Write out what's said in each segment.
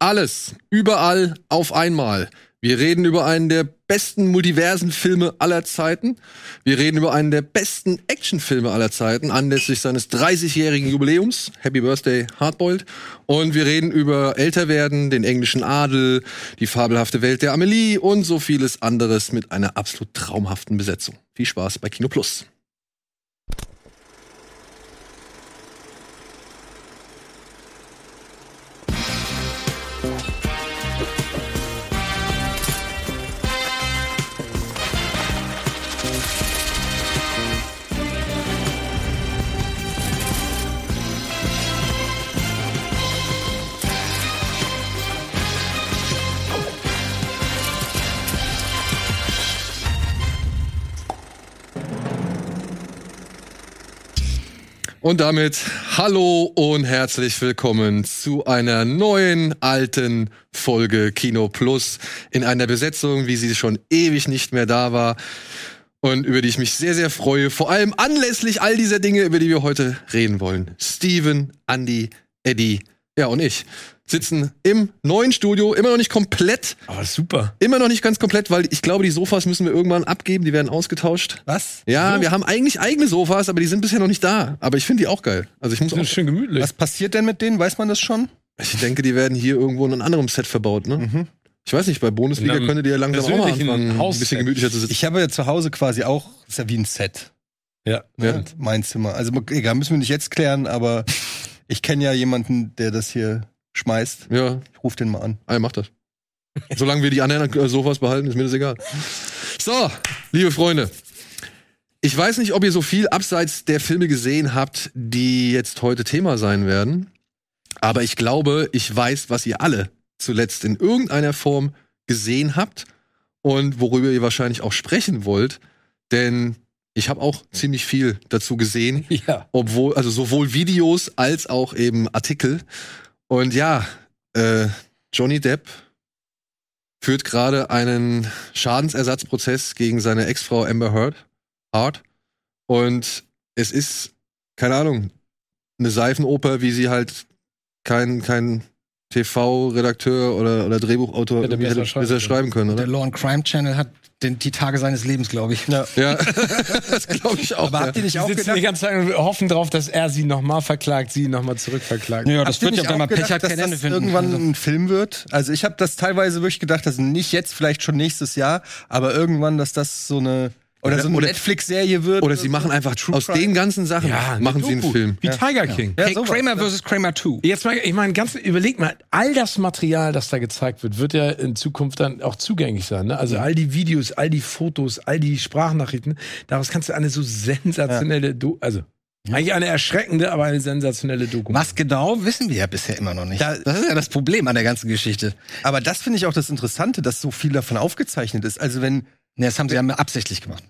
Alles, überall, auf einmal. Wir reden über einen der besten multiversen Filme aller Zeiten. Wir reden über einen der besten Actionfilme aller Zeiten, anlässlich seines 30-jährigen Jubiläums. Happy Birthday, Hardboiled. Und wir reden über Älterwerden, den englischen Adel, die fabelhafte Welt der Amelie und so vieles anderes mit einer absolut traumhaften Besetzung. Viel Spaß bei Kino Plus. Und damit hallo und herzlich willkommen zu einer neuen alten Folge Kino Plus in einer Besetzung, wie sie schon ewig nicht mehr da war und über die ich mich sehr, sehr freue. Vor allem anlässlich all dieser Dinge, über die wir heute reden wollen. Steven, Andy, Eddie, ja und ich sitzen im neuen Studio, immer noch nicht komplett. Aber super. Immer noch nicht ganz komplett, weil ich glaube, die Sofas müssen wir irgendwann abgeben, die werden ausgetauscht. Was? Ja, So? wir haben eigentlich eigene Sofas, aber die sind bisher noch nicht da. Aber ich finde die auch geil. Also ich muss auch, schön gemütlich. Was passiert denn mit denen? Weiß man das schon? ich denke, die werden hier irgendwo in einem anderen Set verbaut, ne? Mhm. Ich weiß nicht, bei Bundesliga könnte die ja langsam auch mal anfangen, ein bisschen gemütlicher zu sitzen. Ich habe ja zu Hause quasi auch, ist ja wie ein Set. ja. Ja. Ne? Mein Zimmer. Also egal, müssen wir nicht jetzt klären, aber ich kenne ja jemanden, der das hier schmeißt. Ja, Ich ruf den mal an. ah, mach das. Solange wir die anderen äh, Sofas behalten, ist mir das egal. So, liebe Freunde. Ich weiß nicht, ob ihr so viel abseits der Filme gesehen habt, die jetzt heute Thema sein werden. Aber ich glaube, ich weiß, was ihr alle zuletzt in irgendeiner Form gesehen habt und worüber ihr wahrscheinlich auch sprechen wollt. Denn ich habe auch ziemlich viel dazu gesehen Ja. obwohl, also sowohl Videos als auch eben Artikel. Und ja, äh, Johnny Depp führt gerade einen Schadensersatzprozess gegen seine Ex-Frau Amber Heard. Hart. Und es ist, keine Ahnung, eine Seifenoper, wie sie halt kein, kein TV-Redakteur oder, oder Drehbuchautor Hätte besser schreiben können, Der oder? Law and Crime Channel hat den, die Tage seines Lebens, glaube ich. Ja. Ja, das glaube ich auch. Aber habt ihr nicht auch sitzen gedacht, die ganze Zeit und hoffen drauf, dass er sie nochmal verklagt, sie nochmal zurückverklagt. Ja, das wird ja, wenn auch man Pech hat, dass kein Ende das finden. irgendwann Also, ein Film wird? Also ich habe das teilweise wirklich gedacht, dass nicht jetzt, vielleicht schon nächstes Jahr, aber irgendwann, dass das so eine oder, so eine Netflix-Serie wird. Oder sie machen einfach aus den ganzen Sachen, Ja, machen sie einen. Film. Wie Tiger King. Ja, Hey, sowas, Kramer ne? vs. Kramer 2. Jetzt mal, ich meine, ganz, überleg mal, all das Material, das da gezeigt wird, wird ja in Zukunft dann auch zugänglich sein. Ne? Also all die Videos, all die Fotos, all die Sprachnachrichten, daraus kannst du eine so sensationelle, Do also eigentlich eine erschreckende, aber eine sensationelle Doku. Was genau, wissen wir ja bisher immer noch nicht. Da- das ist ja das Problem an der ganzen Geschichte. Aber das finde ich auch das Interessante, dass so viel davon aufgezeichnet ist. Also wenn Nee, das haben sie ja absichtlich gemacht.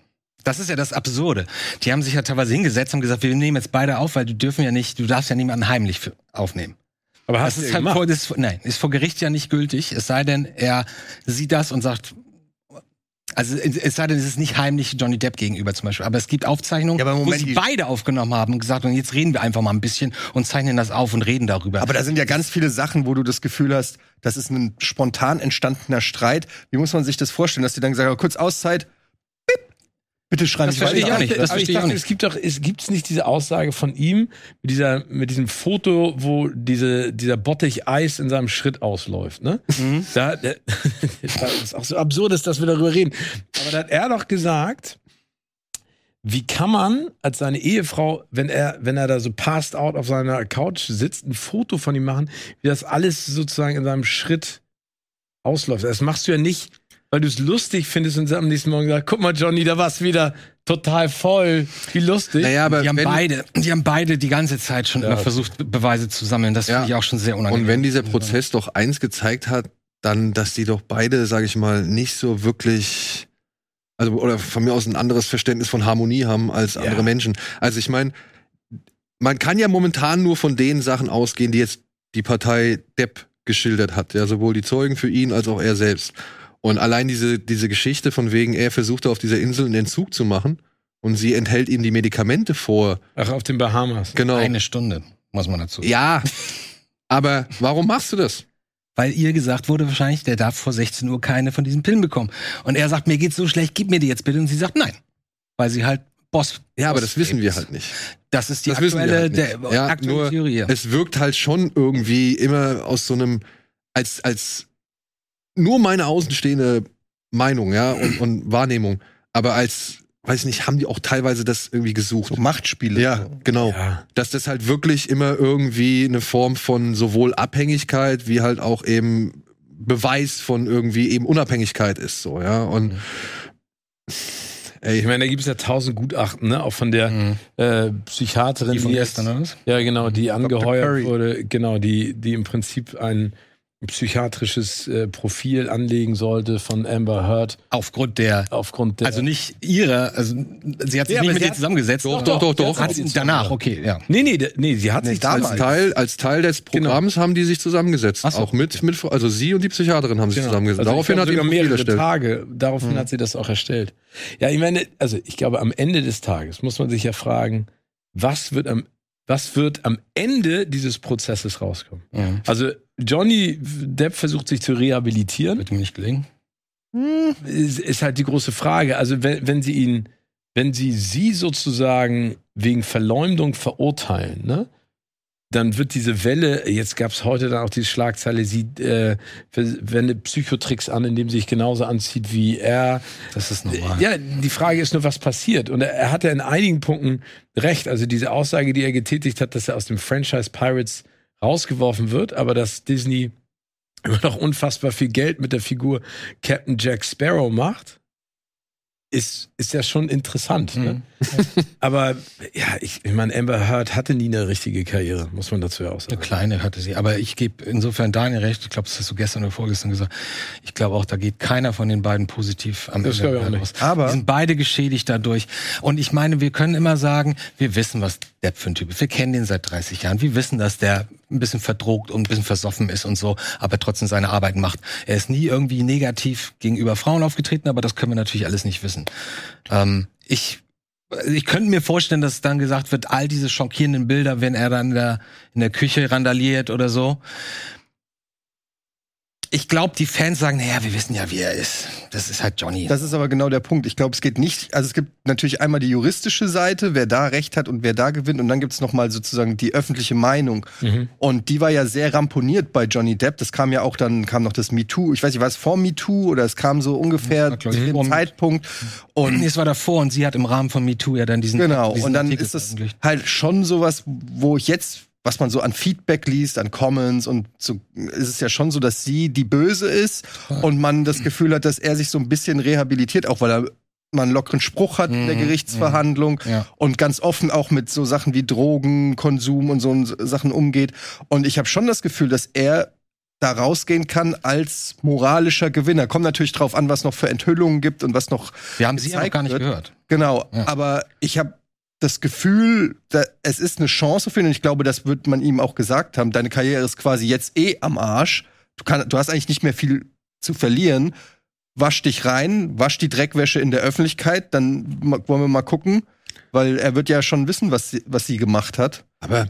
Das ist ja das Absurde. Die haben sich ja teilweise hingesetzt und gesagt, wir nehmen jetzt beide auf, weil du dürfen ja nicht, du darfst ja niemanden heimlich für, aufnehmen. aber Das hast du ist ja halt gemacht. vor, das, nein, ist vor Gericht ja nicht gültig. Es sei denn, er sieht das und sagt, also es sei denn, es ist nicht heimlich Johnny Depp gegenüber zum Beispiel. Aber es gibt Aufzeichnungen, Ja, aber wo sie die- beide aufgenommen haben und gesagt, und jetzt reden wir einfach mal ein bisschen und zeichnen das auf und reden darüber. Aber da sind ja ganz viele Sachen, wo du das Gefühl hast, das ist ein spontan entstandener Streit. Wie muss man sich das vorstellen, dass die dann sagen, kurz Auszeit, bitte schreib Das nicht verstehe ich auch nicht. Das aber ich dachte, nicht. es gibt doch, es gibt's nicht diese Aussage von ihm mit dieser, mit diesem Foto, wo diese, dieser Bottich Eis in seinem Schritt ausläuft, ne? Mhm. Da, da, das ist auch so absurd, ist, dass wir darüber reden. Aber da hat er doch gesagt, wie kann man als seine Ehefrau, wenn er, wenn er da so passed out auf seiner Couch sitzt, ein Foto von ihm machen, wie das alles sozusagen in seinem Schritt ausläuft. Das machst du ja nicht, weil du es lustig findest und am nächsten Morgen sagst, guck mal, Johnny, da war's wieder total voll. Wie lustig. Naja, aber die haben beide, die haben beide die ganze Zeit schon Ja, immer versucht, Be- Beweise zu sammeln. Das Ja. finde ich auch schon sehr unangenehm. Und wenn dieser Prozess doch eins gezeigt hat, dann, dass die doch beide, sage ich mal, nicht so wirklich, also oder von mir aus ein anderes Verständnis von Harmonie haben als Ja. andere Menschen. Also ich meine, man kann ja momentan nur von den Sachen ausgehen, die jetzt die Partei Depp geschildert hat, ja, sowohl die Zeugen für ihn als auch er selbst. Und allein diese, diese Geschichte von wegen, er versuchte auf dieser Insel einen Entzug zu machen und sie enthält ihm die Medikamente vor. Ach, auf den Bahamas. Genau. Eine Stunde, muss man dazu sagen. Ja, aber warum machst du das? weil ihr gesagt wurde wahrscheinlich, der darf vor 16 Uhr keine von diesen Pillen bekommen. Und er sagt, mir geht's so schlecht, gib mir die jetzt bitte. Und sie sagt, nein. Weil sie halt Boss. Ja, aber Boss das wissen wir halt nicht. Das ist die Das aktuelle, halt der, Ja, aktuelle nur Theorie. Es wirkt halt schon irgendwie immer aus so einem, als, als nur meine außenstehende Meinung, ja, und, und Wahrnehmung. Aber als, weiß nicht, haben die auch teilweise das irgendwie gesucht. So Machtspiele. Ja, genau. Ja. Dass das halt wirklich immer irgendwie eine Form von sowohl Abhängigkeit wie halt auch eben Beweis von irgendwie eben Unabhängigkeit ist, so, ja. Und Ey, ich meine, da gibt es ja tausend Gutachten, ne? Auch von der Mhm. äh, Psychiaterin, Die von jetzt- gestern, oder was? Ja, genau, die angeheuert Curry. wurde, genau, die, die im Prinzip ein psychiatrisches äh, Profil anlegen sollte von Amber Heard Aufgrund der, aufgrund der. also nicht ihrer, also sie hat sich Ja, nicht mit sie ihr zusammengesetzt. Doch, sondern- doch, doch, doch. Hat sie danach, okay, ja. nee, nee, nee, sie hat Nee, sich damals. als Teil, als Teil des Programms haben die sich zusammengesetzt. So. Auch mit, mit, also sie und die Psychiaterin haben sich Genau. zusammengesetzt. Also Daraufhin hat Profil mehrere erstellt. Tage. Daraufhin hat sie das auch erstellt. Ja, ich meine, also ich glaube, am Ende des Tages muss man sich ja fragen, was wird am, was wird am Ende dieses Prozesses rauskommen? ja. Also Johnny Depp versucht sich zu rehabilitieren. Wird ihm nicht gelingen. ist, ist halt die große Frage. Also wenn, wenn sie ihn, wenn sie sie sozusagen wegen Verleumdung verurteilen, ne? Dann wird diese Welle, jetzt gab es heute dann auch die Schlagzeile, sie äh, wendet Psychotricks an, indem sie sich genauso anzieht wie er. Das ist normal. Ja, die Frage ist nur, was passiert. Und er, er hatte in einigen Punkten recht. Also diese Aussage, die er getätigt hat, dass er aus dem Franchise Pirates rausgeworfen wird, aber dass Disney immer noch unfassbar viel Geld mit der Figur Captain Jack Sparrow macht, ist, ist ja schon interessant. Ne? Mhm. Aber ja, ich, ich meine, Amber Heard hatte nie eine richtige Karriere, muss man dazu ja auch sagen. Eine kleine hatte sie. Aber ich gebe insofern Daniel recht. Ich glaube, das hast du gestern oder vorgestern gesagt. Ich glaube auch, da geht keiner von den beiden positiv am Das Ende raus. Aber- Die sind beide geschädigt dadurch. Und ich meine, wir können immer sagen, wir wissen, was Depp für ein Typ ist. Wir kennen den seit 30 Jahren. Wir wissen, dass der ein bisschen verdrogt und ein bisschen versoffen ist und so, aber trotzdem seine Arbeit macht. Er ist nie irgendwie negativ gegenüber Frauen aufgetreten, aber das können wir natürlich alles nicht wissen. Ähm, ich ich könnte mir vorstellen, dass dann gesagt wird, all diese schockierenden Bilder, wenn er dann in der, in der Küche randaliert oder so. Ich glaube, die Fans sagen, naja, wir wissen ja, wie er ist. Das ist halt Johnny. Das ist aber genau der Punkt. Ich glaube, es geht nicht, also es gibt natürlich einmal die juristische Seite, wer da Recht hat und wer da gewinnt, und dann gibt es nochmal sozusagen die öffentliche Meinung. Mhm. Und die war ja sehr ramponiert bei Johnny Depp. Das kam ja auch dann, kam noch das MeToo, ich weiß nicht, war es vor MeToo oder es kam so ungefähr zu dem vor Zeitpunkt. Und Nee, es war davor und sie hat im Rahmen von MeToo ja dann diesen Genau, diesen und dann Artikel ist es veröffentlicht. halt schon sowas, wo ich jetzt, was man so an Feedback liest, an Comments und so, ist es ja schon so, dass sie die Böse ist und man das Gefühl hat, dass er sich so ein bisschen rehabilitiert, auch weil er mal einen lockeren Spruch hat in der Mhm, Gerichtsverhandlung ja. und ganz offen auch mit so Sachen wie Drogenkonsum und so Sachen umgeht. Und ich habe schon das Gefühl, dass er da rausgehen kann als moralischer Gewinner. Kommt natürlich drauf an, was noch für Enthüllungen gibt und was noch Wir haben sie ja noch gar nicht wird. gehört. Genau, Ja. aber ich habe das Gefühl, da, es ist eine Chance für ihn und ich glaube, das wird man ihm auch gesagt haben. Deine Karriere ist quasi jetzt eh am Arsch. Du, kann, du hast eigentlich nicht mehr viel zu verlieren. Wasch dich rein, wasch die Dreckwäsche in der Öffentlichkeit, dann wollen wir mal gucken, weil er wird ja schon wissen, was sie, was sie gemacht hat. Aber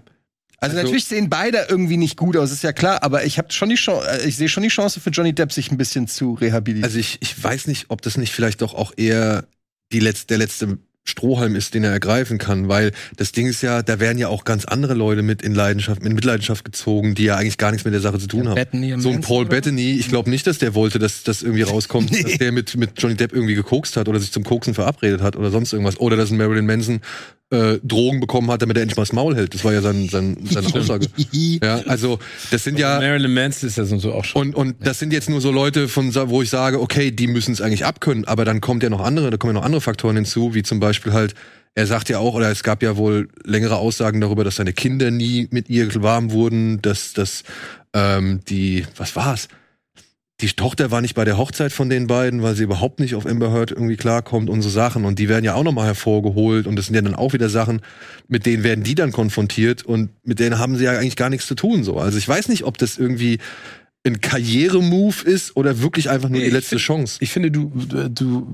Also, Also- natürlich sehen beide irgendwie nicht gut aus, ist ja klar, aber ich habe schon die Chance, ich sehe schon die Chance für Johnny Depp, sich ein bisschen zu rehabilitieren. Also ich, ich weiß nicht, ob das nicht vielleicht doch auch eher die letzte, der letzte Strohhalm ist, den er ergreifen kann, weil das Ding ist ja, da werden ja auch ganz andere Leute mit in Leidenschaft, in Mitleidenschaft gezogen, die ja eigentlich gar nichts mit der Sache zu tun haben. Bettany So ein Paul? Bettany, ich glaube nicht, dass der wollte, dass das irgendwie rauskommt, dass der mit, mit Johnny Depp irgendwie gekokst hat oder sich zum Koksen verabredet hat oder sonst irgendwas. Oder dass ein Marilyn Manson äh, Drogen bekommen hat, damit er endlich mal das Maul hält. Das war ja sein, sein, seine Aussage. ja, also das sind ja Marilyn Manson ist das und so auch schon. und, und das sind jetzt nur so Leute, von, wo ich sage, okay, die müssen es eigentlich abkönnen, aber dann kommt ja noch andere, da kommen ja noch andere Faktoren hinzu, wie zum Beispiel halt, er sagt ja auch, oder es gab ja wohl längere Aussagen darüber, dass seine Kinder nie mit ihr warm wurden, dass, dass ähm, die, was war's? Die Tochter war nicht bei der Hochzeit von den beiden, weil sie überhaupt nicht auf Amber Heard irgendwie klarkommt und so Sachen. Und die werden ja auch nochmal hervorgeholt. Und das sind ja dann auch wieder Sachen, mit denen werden die dann konfrontiert und mit denen haben sie ja eigentlich gar nichts zu tun. So. Also ich weiß nicht, ob das irgendwie ein Karrieremove ist oder wirklich einfach nur die ich letzte find- Chance. Ich finde, du, du, du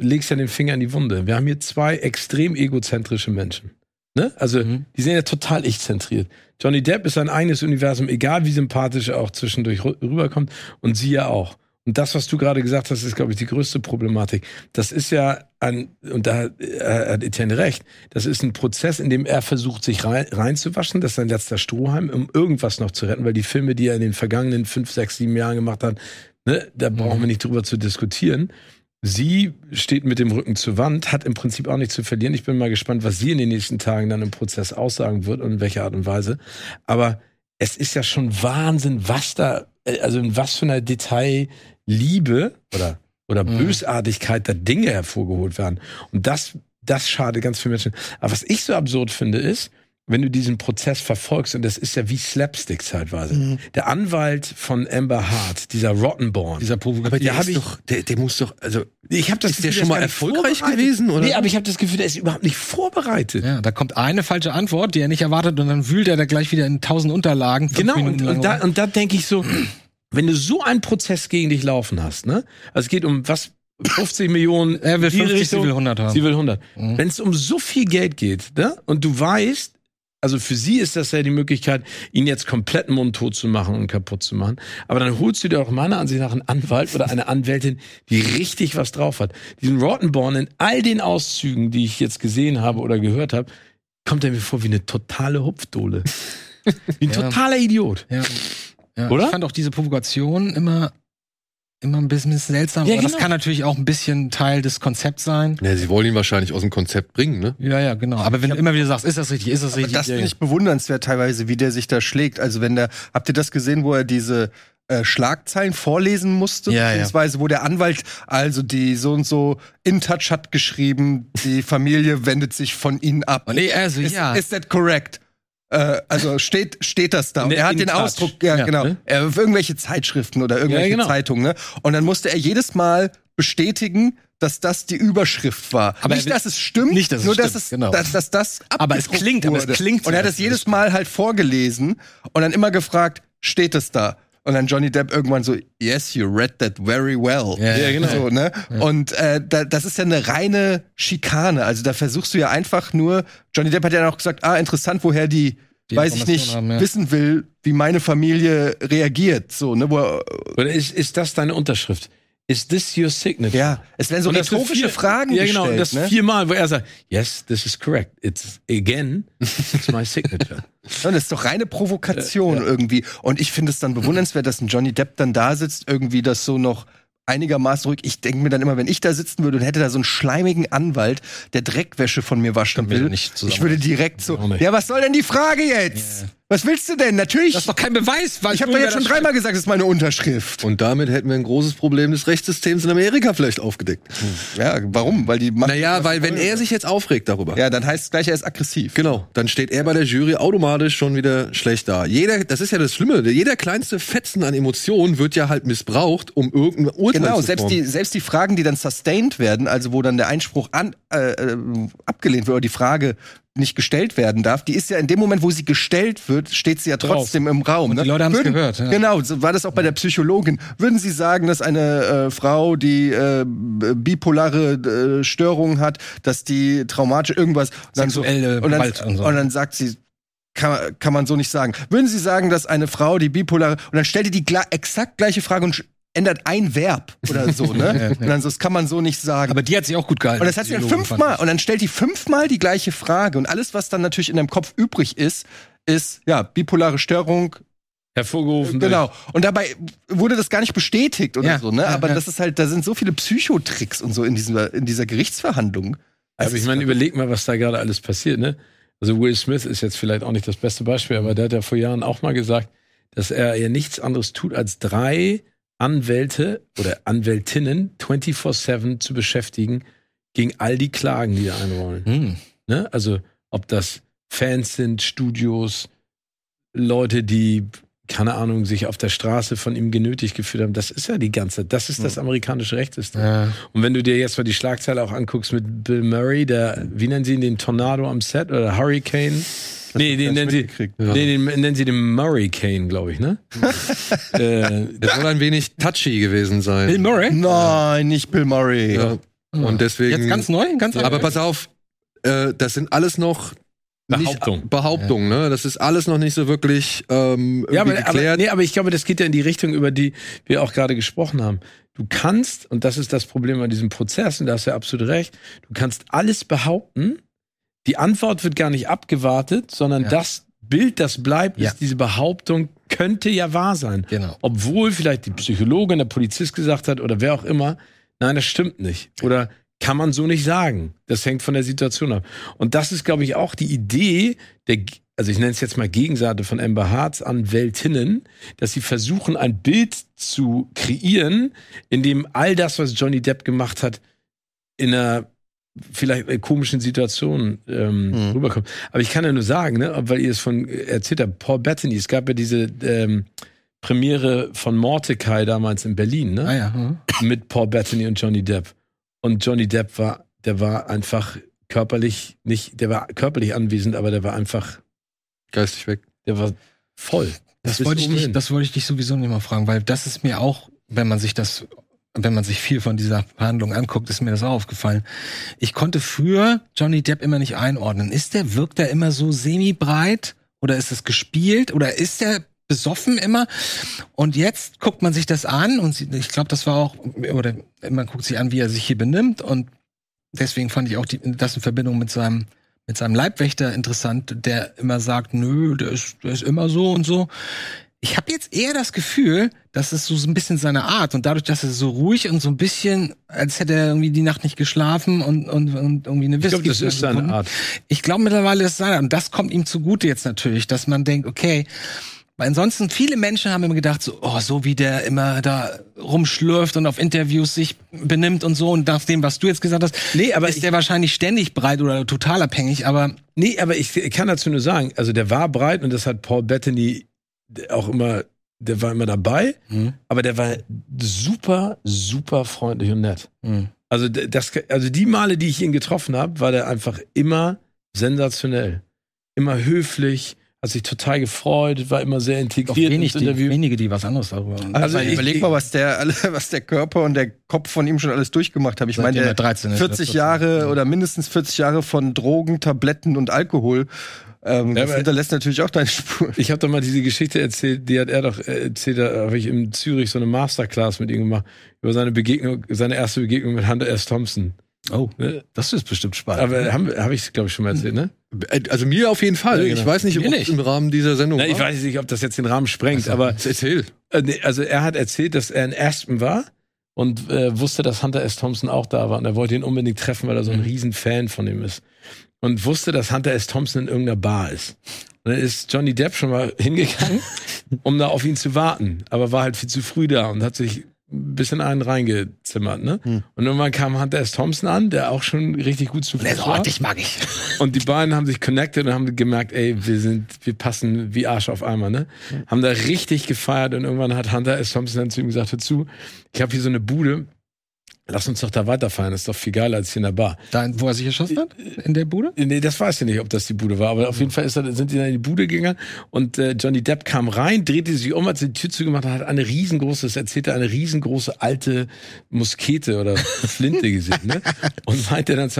legst ja den Finger in die Wunde. Wir haben hier zwei extrem egozentrische Menschen. Ne? Also, Mhm. die sind ja total ich-zentriert. Johnny Depp ist sein eigenes Universum, egal wie sympathisch er auch zwischendurch rü- rüberkommt. Und sie ja auch. Und das, was du gerade gesagt hast, ist, glaube ich, die größte Problematik. Das ist ja ein, und da äh, hat Etienne recht, das ist ein Prozess, in dem er versucht, sich rein, reinzuwaschen. Das ist sein letzter Strohhalm, um irgendwas noch zu retten, weil die Filme, die er in den vergangenen fünf, sechs, sieben Jahren gemacht hat, ne, da brauchen wir nicht drüber zu diskutieren. Sie steht mit dem Rücken zur Wand, hat im Prinzip auch nichts zu verlieren. Ich bin mal gespannt, was sie in den nächsten Tagen dann im Prozess aussagen wird und in welcher Art und Weise. Aber es ist ja schon Wahnsinn, was da, äh, also in was für einer Detailliebe oder, oder Mhm. Bösartigkeit da Dinge hervorgeholt werden. Und das, das schadet ganz vielen Menschen. Aber was ich so absurd finde, ist, wenn du diesen Prozess verfolgst, und das ist ja wie Slapstick zeitweise. Der Anwalt von Amber Hart, dieser Rottenborn, Dieser Aber Provokateur. der, hab ist ich- doch, der, der muss doch, also ich habe das Ist der Gefühl, schon mal erfolgreich gewesen, oder? Nee, aber ich habe das Gefühl, der ist überhaupt nicht vorbereitet. Ja, da kommt eine falsche Antwort, die er nicht erwartet, und dann wühlt er da gleich wieder in tausend Unterlagen. Genau, und, und, da, und da denke ich so, wenn du so einen Prozess gegen dich laufen hast, ne? Also es geht um was, 50 Millionen. er will die 50, Richtung, sie will 100 haben. Sie will 100. Mhm. Wenn es um so viel Geld geht, ne? Und du weißt, also für sie ist das ja die Möglichkeit, ihn jetzt komplett mundtot zu machen und kaputt zu machen. Aber dann holst du dir auch meiner Ansicht nach einen Anwalt oder eine Anwältin, die richtig was drauf hat. Diesen Rottenborn in all den Auszügen, die ich jetzt gesehen habe oder gehört habe, kommt er mir vor wie eine totale Hupfdohle. Wie ein Ja. totaler Idiot. Ja. Ja, Oder? Ich fand auch diese Provokation immer, immer ein bisschen seltsam. Ja, aber das genau. kann natürlich auch ein bisschen Teil des Konzepts sein. Ja, sie wollen ihn wahrscheinlich aus dem Konzept bringen, ne? Ja, ja, genau. Aber wenn du immer wieder sagst, ist das richtig, ist das richtig? das ja, finde ich bewundernswert teilweise, wie der sich da schlägt. Also wenn der, habt ihr das gesehen, wo er diese äh, Schlagzeilen vorlesen musste, Ja, ja. beziehungsweise wo der Anwalt, also die so und so in Touch hat geschrieben, die Familie wendet sich von ihnen ab. Und nee, also, Ist, ja. ist that correct? Äh, also steht, steht das da. Und Ne, er hat den touch. Ausdruck, ja, Ja, genau. ne? Auf irgendwelche Zeitschriften oder irgendwelche Ja, genau. Zeitungen, ne? Und dann musste er jedes Mal bestätigen, dass das die Überschrift war. Aber er nicht, dass es stimmt, nicht, dass es nur dass stimmt, es, genau. dass, dass das Aber es klingt- aber es wurde. klingt so, Und er hat es jedes Mal halt vorgelesen und dann immer gefragt, steht es da? Und dann Johnny Depp irgendwann so, yes, you read that very well. Ja, ja, genau. So, ne? Und äh, da, das ist ja eine reine Schikane. Also da versuchst du ja einfach nur, Johnny Depp hat ja auch gesagt, ah, interessant, woher die, Die weiß ich nicht, haben, ja. wissen will, wie meine Familie reagiert. So, ne? Wo, er- Oder ist, ist das deine Unterschrift? Is this your signature? ja, es werden so Und rhetorische vier- Fragen Ja, genau. gestellt. Das ne? viermal, wo er sagt, yes, this is correct. It's again, it's my signature. Ja, das ist doch reine Provokation irgendwie. Und ich finde es dann bewundernswert, dass ein Johnny Depp dann da sitzt, irgendwie das so noch einigermaßen ruhig. Ich denke mir dann immer, wenn ich da sitzen würde und hätte da so einen schleimigen Anwalt, der Dreckwäsche von mir waschen will, ich würde direkt so, ja, was soll denn die Frage jetzt? Was willst du denn? Natürlich, Das ist doch kein Beweis, weil ich habe doch jetzt schon dreimal gesagt, das ist meine Unterschrift. Und damit hätten wir ein großes Problem des Rechtssystems in Amerika vielleicht aufgedeckt. Ja, warum? Weil die machen. Naja, weil wenn er sich jetzt aufregt darüber, Ja, dann heißt es gleich, er ist aggressiv. genau, dann steht er bei der Jury automatisch schon wieder schlecht da. Jeder, das ist ja das Schlimme, jeder kleinste Fetzen an Emotionen wird ja halt missbraucht, um irgendein Urteil Genau, zu selbst formen. die, selbst die Fragen, die dann sustained werden, also wo dann der Einspruch an, äh, äh, abgelehnt wird oder die Frage nicht gestellt werden darf, die ist ja in dem Moment, wo sie gestellt wird, steht sie ja trotzdem im Raum. Und ne? die Leute haben's Würden- gehört, ja. Genau, so war das auch bei der Psychologin. Würden Sie sagen, dass eine äh, Frau, die äh, bipolare äh, Störungen hat, dass die traumatisch irgendwas dann so, Sexuelle und, dann, Gewalt und so. und dann sagt sie, kann, kann man so nicht sagen. Würden Sie sagen, dass eine Frau, die bipolare, und dann stellt die die exakt gleiche Frage und ändert ein Verb oder so, ne? Und dann so, das kann man so nicht sagen. Aber die hat sich auch gut gehalten. und das hat sie dann fünfmal, und dann stellt die fünfmal die gleiche Frage. Und alles, was dann natürlich in deinem Kopf übrig ist, ist, ja, bipolare Störung, Hervorgerufen. genau. Und dabei wurde das gar nicht bestätigt oder Ja, so, ne? ja, Aber ja. das ist halt, da sind so viele Psychotricks und so in dieser, in dieser Gerichtsverhandlung. Aber ich meine, überleg mal, was da gerade alles passiert, ne? Also Will Smith ist jetzt vielleicht auch nicht das beste Beispiel, aber der hat ja vor Jahren auch mal gesagt, dass er ja nichts anderes tut, als drei Anwälte oder Anwältinnen 24-7 zu beschäftigen gegen all die Klagen, die da einrollen. Hm. Ne? Also ob das Fans sind, Studios, Leute, die, keine Ahnung, sich auf der Straße von ihm genötigt gefühlt haben. Das ist ja die ganze, das ist das amerikanische Rechtssystem. Ja. Und wenn du dir jetzt mal die Schlagzeile auch anguckst mit Bill Murray, der, wie nennen sie ihn, den Tornado am Set oder Hurricane? Nee, den nennen sie, Ja. nee, den nennen sie den Murricane, glaube ich, ne? äh, Der soll ein wenig touchy gewesen sein. Bill Murray? Nein, nicht Bill Murray. Ja. Und deswegen. Jetzt ganz neu? Ganz Aber pass auf, äh, das sind alles noch Behauptung. Nicht, Behauptung, ne? Das ist alles noch nicht so wirklich ähm, Ja, aber, irgendwie aber, geklärt. nee, aber ich glaube, das geht ja in die Richtung, über die wir auch gerade gesprochen haben. Du kannst, und das ist das Problem an diesem Prozess, und da hast du ja absolut recht, du kannst alles behaupten, die Antwort wird gar nicht abgewartet, sondern Ja. das Bild, das bleibt, Ja. ist diese Behauptung, könnte ja wahr sein. Genau. Obwohl vielleicht die Psychologin, der Polizist gesagt hat oder wer auch immer, nein, das stimmt nicht. Oder kann man so nicht sagen. Das hängt von der Situation ab. Und das ist, glaube ich, auch die Idee der, also ich nenne es jetzt mal Gegenseite von Amber Hearts Anwältinnen, dass sie versuchen, ein Bild zu kreieren, in dem all das, was Johnny Depp gemacht hat, in einer vielleicht äh, komischen Situation ähm, Mhm. rüberkommt. Aber ich kann ja nur sagen, ne, weil ihr es von äh, erzählt habt, Paul Bettany, es gab ja diese ähm, Premiere von Mordecai damals in Berlin, ne? Ah ja. hm. mit Paul Bettany und Johnny Depp. Und Johnny Depp war, der war einfach körperlich nicht, der war körperlich anwesend, aber der war einfach, Geistig weg. der war voll. Das Bis wollte, ich dich, hin. das wollte ich dich sowieso nicht mal fragen, weil das ist mir auch, wenn man sich das, wenn man sich viel von dieser Verhandlung anguckt, ist mir das auch aufgefallen. Ich konnte früher Johnny Depp immer nicht einordnen. Ist der, wirkt er immer so semi-breit? Oder ist es gespielt? Oder ist der besoffen immer? Und jetzt guckt man sich das an und ich glaube, das war auch, oder man guckt sich an, wie er sich hier benimmt und deswegen fand ich auch die, das in Verbindung mit seinem mit seinem Leibwächter interessant, der immer sagt, nö, der ist, der ist immer so und so. Ich habe jetzt eher das Gefühl, dass es so ein bisschen seine Art und dadurch, dass er so ruhig und so ein bisschen, als hätte er irgendwie die Nacht nicht geschlafen und, und, und irgendwie eine Ich glaube, das ist seine gefunden. Art. Ich glaube mittlerweile ist es seine Art. Und das kommt ihm zugute jetzt natürlich, dass man denkt, okay, weil ansonsten viele Menschen haben immer gedacht, so, oh, so wie der immer da rumschlürft und auf Interviews sich benimmt und so und nach dem, was du jetzt gesagt hast, Nee, aber ist ich- der wahrscheinlich ständig breit oder total abhängig, aber Nee, aber ich kann dazu nur sagen, also der war breit und das hat Paul Bettany auch immer, der war immer dabei, Mhm. aber der war super, super freundlich und nett. Mhm. Also das, also die Male, die ich ihn getroffen habe, war der einfach immer sensationell, immer höflich, hat sich total gefreut, war immer sehr integriert wenig, ins die, wenige, die was anderes darüber haben. Also Also ich- überleg mal, was der, alle- was der Körper und der Kopf von ihm schon alles durchgemacht haben. Ich meine, der er 13 ist, 40 wird Jahre oder mindestens 40 Jahre von Drogen, Tabletten und Alkohol. Ähm, Ja, das hinterlässt natürlich auch deine Spur. Ich habe doch mal diese Geschichte erzählt, die hat er doch äh, erzählt, da habe ich in Zürich so eine Masterclass mit ihm gemacht, über seine Begegnung, seine erste Begegnung mit Hunter S. Thompson. Oh, Ne? das ist bestimmt spannend. Aber habe hab ich, glaube ich, schon mal erzählt, ne? Also mir auf jeden Fall. Ja, genau. Ich weiß nicht, ob es im Rahmen dieser Sendung Na, ich weiß nicht, ob das jetzt den Rahmen sprengt, aber Erzähl. äh, also er hat erzählt, dass er in Aspen war und äh, wusste, dass Hunter S. Thompson auch da war und er wollte ihn unbedingt treffen, weil er so ein Mhm. riesen Fan von ihm ist. Und wusste, dass Hunter S. Thompson in irgendeiner Bar ist. Und dann ist Johnny Depp schon mal hingegangen, um da auf ihn zu warten, aber war halt viel zu früh da und hat sich ein bisschen einen reingezimmert, ne? Hm. Und irgendwann kam Hunter S. Thompson an, der auch schon richtig gut zu Fuß war. mag ich. Und die beiden haben sich connected und haben gemerkt, ey, wir sind, wir passen wie Arsch auf Eimer, ne? Haben da richtig gefeiert und irgendwann hat Hunter S. Thompson dann zu ihm gesagt, hör zu, ich habe hier so eine Bude, lass uns doch da weiterfeiern, das ist doch viel geiler als hier in der Bar. Da, wo er sich erschossen hat? In der Bude? Nee, das weiß ich nicht, ob das die Bude war, aber auf jeden Fall ist er, sind die dann in die Bude gegangen und äh, Johnny Depp kam rein, drehte sich um, hat die Tür zugemacht und hat eine riesengroße, das erzählte, eine riesengroße alte Muskete oder Flinte gesehen, ne? Und meinte dann.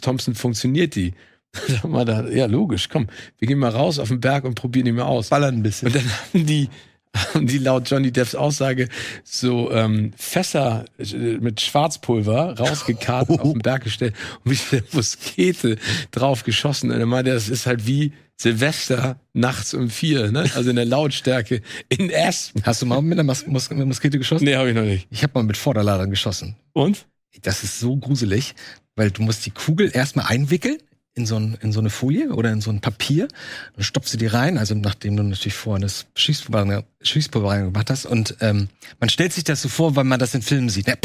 Thompson, funktioniert die? Sag mal, da, ja, logisch, komm, wir gehen mal raus auf den Berg und probieren die mal aus. Ballern ein bisschen. Und dann haben die, die laut Johnny Depps Aussage so ähm, Fässer äh, mit Schwarzpulver rausgekarrt auf den Berg gestellt und mit der Muskete drauf geschossen. Und er meinte, das ist halt wie Silvester nachts um vier, ne? Also in der Lautstärke in Aspen. Hast du mal mit einer Mus Mus mit Muskete geschossen? Nee, habe ich noch nicht. Ich habe mal mit Vorderladern geschossen. Und? Das ist so gruselig, weil du musst die Kugel erstmal einwickeln in so, ein, in so eine Folie oder in so ein Papier. Dann stopfst du die rein, also nachdem du natürlich vorher das Schießpulver, Schießpulver reingemacht hast. Und ähm, man stellt sich das so vor, weil man das in Filmen sieht. Ne?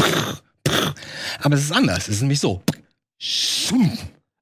Aber es ist anders. Es ist nämlich so.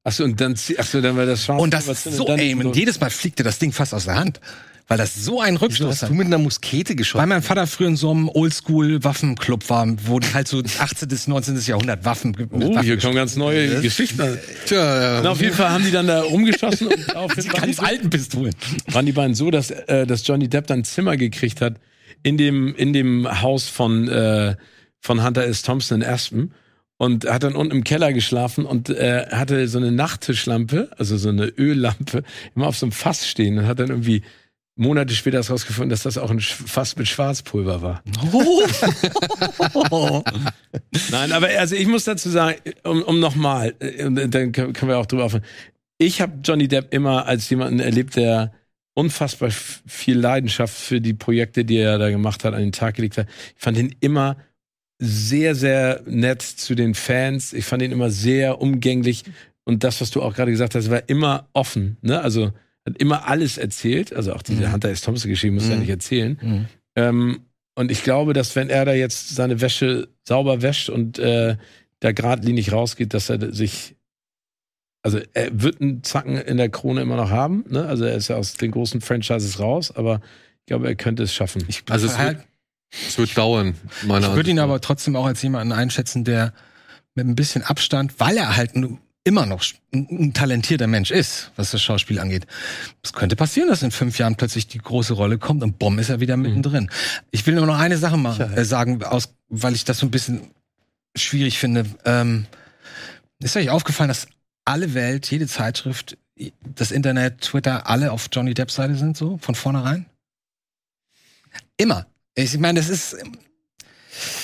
Achso, und dann, achso, dann war das Schwarzpulver Und das ist so, ey, und jedes Mal fliegt dir das Ding fast aus der Hand. Weil das so Wieso Rückstoß hast hat. du mit einer Muskete Weil geschossen? mein Vater früher in so einem Oldschool-Waffenclub war, wo die halt so 18. bis 19. Jahrhundert Waffen. mit Oh, Waffen hier kommen ganz neue Geschichten. Tja, Na, auf jeden Fall haben die dann da rumgeschossen und daraufhin die ganz alten Pistolen. waren die beiden so, dass, äh, dass Johnny Depp dann ein Zimmer gekriegt hat in dem, in dem Haus von, äh, von Hunter S. Thompson in Aspen. und hat dann unten im Keller geschlafen und äh, hatte so eine Nachttischlampe, also so eine Öllampe, immer auf so einem Fass stehen und hat dann irgendwie Monate später ist rausgefunden, dass das auch ein Fass mit Schwarzpulver war. Nein, aber also ich muss dazu sagen, um, um nochmal, dann können wir auch drüber aufhören. Ich habe Johnny Depp immer als jemanden erlebt, der unfassbar viel Leidenschaft für die Projekte, die er da gemacht hat, an den Tag gelegt hat. Ich fand ihn immer sehr, sehr nett zu den Fans. Ich fand ihn immer sehr umgänglich. Und das, was du auch gerade gesagt hast, war immer offen. Ne? Also hat immer alles erzählt. Also auch diese Mhm. Hunter S. Thompson-Geschichte muss er Mhm. nicht erzählen. Mhm. Ähm, und ich glaube, dass wenn er da jetzt seine Wäsche sauber wäscht und äh, da geradlinig rausgeht, dass er sich, also er wird einen Zacken in der Krone immer noch haben. Ne? Also er ist ja aus den großen Franchises raus, aber ich glaube, er könnte es schaffen. Ich, Also es halt, wird- Es wird dauern, meiner ich würde ihn aber trotzdem auch als jemanden einschätzen, der mit ein bisschen Abstand, weil er halt n- immer noch ein, talentierter Mensch ist, was das Schauspiel angeht. Es könnte passieren, dass in fünf Jahren plötzlich die große Rolle kommt und bumm ist er wieder mittendrin. Ich will nur noch eine Sache machen, äh, sagen, aus, weil ich das so ein bisschen schwierig finde. Ähm, ist euch aufgefallen, dass alle Welt, jede Zeitschrift, das Internet, Twitter, alle auf Johnny Depps Seite sind, so von vornherein? Immer. Ich meine, das ist,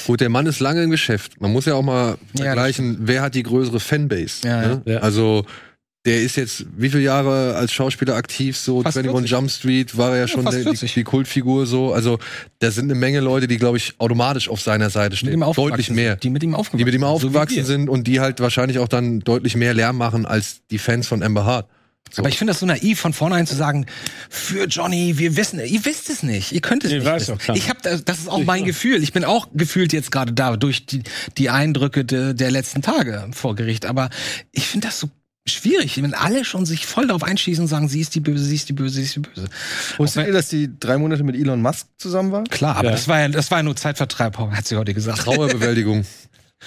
Gut, der Mann ist lange im Geschäft. Man muss ja auch mal vergleichen, wer hat die größere Fanbase. Ja, ne? ja. Also der ist jetzt wie viele Jahre als Schauspieler aktiv? So Fast 21 40. Jump Street war er ja schon fast der, 40. die, die Kultfigur so. Also da sind eine Menge Leute, die glaube ich automatisch auf seiner Seite mit stehen. Deutlich sind, mehr. Die mit ihm aufgewachsen Die mit ihm sind, so aufgewachsen wir. sind und die halt wahrscheinlich auch dann deutlich mehr Lärm machen als die Fans von Amber Hart. So. Aber ich finde das so naiv, von vornherein zu sagen, für Johnny, wir wissen, ihr wisst es nicht, ihr könnt es Nee, nicht. weiß wissen. ich habe, das, das ist auch Ich mein. Gefühl. Ich bin auch gefühlt jetzt gerade da durch die, die Eindrücke de, der letzten Tage vor Gericht. Aber ich finde das so schwierig, wenn alle schon sich voll darauf einschießen und sagen, sie ist die Böse, sie ist die Böse, sie ist die Böse. Wusstet ihr, dass die drei Monate mit Elon Musk zusammen war? Klar, aber Ja. das war ja, das war ja nur Zeitvertreib, hat sie heute gesagt. Trauerbewältigung.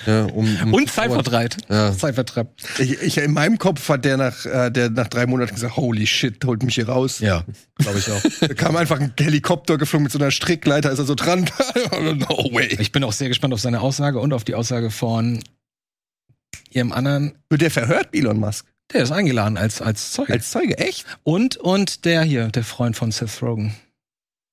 ja, um, um Und Zeitvertreib. Ja. Zeitvertreib. Ich, ich, in meinem Kopf hat der nach, äh, der nach drei Monaten gesagt, holy shit, holt mich hier raus. Ja, glaube ich auch. Da kam einfach ein Helikopter geflogen mit so einer Strickleiter, ist er so dran. no way. Ich bin auch sehr gespannt auf seine Aussage und auf die Aussage von ihrem anderen. Wird der verhört, Elon Musk? Der ist eingeladen als, als Zeuge. Als Zeuge, echt? Und, und der hier, der Freund von Seth Rogen.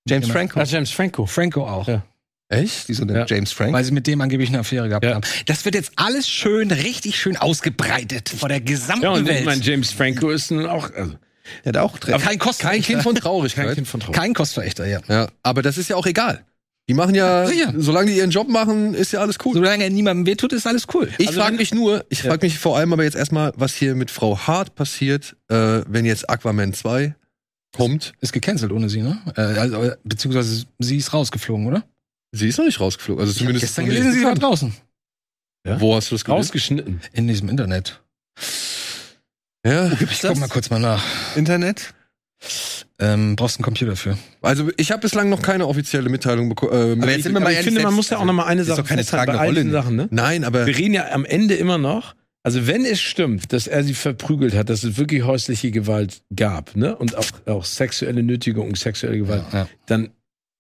James Genau. Franco. Ah, James Franco. Franco auch. Ja. Echt? Wieso denn Ja. James Franco? Weil sie mit dem angeblich eine Affäre gehabt Ja. haben. Das wird jetzt alles schön, richtig schön ausgebreitet vor der gesamten Ja, und ich Welt. meine, James Franco ist nun auch, also, Der hat auch drin. kein Kein Kind von Traurigkeit. kein Kind von Trauer. kein Kostverächter, ja. Ja, aber das ist ja auch egal. Die machen ja, Sicher. solange die ihren Job machen, ist ja alles cool. Solange er niemandem wehtut, ist alles cool. Ich Also frage mich nur, ich Ja. frage mich vor allem aber jetzt erstmal, was hier mit Frau Hart passiert, äh, wenn jetzt Aquaman 2 kommt. Ist gecancelt ohne sie, ne? Äh, also, beziehungsweise sie ist rausgeflogen, oder? Sie ist noch nicht rausgeflogen. Also Ich habe zumindest gestern noch nicht gelesen, sie war draußen. Wo hast du das gelesen? Rausgeschnitten. In diesem Internet. Ja. Ich guck mal kurz mal nach. Internet? Ähm, brauchst einen Computer für. Also ich habe bislang noch keine offizielle Mitteilung bekommen. Äh, Aber jetzt sind wir mal Aber ich finde, man muss ja auch noch mal eine ist Sache doch keine festhalten tragende Rolle. Sachen, ne? Nein, aber Wir reden ja am Ende immer noch, also wenn es stimmt, dass er sie verprügelt hat, dass es wirklich häusliche Gewalt gab, ne? Und auch, auch sexuelle Nötigung und sexuelle Gewalt, Ja. dann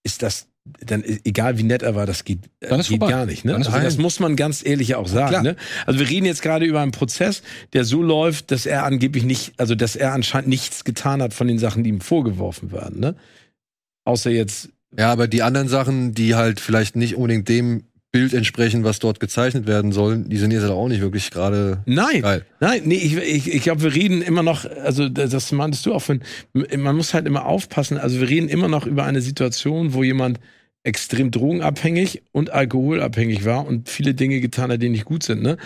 ist das, dann ist, egal wie nett er war, das geht, äh, Dann ist geht vorbei. gar nicht, ne? Dann ist Also das muss man ganz ehrlich auch sagen, ne? Also wir reden jetzt gerade über einen Prozess, der so läuft, dass er angeblich nicht, also dass er anscheinend nichts getan hat von den Sachen, die ihm vorgeworfen werden, ne? Außer jetzt ja, aber die anderen Sachen, die halt vielleicht nicht unbedingt dem Bild entsprechen, was dort gezeichnet werden sollen, die sind jetzt halt auch nicht wirklich gerade Nein, geil. nein, nee, ich, ich, ich glaube, wir reden immer noch, also das meintest du auch, man muss halt immer aufpassen, also wir reden immer noch über eine Situation, wo jemand extrem drogenabhängig und alkoholabhängig war und viele Dinge getan hat, die nicht gut sind, ne?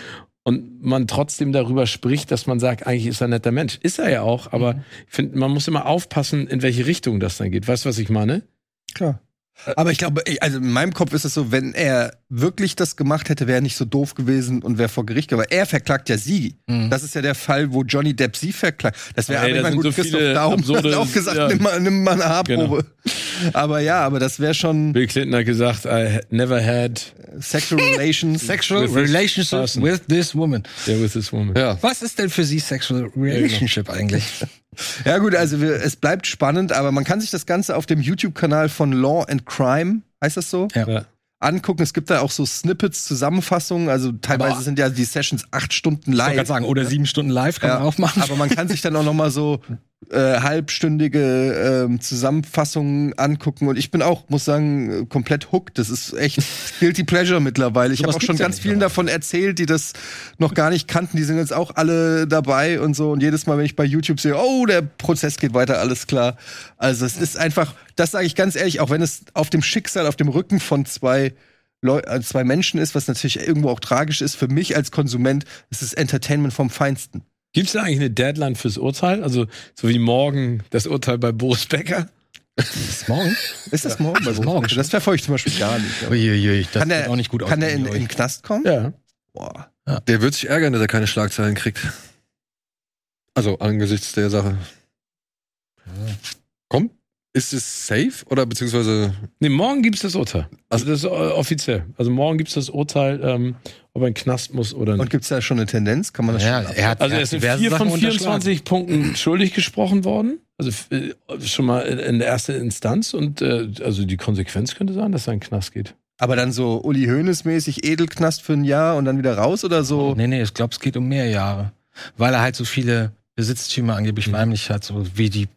Und man trotzdem darüber spricht, dass man sagt, eigentlich ist er ein netter Mensch. Ist er ja auch, aber ich finde, man muss immer aufpassen, in welche Richtung das dann geht. Weißt du, was ich meine? Klar. Aber ich glaube, also in meinem Kopf ist es so, wenn er wirklich das gemacht hätte, wäre er nicht so doof gewesen und wäre vor Gericht. Aber er verklagt ja sie. Mhm. Das ist ja der Fall, wo Johnny Depp sie verklagt. Das wäre Ey, aber sind gut, so Christoph Daum absurde- hat auch gesagt, ja. nimm, mal, nimm mal eine Haarprobe. Aber ja, aber das wäre schon Bill Clinton hat gesagt, I never had Sexual Relations. Sexual With this relationship person. with this woman. yeah, with this woman. Ja. Was ist denn für Sie Sexual Relationship eigentlich? Ja gut, also wir, es bleibt spannend, aber man kann sich das Ganze auf dem YouTube-Kanal von Law and Crime, heißt das so, Ja. Angucken. Es gibt da auch so Snippets, Zusammenfassungen. Also teilweise Aber- sind ja die Sessions acht Stunden Ich live. gerade sagen, oder sieben Stunden live kann man Ja, auch machen. Aber man kann sich dann auch noch mal so äh, halbstündige ähm, Zusammenfassungen angucken. Und ich bin auch, muss sagen, äh, komplett hooked. Das ist echt guilty pleasure mittlerweile. Ich habe Sowas auch schon ja ganz vielen mehr. davon erzählt, die das noch gar nicht kannten. Die sind jetzt auch alle dabei und so. Und jedes Mal, wenn ich bei YouTube sehe, oh, der Prozess geht weiter, alles klar. Also es ist einfach, das sage ich ganz ehrlich, auch wenn es auf dem Schicksal, auf dem Rücken von zwei Leu äh, zwei Menschen ist, was natürlich irgendwo auch tragisch ist, für mich als Konsument, ist es Entertainment vom Feinsten. Gibt es da eigentlich eine Deadline fürs Urteil? Also, so wie morgen das Urteil bei Boris Becker? Bis morgen? Ist das morgen? Das ist morgen. Das verfolge ich zum Beispiel gar nicht. Uiuiui, das Kann der, auch nicht gut kann der in, bei in den. Knast kommen? Ja. Boah. Der wird sich ärgern, dass er keine Schlagzeilen kriegt. Also angesichts der Sache. Komm, ist es safe oder beziehungsweise Nee, morgen gibt es das Urteil. Also- das ist äh, offiziell. Also, morgen gibt es das Urteil, ähm, ob er in den Knast muss oder Und nicht. gibt es da schon eine Tendenz? Kann man das Ja, schon er hat, Also, er hat ist in vier Sachen von unterschlagen. 24 Punkten schuldig gesprochen worden. Also, äh, schon mal in- der ersten Instanz. Und äh, also die Konsequenz könnte sein, dass er in den Knast geht. Aber dann so Uli Hoeneß-mäßig Edelknast für ein Jahr und dann wieder raus oder so? Nee, nee, ich glaube, es geht um mehr Jahre. Weil er halt so viele Besitztümer angeblich Mhm. verheimlicht hat, so wie die,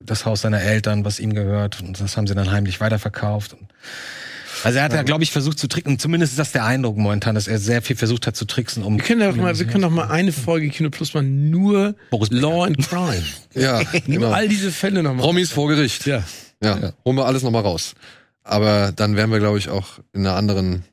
das Haus seiner Eltern, was ihm gehört. Und das haben sie dann heimlich weiterverkauft. Und also er hat ja, glaube ich, versucht zu tricksen. Zumindest ist das der Eindruck momentan, dass er sehr viel versucht hat zu tricksen, um. Wir können doch mal, wir können doch mal eine Folge Kino Plus mal nur Boris. Law and Crime. ja, genau. all diese Fälle nochmal. Promis vor Gericht. Ja. Ja, Ja. holen wir alles nochmal raus. Aber dann wären wir, glaube ich, auch in einer anderen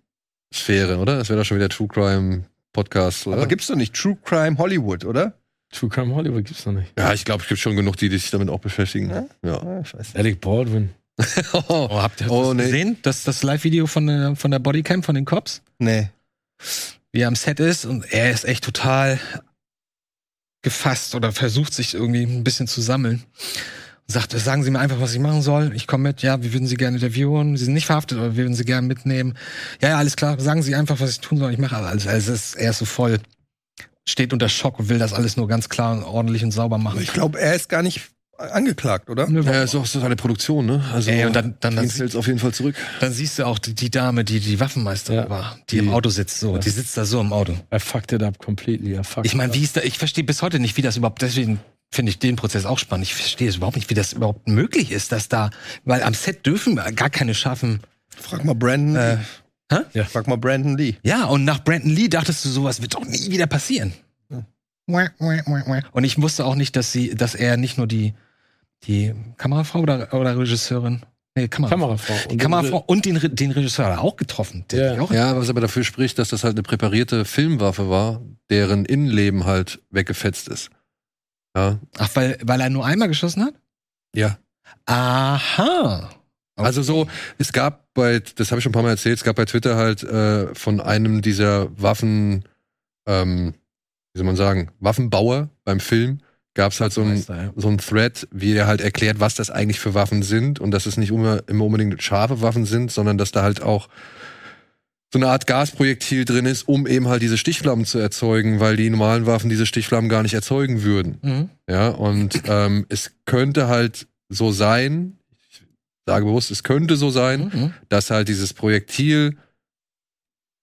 Sphäre, oder? Das wäre doch schon wieder True Crime Podcast, oder? Aber gibt's doch nicht True Crime Hollywood, oder? True Crime Hollywood gibt's noch nicht. ja, ich glaube, es gibt schon genug, die sich damit auch beschäftigen. Ja? Ja. Weiß nicht. Alec Baldwin. Oh, habt ihr Oh, das nee. gesehen? Das, das Live-Video von der, von der Bodycam von den Cops? Nee. Wie er am Set ist und er ist echt total gefasst oder versucht sich irgendwie ein bisschen zu sammeln. Und sagt, sagen Sie mir einfach, was ich machen soll. Ich komme mit. Ja, wir würden Sie gerne interviewen. Sie sind nicht verhaftet, aber wir würden Sie gerne mitnehmen. Ja, ja, alles klar. Sagen Sie einfach, was ich tun soll. Ich mache alles. Also es ist, er ist so voll, steht unter Schock und will das alles nur ganz klar und ordentlich und sauber machen. Ich glaube, er ist gar nicht angeklagt, oder? Nö, Ja, ist auch so eine Produktion, ne? Also, Ey, und dann- dann- dann- fällt auf jeden Fall zurück. Dann siehst du auch die, die Dame, die die Waffenmeisterin Ja. war, die, Die- im Auto sitzt. So, die sitzt da so im Auto. I fucked it up completely. I fucked Ich meine, wie ist da, ich verstehe bis heute nicht, wie das überhaupt, deswegen finde ich den Prozess auch spannend. Ich verstehe es überhaupt nicht, wie das überhaupt möglich ist, dass da, weil am Set dürfen wir gar keine scharfen. Frag mal Brandon. Äh, hä? Ja. Frag mal Brandon Lee. Ja, und nach Brandon Lee dachtest du, sowas wird doch nie wieder passieren. Und ich wusste auch nicht, dass sie, dass er nicht nur die, die Kamerafrau oder, oder Regisseurin, nee, Kamerafrau. Kamerafrau. Die Kamerafrau und den, den Regisseur hat er auch getroffen. Der Ja. auch Ja, was aber dafür spricht, dass das halt eine präparierte Filmwaffe war, deren Innenleben halt weggefetzt ist. Ja. Ach, weil, weil er nur einmal geschossen hat? Ja. Aha. Okay. Also so, es gab bei, das habe ich schon ein paar Mal erzählt, es gab bei Twitter halt äh, von einem dieser Waffen, ähm, wie soll man sagen, Waffenbauer beim Film, gab es halt so ein, ja. so ein Thread, wie er halt erklärt, was das eigentlich für Waffen sind und dass es nicht immer, immer unbedingt scharfe Waffen sind, sondern dass da halt auch so eine Art Gasprojektil drin ist, um eben halt diese Stichflammen zu erzeugen, weil die normalen Waffen diese Stichflammen gar nicht erzeugen würden. Mhm. Ja, und ähm, es könnte halt so sein, sage bewusst, es könnte so sein, Mhm. dass halt dieses Projektil,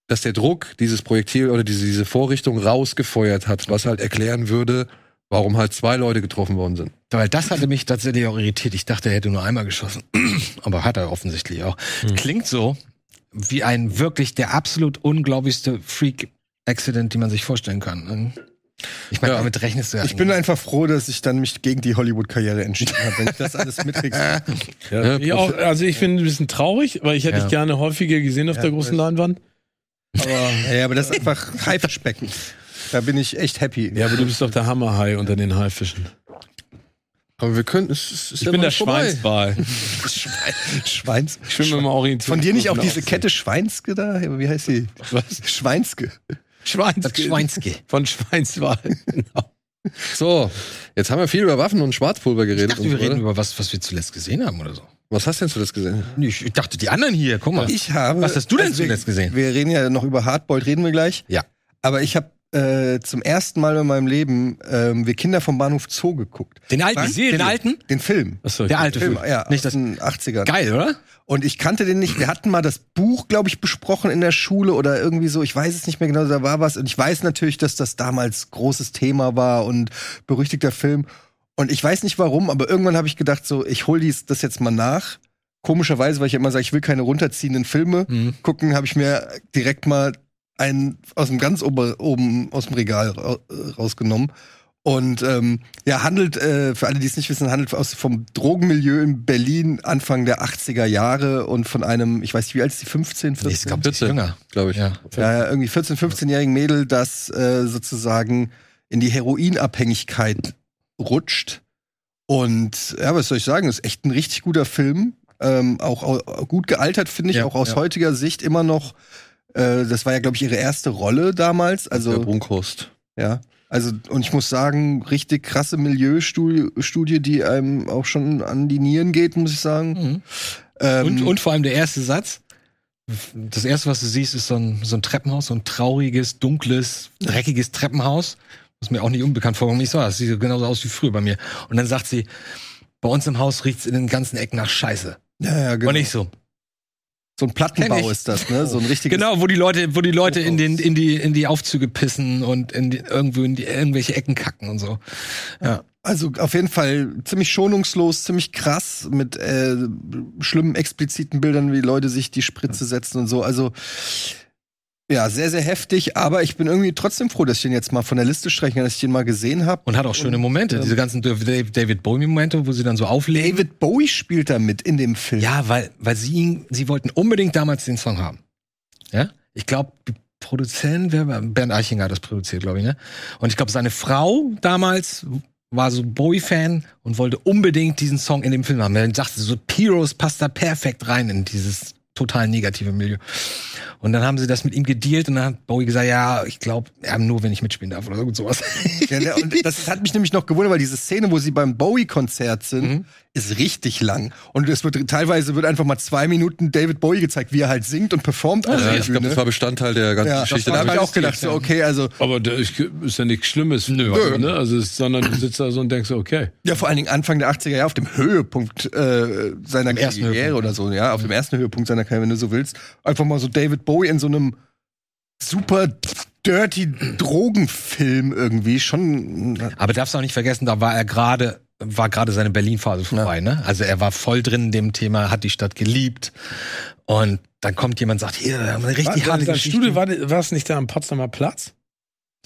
dass der Druck dieses Projektil oder diese, diese Vorrichtung rausgefeuert hat, was halt erklären würde, warum halt zwei Leute getroffen worden sind. Weil das hatte mich tatsächlich auch irritiert. Ich dachte, er hätte nur einmal geschossen. Aber hat er offensichtlich auch. Hm. Klingt so wie ein wirklich der absolut unglaublichste Freak-Accident, die man sich vorstellen kann. Ich meine, Ja. damit rechnest du ja Ich bin nicht. einfach froh, dass ich dann mich gegen die Hollywood-Karriere entschieden habe, wenn ich das alles mitkriege. Ja, Ja, ich auch, also ich finde ein bisschen traurig, weil ich hätte Ja. dich gerne häufiger gesehen auf Ja, der großen. Leinwand. Aber, ja, aber das ist einfach Haifischbecken. Da bin ich echt happy. ja, aber du bist doch der Hammerhai unter den Haifischen. Aber wir können, es, es Ich ja bin der vorbei. Schweinswal. Schweins. Ich schwimme immer orientiert. Von dir nicht auch auf diese Kette Schweinske da? Wie heißt die? Was? Schweinske. Schweinske. Schweinske. Von Schweinswal. Genau. So, jetzt haben wir viel über Waffen und Schwarzpulver Ich geredet. dachte, und wir so reden weiter. über was, was wir zuletzt gesehen haben oder so. Was hast denn du das gesehen? Ich, ich dachte, die anderen hier, guck mal. Ich habe. Was hast du denn also zuletzt gesehen? Wir reden ja noch über Hardboiled, reden wir gleich. Ja. Aber ich habe äh, zum ersten Mal in meinem Leben ähm, wir Kinder vom Bahnhof Zoo geguckt. Den alten, Die Serie. den alten, Den Film. Achso, der alte Film, Film. ja, Nicht aus das. den 80ern. Geil, oder? Und ich kannte den nicht. Wir hatten mal das Buch, glaube ich, besprochen in der Schule oder irgendwie so. Ich weiß es nicht mehr genau, da war was. Und ich weiß natürlich, dass das damals großes Thema war und berüchtigter Film. Und ich weiß nicht warum, aber irgendwann habe ich gedacht, so, ich hol dies, das jetzt mal nach. Komischerweise, weil ich immer sage, ich will keine runterziehenden Filme Mhm. gucken, habe ich mir direkt mal einen aus dem ganz ober, oben aus dem Regal ra rausgenommen. Und ähm, ja, handelt, äh, für alle, die es nicht wissen, handelt aus, vom Drogenmilieu in Berlin Anfang der 80er Jahre und von einem, ich weiß nicht, wie alt ist die, 15, 14? Ich glaube, 14. jünger. glaube ich. Ja. ja, irgendwie 14-, 15-jährigen Mädel, das äh, sozusagen in die Heroinabhängigkeit rutscht. Und ja, was soll ich sagen, ist echt ein richtig guter Film. Ähm, auch, au- gut gealtert, finde ich, Ja, auch aus ja. heutiger Sicht immer noch. Äh, das war ja, glaube ich, ihre erste Rolle damals. der Also, Brunkhorst. ja. Also, und ich muss sagen, richtig krasse Milieustudie, Studie, die einem auch schon an die Nieren geht, muss ich sagen. Mhm. Ähm, Und, und vor allem der erste Satz. Das erste, was du siehst, ist so ein, so ein Treppenhaus, so ein trauriges, dunkles, dreckiges Treppenhaus. Was mir auch nicht unbekannt vorkommt. Ich so, das sieht genauso aus wie früher bei mir. Und dann sagt sie, bei uns im Haus riecht's in den ganzen Ecken nach Scheiße. ja, ja, genau. Und ich so, so ein Plattenbau ist das, ne? So ein richtiges. Genau, wo die Leute, wo die Leute in den, in die, in die Aufzüge pissen und in die, irgendwo in die, irgendwelche Ecken kacken und so. Ja. Also auf jeden Fall ziemlich schonungslos, ziemlich krass mit äh, schlimmen expliziten Bildern, wie Leute sich die Spritze setzen und so. Also ja, sehr, sehr heftig, aber ich bin irgendwie trotzdem froh, dass ich den jetzt mal von der Liste streichen kann, dass ich den mal gesehen habe. Und hat auch schöne Momente, diese ganzen Dav- David Bowie-Momente, wo sie dann so auflegen. David Bowie spielt da mit in dem Film. Ja, weil, weil sie ihn, sie wollten unbedingt damals den Song haben. Ja? Ich glaube, die Produzent, wer war, Bernd Eichinger hat das produziert, glaube ich, ne? Und ich glaube, seine Frau damals war so Bowie-Fan und wollte unbedingt diesen Song in dem Film haben. Er dachte so, Heroes passt da perfekt rein in dieses total negative Milieu. Und dann haben sie das mit ihm gedealt und dann hat Bowie gesagt, ja, ich glaube, ja, nur wenn ich mitspielen darf oder irgend sowas. Ja, der, und das hat mich nämlich noch gewundert, weil diese Szene, wo sie beim Bowie-Konzert sind, Mhm. Ist richtig lang. Und es wird teilweise wird einfach mal zwei Minuten David Bowie gezeigt, wie er halt singt und performt auf Ja, ich glaube, das war Bestandteil der ganzen ja, Geschichte. da habe ich auch gedacht, so, okay, also Aber da ist ja nichts Schlimmes. Nö. Also, ne? also es, sondern du sitzt da so und denkst, so, okay. Ja, vor allen Dingen Anfang der 80er Jahre auf dem Höhepunkt äh, seiner ersten Karriere Höhepunkt, oder so, ja, auf dem ersten Höhepunkt seiner Karriere, wenn du so willst. Einfach mal so David Bowie in so einem super dirty Drogenfilm irgendwie schon. Aber darfst du auch nicht vergessen, da war er gerade, war gerade seine Berlin-Phase vorbei, ne? Also er war voll drin in dem Thema, hat die Stadt geliebt. Und dann kommt jemand und sagt, hier, wir haben eine richtig War, harte sein Geschichte. Studio, war, war es nicht da am Potsdamer Platz?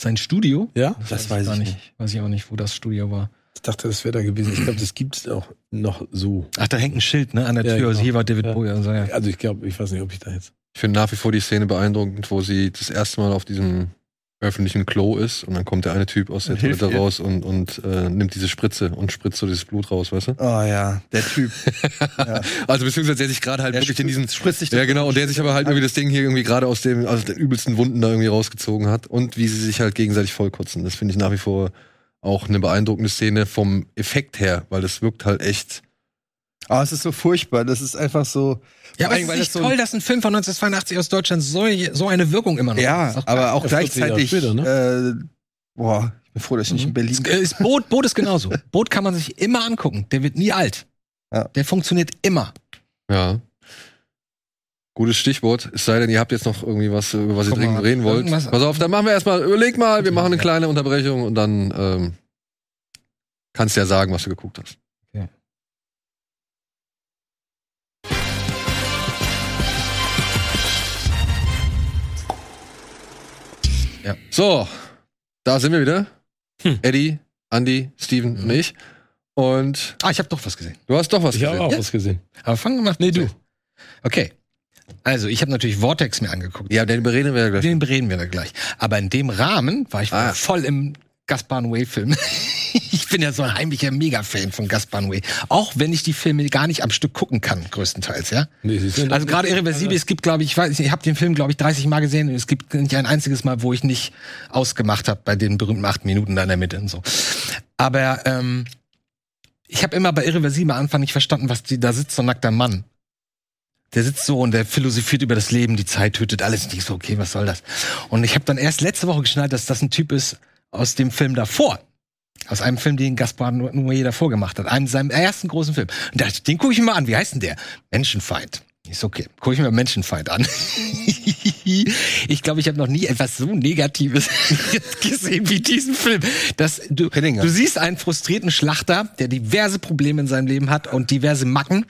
Sein Studio? Ja? Das weiß gar ich nicht. Weiß ich auch nicht, wo das Studio war. Ich dachte, das wäre da gewesen. Ich glaube, das gibt's auch noch so. Ach, da hängt ein Schild, ne, an der Ja, Tür. Also genau. hier war David Ja. Bowie. Also, ja. Also ich glaube, ich weiß nicht, ob ich da jetzt. Ich finde nach wie vor die Szene beeindruckend, wo sie das erste Mal auf diesem öffentlichen Klo ist und dann kommt der eine Typ aus der Toilette ihr. raus und, und äh, nimmt diese Spritze und spritzt so dieses Blut raus, weißt du? Oh ja, der Typ. Also beziehungsweise der sich gerade halt Der wirklich in diesen spritzt sich Ja, genau, und der sich aber halt irgendwie das Ding hier irgendwie gerade aus dem aus den übelsten Wunden da irgendwie rausgezogen hat und wie sie sich halt gegenseitig vollkotzen. Das finde ich nach wie vor auch eine beeindruckende Szene vom Effekt her, weil das wirkt halt echt. Ah, es ist so furchtbar. Das ist einfach so. Ja, aber es weil ist das nicht so- toll, dass ein Film von 1982 aus Deutschland so, so eine Wirkung immer noch hat. Ja, ist doch aber auch Ja, 40 Jahre gleichzeitig. später, äh, boah, ich bin froh, dass ich nicht in Berlin geil. Ist Boot, Boot ist genauso. Boot kann man sich immer angucken. Der wird nie alt. Ja. Der funktioniert immer. Ja. Gutes Stichwort. Es sei denn, ihr habt jetzt noch irgendwie was, über was ihr dringend mal, reden wollt. Pass auf, dann machen wir erstmal, überleg mal, wir machen eine kleine Unterbrechung und dann ähm, kannst du ja sagen, was du geguckt hast. Ja. So, da sind wir wieder. Hm. Eddie, Andy, Steven und ich. Und Ah, ich habe doch was gesehen. du hast doch was Ich habe gesehen. auch was gesehen. Aber fangen wir mal. Nee, du. Okay. Also, ich habe natürlich Vortex mir angeguckt. Ja, den bereden wir ja gleich. Den bereden wir da gleich. Aber in dem Rahmen war ich Ah. voll im Gaspar Noé-Film. Ich bin ja so ein heimlicher Mega-Fan von Gaspar Noé. Auch wenn ich die Filme gar nicht am Stück gucken kann, größtenteils, ja. Nee, Also gerade Irreversibel, es gibt, glaube ich, ich weiß ich habe den Film, glaube ich, 30 Mal gesehen und es gibt nicht ein einziges Mal, wo ich nicht ausgemacht habe bei den berühmten acht Minuten da in der Mitte und so. Aber ähm, ich habe immer bei Irreversibel am Anfang nicht verstanden, was die, da sitzt so ein nackter Mann. Der sitzt so und der philosophiert über das Leben, die Zeit tötet alles. Und ich so, okay, was soll das? Und ich habe dann erst letzte Woche geschnallt, dass das ein Typ ist aus dem Film davor. Aus einem Film, den Gaspar Noé davor gemacht hat. Einem seinem ersten großen Film. Und dachte, den gucke ich mir mal an. Wie heißt denn der? Menschenfeind. Ist okay. Gucke ich mir Menschenfeind an. ich glaube, ich habe noch nie etwas so Negatives gesehen wie diesen Film. Das, du, du siehst einen frustrierten Schlachter, der diverse Probleme in seinem Leben hat und diverse Macken.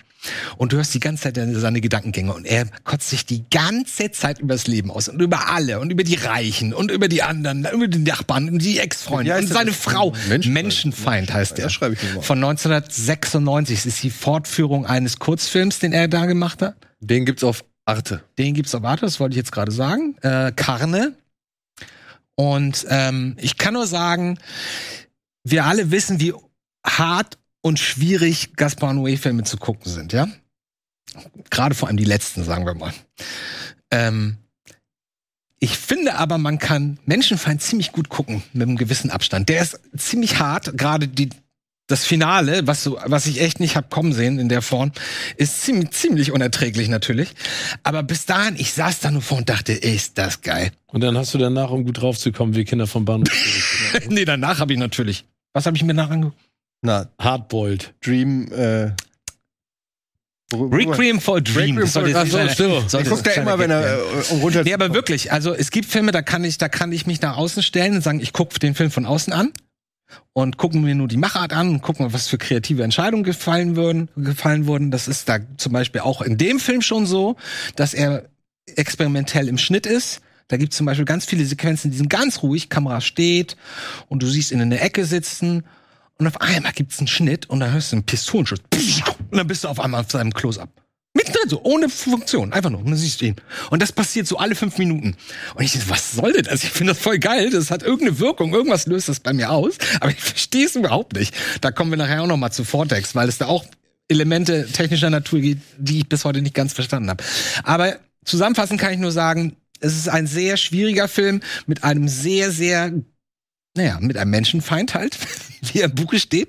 Und du hörst die ganze Zeit seine Gedankengänge und er kotzt sich die ganze Zeit übers Leben aus und über alle und über die Reichen und über die anderen, über die Nachbarn und die Ex-Freunde heißt und seine das? Frau. Menschenfeind. Menschenfeind heißt der. Das schreibe ich mir mal. Von 1996. Das ist die Fortführung eines Kurzfilms, den er da gemacht hat. Den gibt's auf Arte. Den gibt's auf Arte, das wollte ich jetzt gerade sagen. Äh, Karne. Und ähm, ich kann nur sagen, wir alle wissen, wie hart und schwierig Gaspar Noé-Filme zu gucken sind, ja? Gerade vor allem die letzten, sagen wir mal. Ähm, ich finde aber, man kann Menschenfeind ziemlich gut gucken, mit einem gewissen Abstand. Der ist ziemlich hart, gerade die, das Finale, was, so, was ich echt nicht hab kommen sehen in der Form, ist ziemlich, ziemlich unerträglich natürlich. Aber bis dahin, ich saß da nur vor und dachte, ist das geil. Und dann hast du danach, um gut drauf zu kommen, wie Kinder vom Bahnhof. nee, danach habe ich natürlich. Was habe ich mir nachher angeguckt? Na, Hardboiled. Dream, äh. Requiem for a Dream. Requiem Das sollte for- jetzt Ach so, sollte Ich guck da ein immer, wenn er äh, runter. Nee, aber wirklich, also es gibt Filme, da kann ich, da kann ich mich nach außen stellen und sagen, ich gucke den Film von außen an und gucken mir nur die Machart an und gucken, was für kreative Entscheidungen gefallen würden, gefallen wurden. Das ist da zum Beispiel auch in dem Film schon so, dass er experimentell im Schnitt ist. Da gibt es zum Beispiel ganz viele Sequenzen, die sind ganz ruhig, Kamera steht und du siehst ihn in der Ecke sitzen und auf einmal gibt's einen Schnitt und dann hörst du einen Pistolenschuss und dann bist du auf einmal auf seinem Close-Up. Mittendrin so, ohne Funktion, einfach nur. Siehst du ihn. Und das passiert so alle fünf Minuten. Und ich dachte, was soll denn das? Ich finde das voll geil. Das hat irgendeine Wirkung. Irgendwas löst das bei mir aus. Aber ich verstehe es überhaupt nicht. Da kommen wir nachher auch noch mal zu Vortex, weil es da auch Elemente technischer Natur gibt, die ich bis heute nicht ganz verstanden habe. Aber zusammenfassend kann ich nur sagen, es ist ein sehr schwieriger Film mit einem sehr, sehr, naja, mit einem Menschenfeind halt, wie er im Buche steht.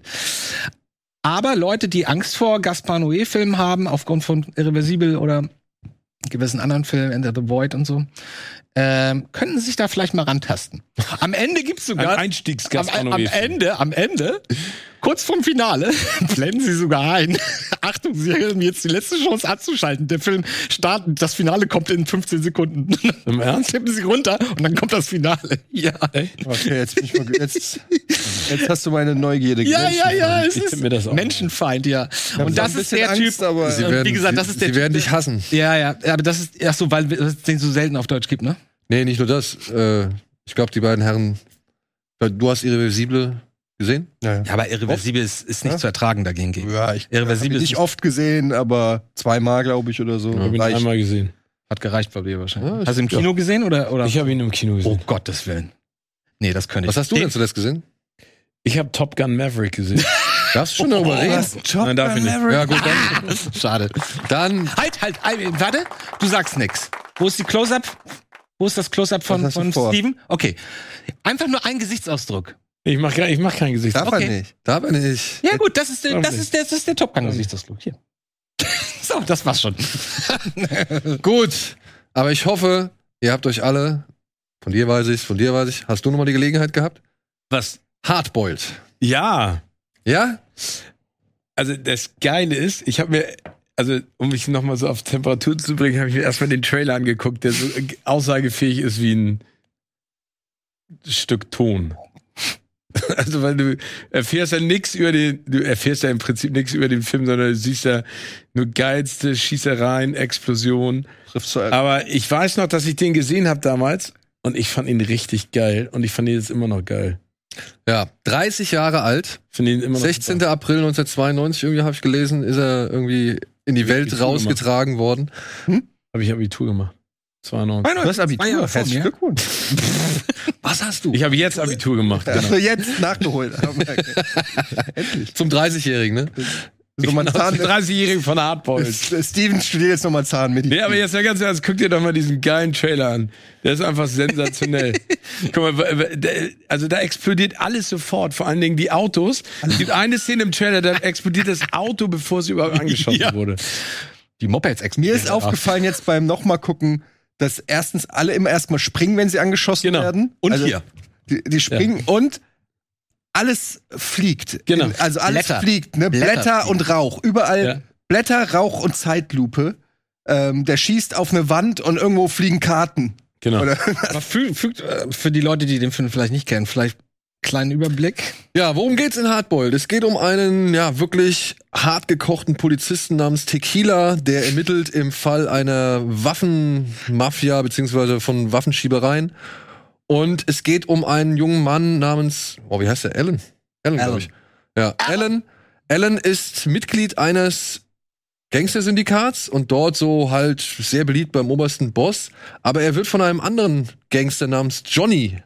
Aber Leute, die Angst vor Gaspar Noé-Filmen haben, aufgrund von Irreversibel oder gewissen anderen Filmen, Enter the Void und so, ähm, könnten sich da vielleicht mal rantasten. Am Ende gibt's sogar Ein Einstiegs-Gaspar am, am. Ende, am Ende, kurz vorm Finale, blenden sie sogar ein. Achtung, sie haben jetzt die letzte Chance abzuschalten. Der Film startet, das Finale kommt in 15 Sekunden. Im Ernst? Tippen sie runter und dann kommt das Finale. Ja. Okay, jetzt, bin ich mal, jetzt, jetzt hast du meine Neugierde Ja, ja, ja, es Ich ist mir das auch. Menschenfeind, ja. Und das ist der Angst, Typ. aber- Sie Äh, werden, wie gesagt, das ist der sie werden dich hassen. Ja, ja, aber das ist, ach so, weil es den so selten auf Deutsch gibt, ne? Nee, nicht nur das. Äh, ich glaube, die beiden Herren. Du hast Irreversible gesehen? Ja, Ja, aber irreversibel ist, ist nicht Ja? zu ertragen dagegen. ja. ja ich Irreversibel hab ihn nicht oft gesehen, aber zweimal, glaube ich, oder so. Ich habe ihn einmal gesehen. Hat gereicht bei dir wahrscheinlich. Ja, Hast du im ja. Kino gesehen oder? oder? Ich habe ihn im Kino oh gesehen. Gottes Willen. Nee, das könnte ich. Was hast du Den- denn zuletzt gesehen? Ich habe Top Gun Maverick gesehen. Darfst du schon darüber reden? Nein, darf ich nicht. Ja, gut, dann. Schade. Dann. Halt, halt, halt, warte. Du sagst nix. Wo ist die Close-Up? Wo ist das Close-Up von, von? Steven? Okay. Einfach nur ein Gesichtsausdruck. Ich mache ich mach kein Gesicht. Darf Okay. er nicht. Da bin ich. Ja, gut, das ist, der- das ist, der- das ist der Top Gun-Gesichtsausdruck. Hier. so, das war's schon. Gut. Aber ich hoffe, ihr habt euch alle. Von dir weiß ich, von dir weiß ich. Hast du nochmal die Gelegenheit gehabt? Was? Hardboiled. Ja. Ja? Also das Geile ist, ich habe mir, also um mich nochmal so auf Temperatur zu bringen, habe ich mir erstmal den Trailer angeguckt, der so aussagefähig ist wie ein Stück Ton. Also weil du erfährst ja nichts über den, du erfährst ja im Prinzip nichts über den Film, sondern du siehst ja nur geilste Schießereien, Explosionen. So Aber ich weiß noch, dass ich den gesehen habe damals und ich fand ihn richtig geil und ich fand ihn jetzt immer noch geil. Ja. 30 Jahre alt. Finde ihn immer noch 16. April 1992, irgendwie habe ich gelesen, ist er irgendwie in die Welt rausgetragen worden. Habe ich Abitur gemacht. 92. Du hast Abitur. Herzlichen mir. Glückwunsch. Was hast du? Ich habe jetzt Abitur gemacht. Hast Genau. du jetzt nachgeholt. Endlich. Zum 30-Jährigen, ne? So, Zahn, 30-Jährigen von Hardboiled. Steven studiert jetzt nochmal Zahnmedizin. Nee, aber jetzt mal ganz ernst, guck dir doch mal diesen geilen Trailer an. Der ist einfach sensationell. Guck mal, also da explodiert alles sofort, vor allen Dingen die Autos. Es gibt eine Szene im Trailer, da explodiert das Auto, bevor es überhaupt angeschossen Ja. wurde. die Mopeds Mir explodieren. ist aufgefallen jetzt beim nochmal gucken, dass erstens alle immer erstmal springen, wenn sie angeschossen Genau. werden. Und also, hier. Die, die springen und alles fliegt. Genau. Also alles Blätter. fliegt, ne? Blätter Blätter, und Rauch. Überall Ja. Blätter, Rauch und Zeitlupe. Ähm, der schießt auf eine Wand und irgendwo fliegen Karten. Genau. Oder? Aber fügt, fügt äh, für die Leute, die den Film vielleicht nicht kennen, vielleicht kleinen Überblick. Ja, worum geht's in Hardboiled? Es geht um einen, ja, wirklich hart gekochten Polizisten namens Tequila, der ermittelt im Fall einer Waffenmafia beziehungsweise von Waffenschiebereien. Und es geht um einen jungen Mann namens, oh, wie heißt der? Alan? Alan, glaube Alan. ich. Ja, Alan. Alan ist Mitglied eines Gangstersyndikats und dort so halt sehr beliebt beim obersten Boss. Aber er wird von einem anderen Gangster namens Johnny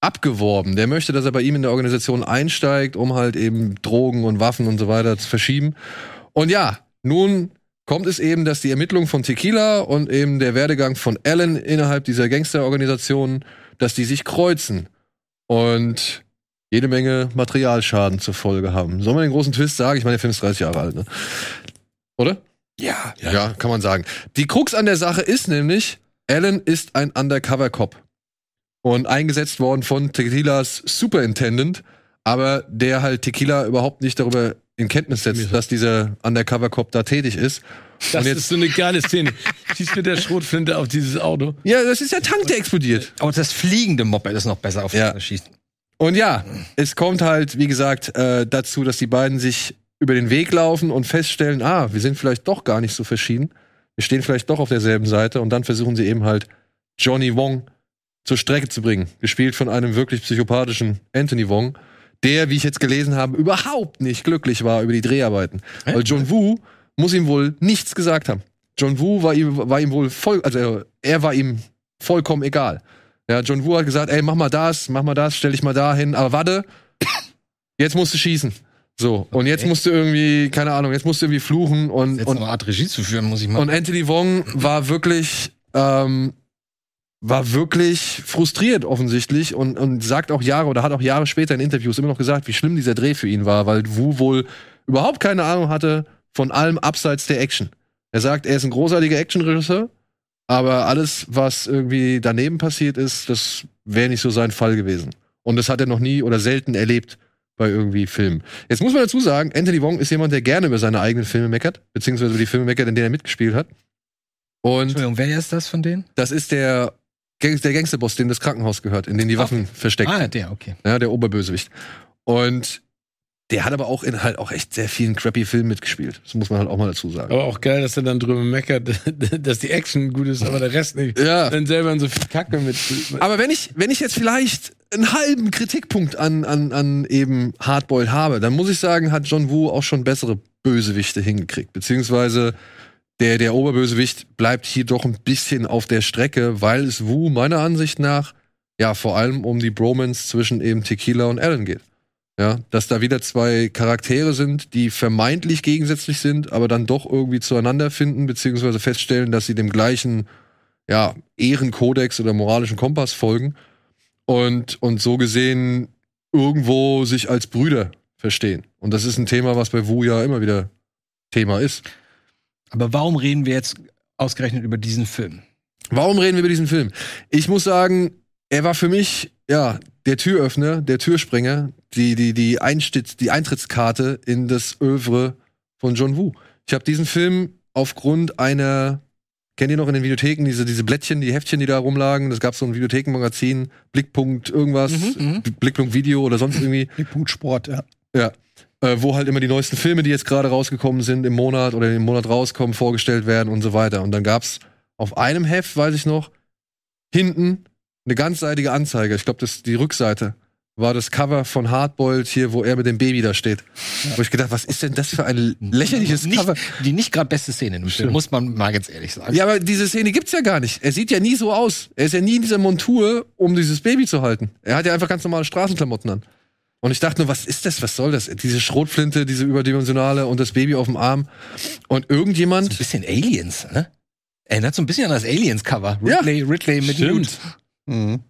abgeworben. Der möchte, dass er bei ihm in der Organisation einsteigt, um halt eben Drogen und Waffen und so weiter zu verschieben. Und ja, nun kommt es eben, dass die Ermittlungen von Tequila und eben der Werdegang von Alan innerhalb dieser Gangsterorganisation, dass die sich kreuzen und jede Menge Materialschaden zur Folge haben. Soll man den großen Twist sagen? Ich meine, der Film ist 30 Jahre alt, ne? Oder? Ja. Ja. kann man sagen. Die Krux an der Sache ist nämlich, Alan ist ein Undercover-Cop. Und eingesetzt worden von Tequilas Superintendent, aber der halt Tequila überhaupt nicht darüber in Kenntnis setzt, dass dieser Undercover-Cop da tätig ist. Das Und jetzt- ist so eine geile Szene. Schießt mit der Schrotflinte auf dieses Auto. Ja, das ist der Tank, der explodiert. Aber das fliegende Moped ist noch besser auf Ja. das Schießen. Und ja, es kommt halt, wie gesagt, äh, dazu, dass die beiden sich über den Weg laufen und feststellen, ah, wir sind vielleicht doch gar nicht so verschieden. Wir stehen vielleicht doch auf derselben Seite und dann versuchen sie eben halt Johnny Wong zur Strecke zu bringen. Gespielt von einem wirklich psychopathischen Anthony Wong, der, wie ich jetzt gelesen habe, überhaupt nicht glücklich war über die Dreharbeiten. Weil John Woo muss ihm wohl nichts gesagt haben. John Woo war ihm, war ihm wohl voll, also er war ihm vollkommen egal. Ja, John Woo hat gesagt, ey, mach mal das, mach mal das, stell dich mal da hin, aber warte, jetzt musst du schießen. So, und jetzt musst du irgendwie, keine Ahnung, jetzt musst du irgendwie fluchen und, Jetzt und eine Art Regie zu führen, muss ich mal. und Anthony Wong war wirklich, ähm, war wirklich frustriert offensichtlich und, und sagt auch Jahre oder hat auch Jahre später in Interviews immer noch gesagt, wie schlimm dieser Dreh für ihn war, weil Wu wohl überhaupt keine Ahnung hatte von allem abseits der Action. Er sagt, er ist ein großartiger Actionregisseur, aber alles, was irgendwie daneben passiert ist, das wäre nicht so sein Fall gewesen. Und das hat er noch nie oder selten erlebt bei irgendwie Filmen. Jetzt muss man dazu sagen, Anthony Wong ist jemand, der gerne über seine eigenen Filme meckert, beziehungsweise über die Filme meckert, in denen er mitgespielt hat. Und Entschuldigung, wer ist das von denen? das ist der, der Gangsterboss, dem das Krankenhaus gehört, in dem die Waffen versteckt Ah, der, okay. Ja, der Oberbösewicht. Und der hat aber auch in halt auch echt sehr vielen crappy Filmen mitgespielt. Das muss man halt auch mal dazu sagen. Aber auch geil, dass er dann drüber meckert, dass die Action gut ist, aber der Rest nicht. Ja. Dann selber in so viel Kacke mit. Aber wenn ich, wenn ich jetzt vielleicht einen halben Kritikpunkt an, an, an eben Hardboiled habe, dann muss ich sagen, hat John Woo auch schon bessere Bösewichte hingekriegt. Beziehungsweise der, der Oberbösewicht bleibt hier doch ein bisschen auf der Strecke, weil es Wu meiner Ansicht nach ja vor allem um die Bromance zwischen eben Tequila und Alan geht. Ja, dass da wieder zwei Charaktere sind, die vermeintlich gegensätzlich sind, aber dann doch irgendwie zueinander finden, beziehungsweise feststellen, dass sie dem gleichen ja, Ehrenkodex oder moralischen Kompass folgen und, und so gesehen irgendwo sich als Brüder verstehen. Und das ist ein Thema, was bei Wu ja immer wieder Thema ist. Aber warum reden wir jetzt ausgerechnet über diesen Film? Warum reden wir über diesen Film? Ich muss sagen, er war für mich, ja, der Türöffner, der Türspringer, die, die, die, Einstitt, die Eintrittskarte in das Övre von John Woo. Ich habe diesen Film aufgrund einer, kennt ihr noch in den Videotheken diese, diese Blättchen, die Heftchen, die da rumlagen? Das gab so ein Videothekenmagazin, Blickpunkt irgendwas, Mhm, Blickpunkt Video oder sonst irgendwie. Punkt Sport, ja. Ja. Äh, wo halt immer die neuesten Filme, die jetzt gerade rausgekommen sind, im Monat oder im Monat rauskommen, vorgestellt werden und so weiter. Und dann gab's auf einem Heft, weiß ich noch, hinten eine ganzseitige Anzeige. Ich glaube, das die Rückseite war das Cover von Hardboiled hier, wo er mit dem Baby da steht. Wo ich gedacht, was ist denn das für ein lächerliches nicht, Cover? Die nicht gerade beste Szene im Film, muss man mal ganz ehrlich sagen. Ja, aber diese Szene gibt's ja gar nicht. Er sieht ja nie so aus. Er ist ja nie in dieser Montur, um dieses Baby zu halten. Er hat ja einfach ganz normale Straßenklamotten an. Und ich dachte nur, was ist das? Was soll das? Diese Schrotflinte, diese überdimensionale und das Baby auf dem Arm. Und So ein irgendjemand, bisschen Aliens, ne? Erinnert so ein bisschen an das Aliens-Cover. Ja. Ridley, Ridley mit. Stimmt. Mhm.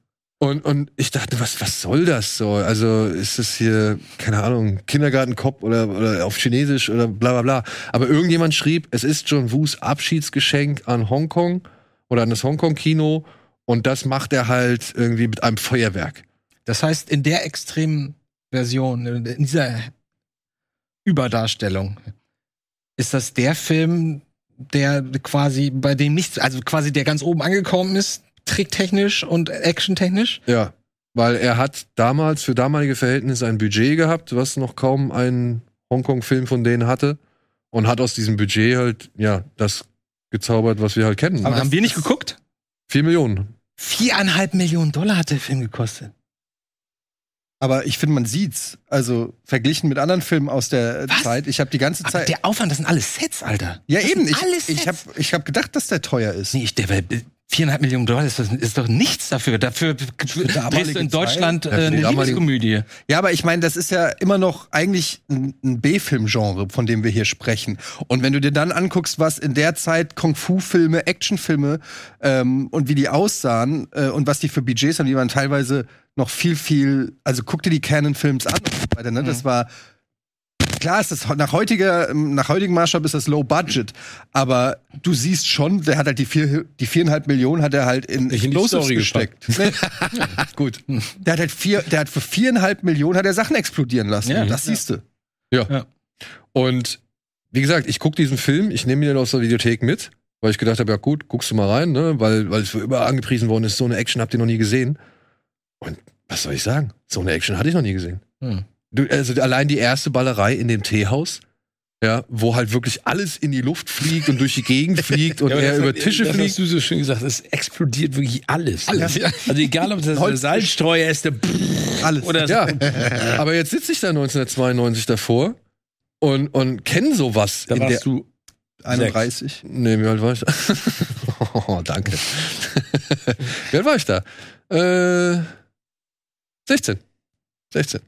Und, und ich dachte, was, was soll das so? Also ist das hier, keine Ahnung, Kindergartenkopf oder, oder auf Chinesisch oder bla bla bla. Aber irgendjemand schrieb, es ist John Woos Abschiedsgeschenk an Hongkong oder an das Hongkong-Kino und das macht er halt irgendwie mit einem Feuerwerk. Das heißt, in der extremen Version, in dieser Überdarstellung, ist das der Film, der quasi bei dem nichts, also quasi der ganz oben angekommen ist, tricktechnisch und actiontechnisch? Ja, weil er hat damals für damalige Verhältnisse ein Budget gehabt, was noch kaum ein Hongkong-Film von denen hatte. Und hat aus diesem Budget halt, ja, das gezaubert, was wir halt kennen. Aber haben wir nicht geguckt? Vier Millionen. Viereinhalb Millionen Dollar hat der Film gekostet. Aber ich finde, man sieht's. Also verglichen mit anderen Filmen aus der Was? Zeit. Ich habe die ganze Aber Zeit. der Aufwand, das sind alles Sets, Alter. ja, das eben. Ich, alles ich habe ich hab gedacht, dass der teuer ist. Nee, ich, der, viereinhalb Millionen Dollar ist, ist doch nichts dafür. Dafür drehst du in Deutschland äh, eine Liebeskomödie. Ja, aber ich meine, das ist ja immer noch eigentlich ein, ein B-Film-Genre, von dem wir hier sprechen. Und wenn du dir dann anguckst, was in der Zeit Kung-Fu-Filme, Actionfilme ähm, und wie die aussahen äh, und was die für Budgets haben, die waren teilweise noch viel, viel. Also guck dir die Canon-Films an und so weiter. Ne? Das war Klar ist das nach heutiger, nach heutigem Maßstab ist das Low Budget, aber du siehst schon, der hat halt die vier, die viereinhalb Millionen hat er halt in Nicht in die Explosives Story gesteckt. Nee. Gut. Der hat halt vier, der hat für viereinhalb Millionen hat er Sachen explodieren lassen. Ja. das siehst du. Ja. Ja. Und wie gesagt, ich gucke diesen Film, ich nehme ihn dann aus der Videothek mit, weil ich gedacht habe, ja gut, guckst du mal rein, ne? weil, weil es überall angepriesen worden ist, so eine Action habt ihr noch nie gesehen. Und was soll ich sagen? So eine Action hatte ich noch nie gesehen. Hm. Du, also allein die erste Ballerei in dem Teehaus, ja, wo halt wirklich alles in die Luft fliegt und durch die Gegend fliegt und Ja, er über Tische das fliegt. hast du so schön gesagt, es explodiert wirklich alles. Alles, ja. Also egal, ob das eine Salzstreuer ist, der Alles. oder Ja, aber jetzt sitze ich da 1992 davor und, und kenne sowas. da warst du 31. Nee, wie alt war ich da? oh, danke. wie alt war ich da? Äh, 16. 16.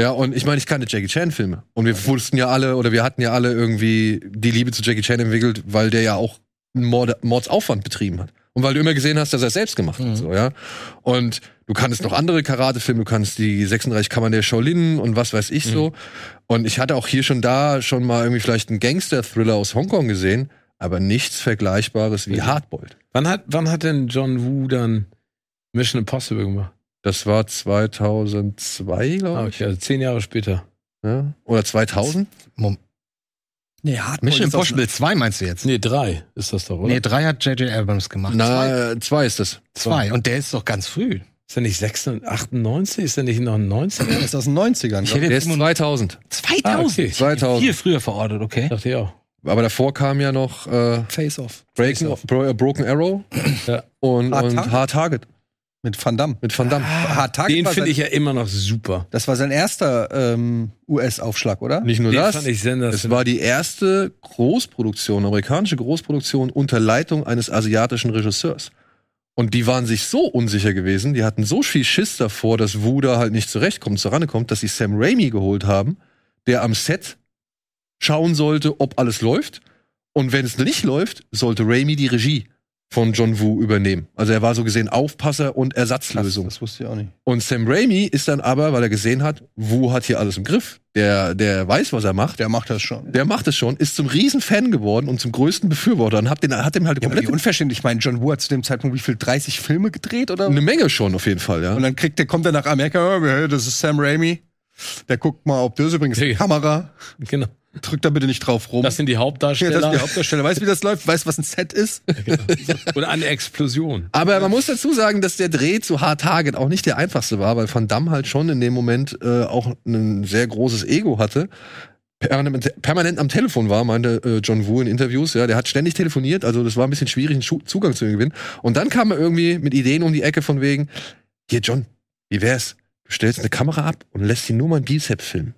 Ja, und ich meine, ich kannte Jackie Chan-Filme. Und wir wussten ja alle, oder wir hatten ja alle irgendwie die Liebe zu Jackie Chan entwickelt, weil der ja auch einen Mord Mordsaufwand betrieben hat. Und weil du immer gesehen hast, dass er es selbst gemacht Mhm. hat, so, ja. Und du kannst noch andere Karate-Filme, du kannst die 36 Kammern der Shaolin und was weiß ich so. Und ich hatte auch hier schon da schon mal irgendwie vielleicht einen Gangster-Thriller aus Hongkong gesehen, aber nichts Vergleichbares wie Hardboiled. Wann hat, wann hat denn John Woo dann Mission Impossible gemacht? Das war 2002, Ah, glaube ich. okay, also zehn Jahre später. Ja? Oder 2000? Nee, Hardboiled Mission Impossible 2 meinst du jetzt? Nee, drei ist das doch, oder? Nee, 3 hat J.J. Abrams gemacht. Na, äh, zwei ist das. Zwei. Und der ist doch ganz früh. Ist der nicht 96, 98? Ist der nicht noch ein 90er? ist aus den 90ern. Ich hätte Der jetzt ist 2000. 2000. Ah, okay. 2000. Viel früher verortet, okay. Dachte ich auch. Aber davor kam ja noch äh. Face Off. Breaking, Bro, äh, Broken Arrow Ja. und, Hard und Target? Hard Target Mit Van Damme. mit Van Damme. Hard Target Den finde ich ja immer noch super. Das war sein erster ähm, US-Aufschlag, oder? Nicht nur Den das, fand ich es war die erste Großproduktion, amerikanische Großproduktion unter Leitung eines asiatischen Regisseurs. Und die waren sich so unsicher gewesen, die hatten so viel Schiss davor, dass Wu da halt nicht zurechtkommt, zurande kommt, dass sie Sam Raimi geholt haben, der am Set schauen sollte, ob alles läuft. Und wenn es nicht läuft, sollte Raimi die Regie von John Wu übernehmen. Also er war so gesehen Aufpasser und Ersatzlösung. Das wusste ich auch nicht. Und Sam Raimi ist dann aber, weil er gesehen hat, Wu hat hier alles im Griff. Der, der weiß, was er macht. Der macht das schon. Der macht es schon, ist zum riesen Fan geworden und zum größten Befürworter und hat, den, hat dem halt Ja, komplett unverständlich. Ich meine, John Woo hat zu dem Zeitpunkt wie viel 30 Filme gedreht oder? eine Menge schon auf jeden Fall, ja. Und dann kriegt der, kommt er nach Amerika, oh, das ist Sam Raimi. Der guckt mal, ob das übrigens die Ja. Kamera. Genau. Drückt da bitte nicht drauf rum. Das sind die ja, Hauptdarsteller. das ist die Hauptdarsteller. Weißt du, wie das läuft? Weißt du, was ein Set ist? Oder eine Explosion. Aber man muss dazu sagen, dass der Dreh zu Hard Target auch nicht der einfachste war, weil Van Damme halt schon in dem Moment äh, auch ein sehr großes Ego hatte. Permanent, permanent am Telefon war, meinte äh, John Woo in Interviews. Ja, der hat ständig telefoniert, also das war ein bisschen schwierig, einen Schu- Zugang zu ihm gewinnen. Und dann kam er irgendwie mit Ideen um die Ecke von wegen, hier John, wie wär's? Du stellst eine Kamera ab und lässt ihn nur mal ein Bizeps filmen.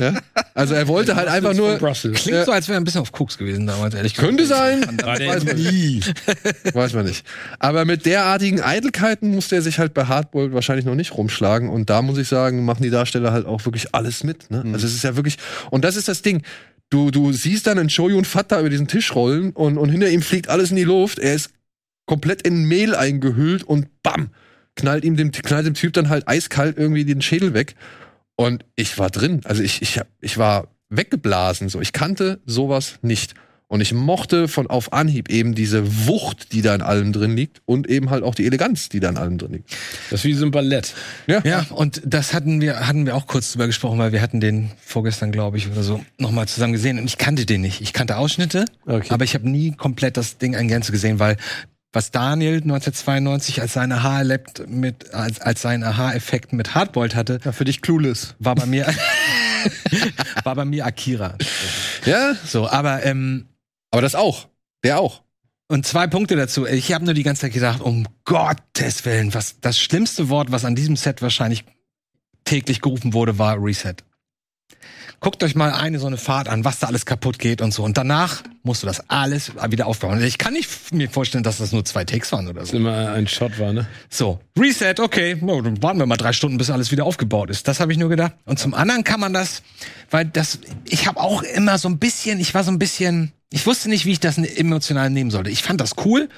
Ja? Also er wollte halt einfach nur, Brussels. Klingt Ja. so, als wäre er ein bisschen auf Koks gewesen damals, ehrlich gesagt. könnte sein, weiß man nicht. nie. Weiß man nicht. Aber mit derartigen Eitelkeiten musste er sich halt bei Hardboiled wahrscheinlich noch nicht rumschlagen. Und da muss ich sagen, machen die Darsteller halt auch wirklich alles mit. Ne? Also es ist ja wirklich. Und das ist das Ding. Du, du siehst dann einen Shoyun da über diesen Tisch rollen und, und hinter ihm fliegt alles in die Luft. Er ist komplett in Mehl eingehüllt und bam. knallt ihm dem, knallt dem Typ dann halt eiskalt irgendwie den Schädel weg. Und ich war drin. Also ich, ich, hab- ich war weggeblasen. So, ich kannte sowas nicht. Und ich mochte von auf Anhieb eben diese Wucht, die da in allem drin liegt und eben halt auch die Eleganz, die da in allem drin liegt. Das ist wie so ein Ballett. Ja, und das hatten wir, hatten wir auch kurz drüber gesprochen, weil wir hatten den vorgestern, glaube ich, oder so, nochmal zusammen gesehen. Und ich kannte den nicht. Ich kannte Ausschnitte, Okay. aber ich habe nie komplett das Ding in Gänze gesehen, weil was Daniel 1992 als sein Aha-Effekt mit, als, als sein Aha-Effekt mit Hardboiled hatte, Ja, für dich clueless. war bei mir, war bei mir Akira. Ja, So, aber, ähm, aber das auch. Der auch. Und zwei Punkte dazu. Ich habe nur die ganze Zeit gedacht, um Gottes Willen, was das schlimmste Wort, was an diesem Set wahrscheinlich täglich gerufen wurde, war Reset. Guckt euch mal eine so eine Fahrt an, was da alles kaputt geht und so. Und danach musst du das alles wieder aufbauen. Ich kann nicht mir vorstellen, dass das nur zwei Takes waren oder Das so. immer ein Shot war, ne? So, Reset, okay, no, dann warten wir mal drei Stunden, bis alles wieder aufgebaut ist. Das habe ich nur gedacht. Und zum anderen kann man das, weil das, ich habe auch immer so ein bisschen, ich war so ein bisschen, ich wusste nicht, wie ich das emotional nehmen sollte. Ich fand das cool,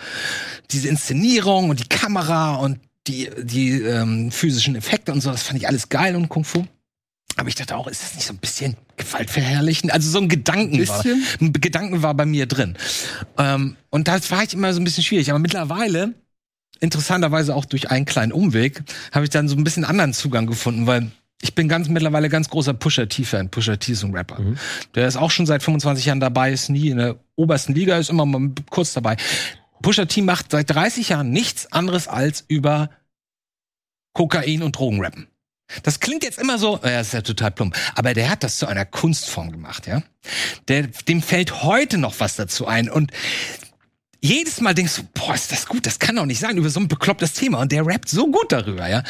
diese Inszenierung und die Kamera und die, die ähm, physischen Effekte und so, das fand ich alles geil und Kung Fu. Aber ich dachte auch, ist das nicht so ein bisschen gewaltverherrlichen? Also so ein Gedanken war, Bisschen? ein Gedanken war bei mir drin. Ähm, und das war ich immer so ein bisschen schwierig. Aber mittlerweile, interessanterweise auch durch einen kleinen Umweg, habe ich dann so ein bisschen anderen Zugang gefunden, weil ich bin ganz mittlerweile ganz großer Pusher T-Fan. Pusher T ist ein Rapper. Der ist auch schon seit 25 Jahren dabei, ist nie in der obersten Liga, ist immer mal kurz dabei. Pusher T macht seit 30 Jahren nichts anderes als über Kokain und Drogen rappen. Das klingt jetzt immer so, ja, ist ja total plump, aber der hat das zu einer Kunstform gemacht, ja. Der, dem fällt heute noch was dazu ein und jedes Mal denkst du, boah, ist das gut, das kann doch nicht sein, über so ein beklopptes Thema und der rappt so gut darüber, ja.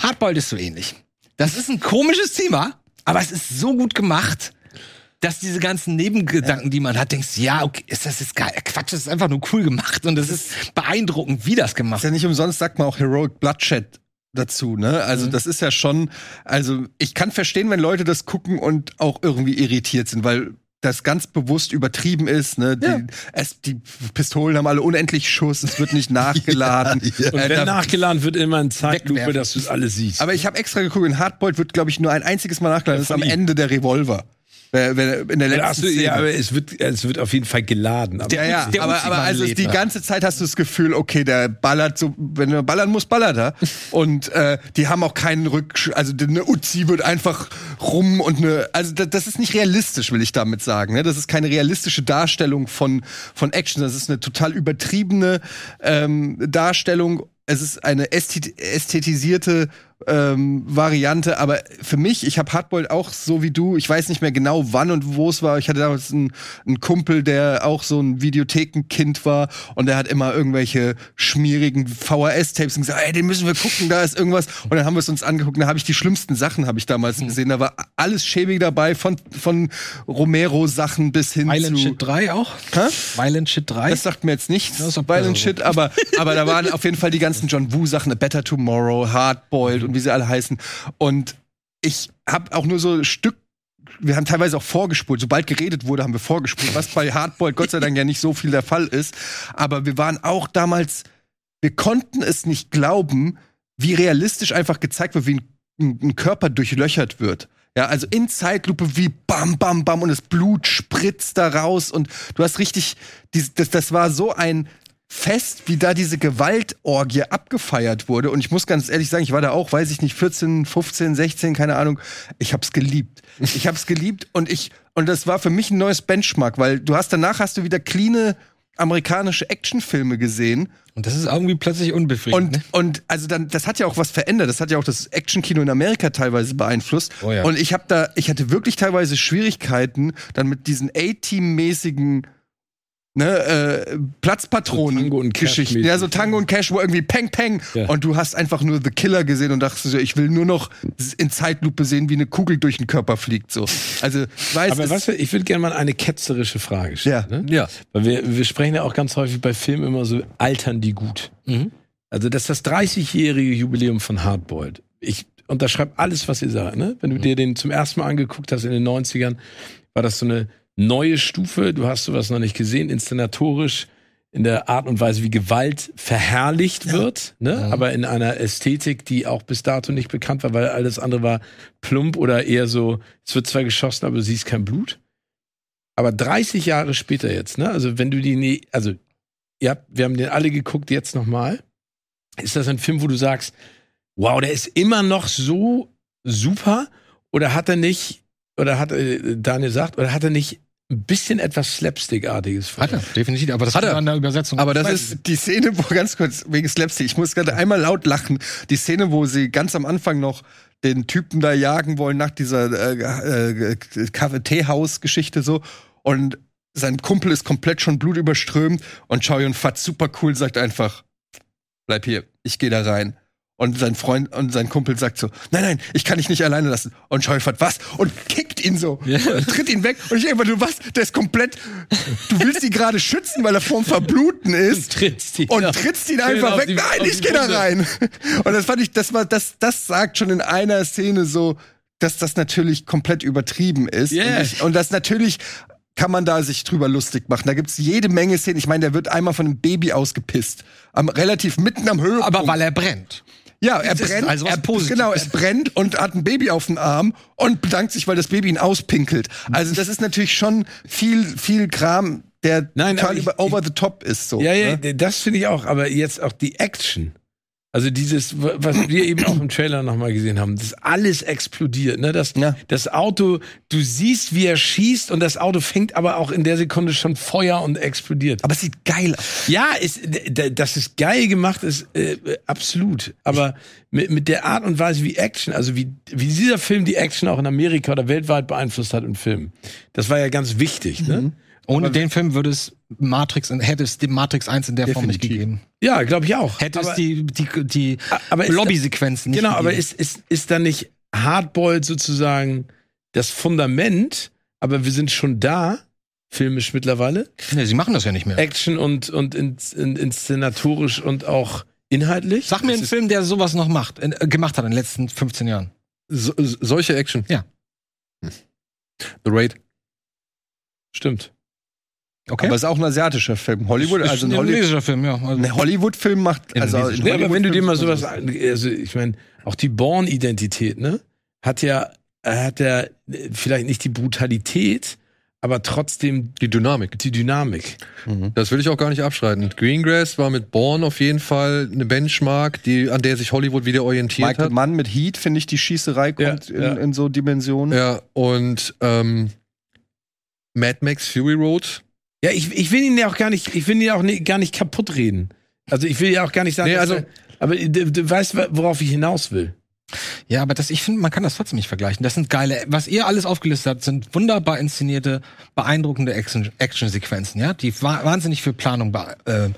Hardboiled ist so ähnlich. Das ist ein komisches Thema, aber es ist so gut gemacht, dass diese ganzen Nebengedanken, die man hat, denkst, ja, okay, ist das jetzt geil? Quatsch, das ist einfach nur cool gemacht und das ist beeindruckend, wie das gemacht Ist ja nicht umsonst sagt man auch Heroic Bloodshed dazu, ne? Also das ist ja schon, also ich kann verstehen, wenn Leute das gucken und auch irgendwie irritiert sind, weil das ganz bewusst übertrieben ist, ne? Die, es, die Pistolen haben alle unendlich Schuss, es wird nicht nachgeladen. Ja, Und Äh, wenn da- nachgeladen wird, immer in Zeitlupe, dass du es alles siehst. aber ich habe extra geguckt, in Hardboiled wird, glaube ich, nur ein einziges Mal nachgeladen. Das ist am. Ende der Revolver. In der letzten Ach so, ja, aber es wird, es wird auf jeden Fall geladen. Aber Ja, ja, Der aber, aber also die ganze Zeit hast du das Gefühl, okay, der ballert so, wenn er ballern muss, ballert er. Und äh, die haben auch keinen Rück, also eine Uzi wird einfach rum und eine, also das, ist nicht realistisch, will ich damit sagen. Ne? Das ist keine realistische Darstellung von von Action. Das ist eine total übertriebene ähm, Darstellung. Es ist eine ästhet ästhetisierte ähm, Variante, aber für mich, ich habe Hardboiled auch so wie du, ich weiß nicht mehr genau wann und wo es war. Ich hatte damals einen, einen Kumpel, der auch so ein Videothekenkind war und der hat immer irgendwelche schmierigen VHS-Tapes und gesagt, ey, den müssen wir gucken, da ist irgendwas. Und dann haben wir es uns angeguckt, und da habe ich die schlimmsten Sachen habe ich damals gesehen. Da war alles schäbig dabei, von, von Romero-Sachen bis hin Violent zu. Shit 3 auch? Hä? Violent Shit 3? Das sagt mir jetzt nichts, Violent besser so. Shit, aber, aber da waren auf jeden Fall die ganzen John Woo-Sachen, A Better Tomorrow, Hardboiled und wie sie alle heißen. Und ich habe auch nur so Stück, wir haben teilweise auch vorgespult. Sobald geredet wurde, haben wir vorgespult, was bei Hardboiled Gott sei Dank ja nicht so viel der Fall ist. Aber wir waren auch damals, wir konnten es nicht glauben, wie realistisch einfach gezeigt wird, wie ein, ein, ein Körper durchlöchert wird. Ja, also in Zeitlupe wie bam, bam, bam und das Blut spritzt da raus und du hast richtig, das, das war so ein Fest, wie da diese Gewaltorgie abgefeiert wurde. Und ich muss ganz ehrlich sagen, ich war da auch, weiß ich nicht, 14, 15, 16, keine Ahnung. Ich hab's geliebt. Ich hab's geliebt und ich, und das war für mich ein neues Benchmark, weil du hast danach hast du wieder cleane amerikanische Actionfilme gesehen Und das ist irgendwie plötzlich unbefriedigend. und, ne? und also dann, das hat ja auch was verändert. Das hat ja auch das Actionkino in Amerika teilweise beeinflusst. Oh ja. Und ich habe da, ich hatte wirklich teilweise Schwierigkeiten, dann mit diesen A-Team-mäßigen ne, äh, Platzpatronen So Tango und Cash Geschichten. Ja, so Tango und Cash, wo irgendwie Peng Peng Ja. und du hast einfach nur The Killer gesehen und dachtest so, ich will nur noch in Zeitlupe sehen, wie eine Kugel durch den Körper fliegt. So. Also, ich weiß, Aber was, ich würde gerne mal eine ketzerische Frage stellen. Ja. Ne? Ja. Weil wir, wir sprechen ja auch ganz häufig bei Filmen immer so, altern die gut. Mhm. Also das ist das 30-jährige Jubiläum von Hardboiled. Ich unterschreibe alles, was ihr sagt. Ne? Wenn du dir den zum ersten Mal angeguckt hast in den 90ern, war das so eine neue Stufe. Du hast sowas noch nicht gesehen, inszenatorisch, in der Art und Weise, wie Gewalt verherrlicht wird, ne? Ja. aber in einer Ästhetik, die auch bis dato nicht bekannt war, weil alles andere war plump oder eher so, es wird zwar geschossen, aber du siehst kein Blut. Aber 30 Jahre später jetzt, ne? Also wenn du die, ne also ihr habt, wir haben den alle geguckt, jetzt nochmal. Ist das ein Film, wo du sagst, wow, der ist immer noch so super? Oder hat er nicht, oder hat äh, Daniel sagt, oder hat er nicht ein bisschen etwas Slapstick-artiges? Hat er, definitiv. Aber das Hat er. an der Übersetzung. Aber das ist, die Szene, wo ganz kurz wegen Slapstick, ich muss gerade einmal laut lachen. Die Szene, wo sie ganz am Anfang noch den Typen da jagen wollen nach dieser äh, äh, Kaffee-Teehaus-Geschichte so und sein Kumpel ist komplett schon blutüberströmt und Chow Yun Fat super cool sagt einfach bleib hier, ich gehe da rein. Und sein Freund und sein Kumpel sagt so, nein, nein, ich kann dich nicht alleine lassen. Und Chow Yun Fat was? Und kickt ihn so, und tritt ihn weg. Und ich einfach, du was? Der ist komplett, du willst ihn gerade schützen, weil er vorm Verbluten ist trittst ihn und trittst ihn einfach weg. die- Nein, ich die geh da rein. Und das fand ich, das war, das, das sagt schon in einer Szene so, dass das natürlich komplett übertrieben ist. Yeah. Und, ich, und das natürlich kann man da sich drüber lustig machen. Da gibt's jede Menge Szenen. Ich meine, der wird einmal von einem Baby ausgepisst. Am, relativ mitten am Höhepunkt. aber weil er brennt. Ja, er Das brennt, also er, genau, er brennt und hat ein Baby auf dem Arm und bedankt sich, weil das Baby ihn auspinkelt. Also das ist natürlich schon viel, viel Kram, der Nein, total ich- über, over the top ist. So, Ja, ja, ne? das finde ich auch, aber jetzt auch die Action. Also dieses, was wir eben auch im Trailer nochmal gesehen haben, das alles explodiert, ne? Das, Ja. das Auto, du siehst, wie er schießt und das Auto fängt aber auch in der Sekunde schon Feuer und explodiert. Aber es sieht geil aus. Ja, ist, dass es geil gemacht ist, äh, absolut. Aber mit, mit der Art und Weise, wie Action, also wie, wie dieser Film die Action auch in Amerika oder weltweit beeinflusst hat im Film, das war ja ganz wichtig, ne? Ohne den Film würde es Matrix, hätte es die Matrix 1 in der Form nicht Definitiv. gegeben. Ja, glaube ich auch. Hätte aber, es die, die, die aber Lobby-Sequenzen nicht Genau, aber gegeben. ist, ist, ist da nicht Hardboiled sozusagen das Fundament, aber wir sind schon da, filmisch mittlerweile, Nee, sie machen das ja nicht mehr. Action und, und in, in, inszenatorisch und auch inhaltlich? Sag mir Das einen Film, der sowas noch macht, äh, gemacht hat in den letzten 15 Jahren. so, solche Action. Ja. Hm. The Raid. Stimmt. Okay. Aber es ist auch ein asiatischer Film. Hollywood, also ein, ein Holly indonesischer Film, ja. Also, ein Hollywood-Film macht, also Indonesisch. ein Ja, aber wenn du dir mal sowas, also ich meine, auch die Born-Identität, ne, hat ja, hat ja vielleicht nicht die Brutalität, aber trotzdem Die Dynamik. die Dynamik. Das will ich auch gar nicht abstreiten. Greengrass war mit Bourne auf jeden Fall eine Benchmark, die, an der sich Hollywood wieder orientiert Michael hat. Mann mit Heat, finde ich, die Schießerei kommt Ja, in, ja. in so Dimensionen. Ja, und ähm, Mad Max Fury Road. Ja, ich, ich will ihn ja auch gar nicht, ich will ihn ja auch nicht, gar nicht kaputt reden. Also ich will ja auch gar nicht sagen, Nee, also- er- aber du, du weißt, worauf ich hinaus will. Ja, aber das, ich finde, man kann das trotzdem nicht vergleichen. Das sind geile, was ihr alles aufgelistet habt, sind wunderbar inszenierte, beeindruckende Action- Action-Sequenzen, ja, die wa wahnsinnig viel Planung äh,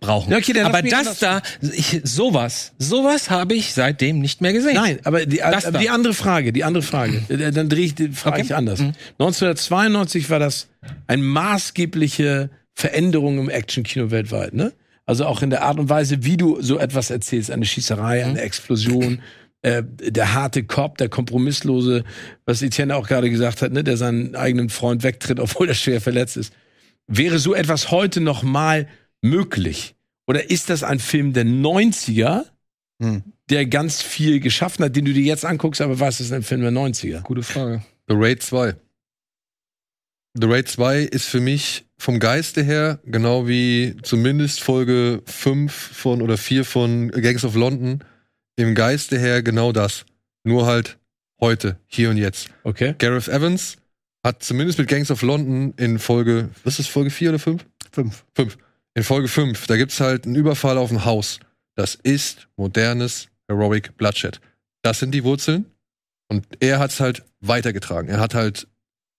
brauchen. Ja, okay, aber das da, ich, sowas, sowas habe ich seitdem nicht mehr gesehen. Nein, aber die, Das aber die da. andere Frage, die andere Frage, äh, dann drehe ich die Frage Okay. ich anders. Mhm. 1992 war das eine maßgebliche Veränderung im Action-Kino weltweit, ne? Also auch in der Art und Weise, wie du so etwas erzählst, eine Schießerei, eine Explosion, äh, der harte Cop, der kompromisslose, was Etienne auch gerade gesagt hat, ne, der seinen eigenen Freund wegtritt, obwohl er schwer verletzt ist. Wäre so etwas heute noch mal möglich? Oder ist das ein Film der 90er, Hm. der ganz viel geschaffen hat, den du dir jetzt anguckst, aber was ist ein Film der 90er? Gute Frage. The Raid 2. The Raid 2 ist für mich vom Geiste her, genau wie zumindest Folge 5 von oder 4 von Gangs of London, im Geiste her genau das. Nur halt heute, hier und jetzt. Okay. Gareth Evans hat zumindest mit Gangs of London in Folge, was ist Folge 4 oder 5? Fünf. 5. In Folge 5, da gibt's halt einen Überfall auf ein Haus. Das ist modernes Heroic Bloodshed. Das sind die Wurzeln. Und er hat's halt weitergetragen. Er hat halt,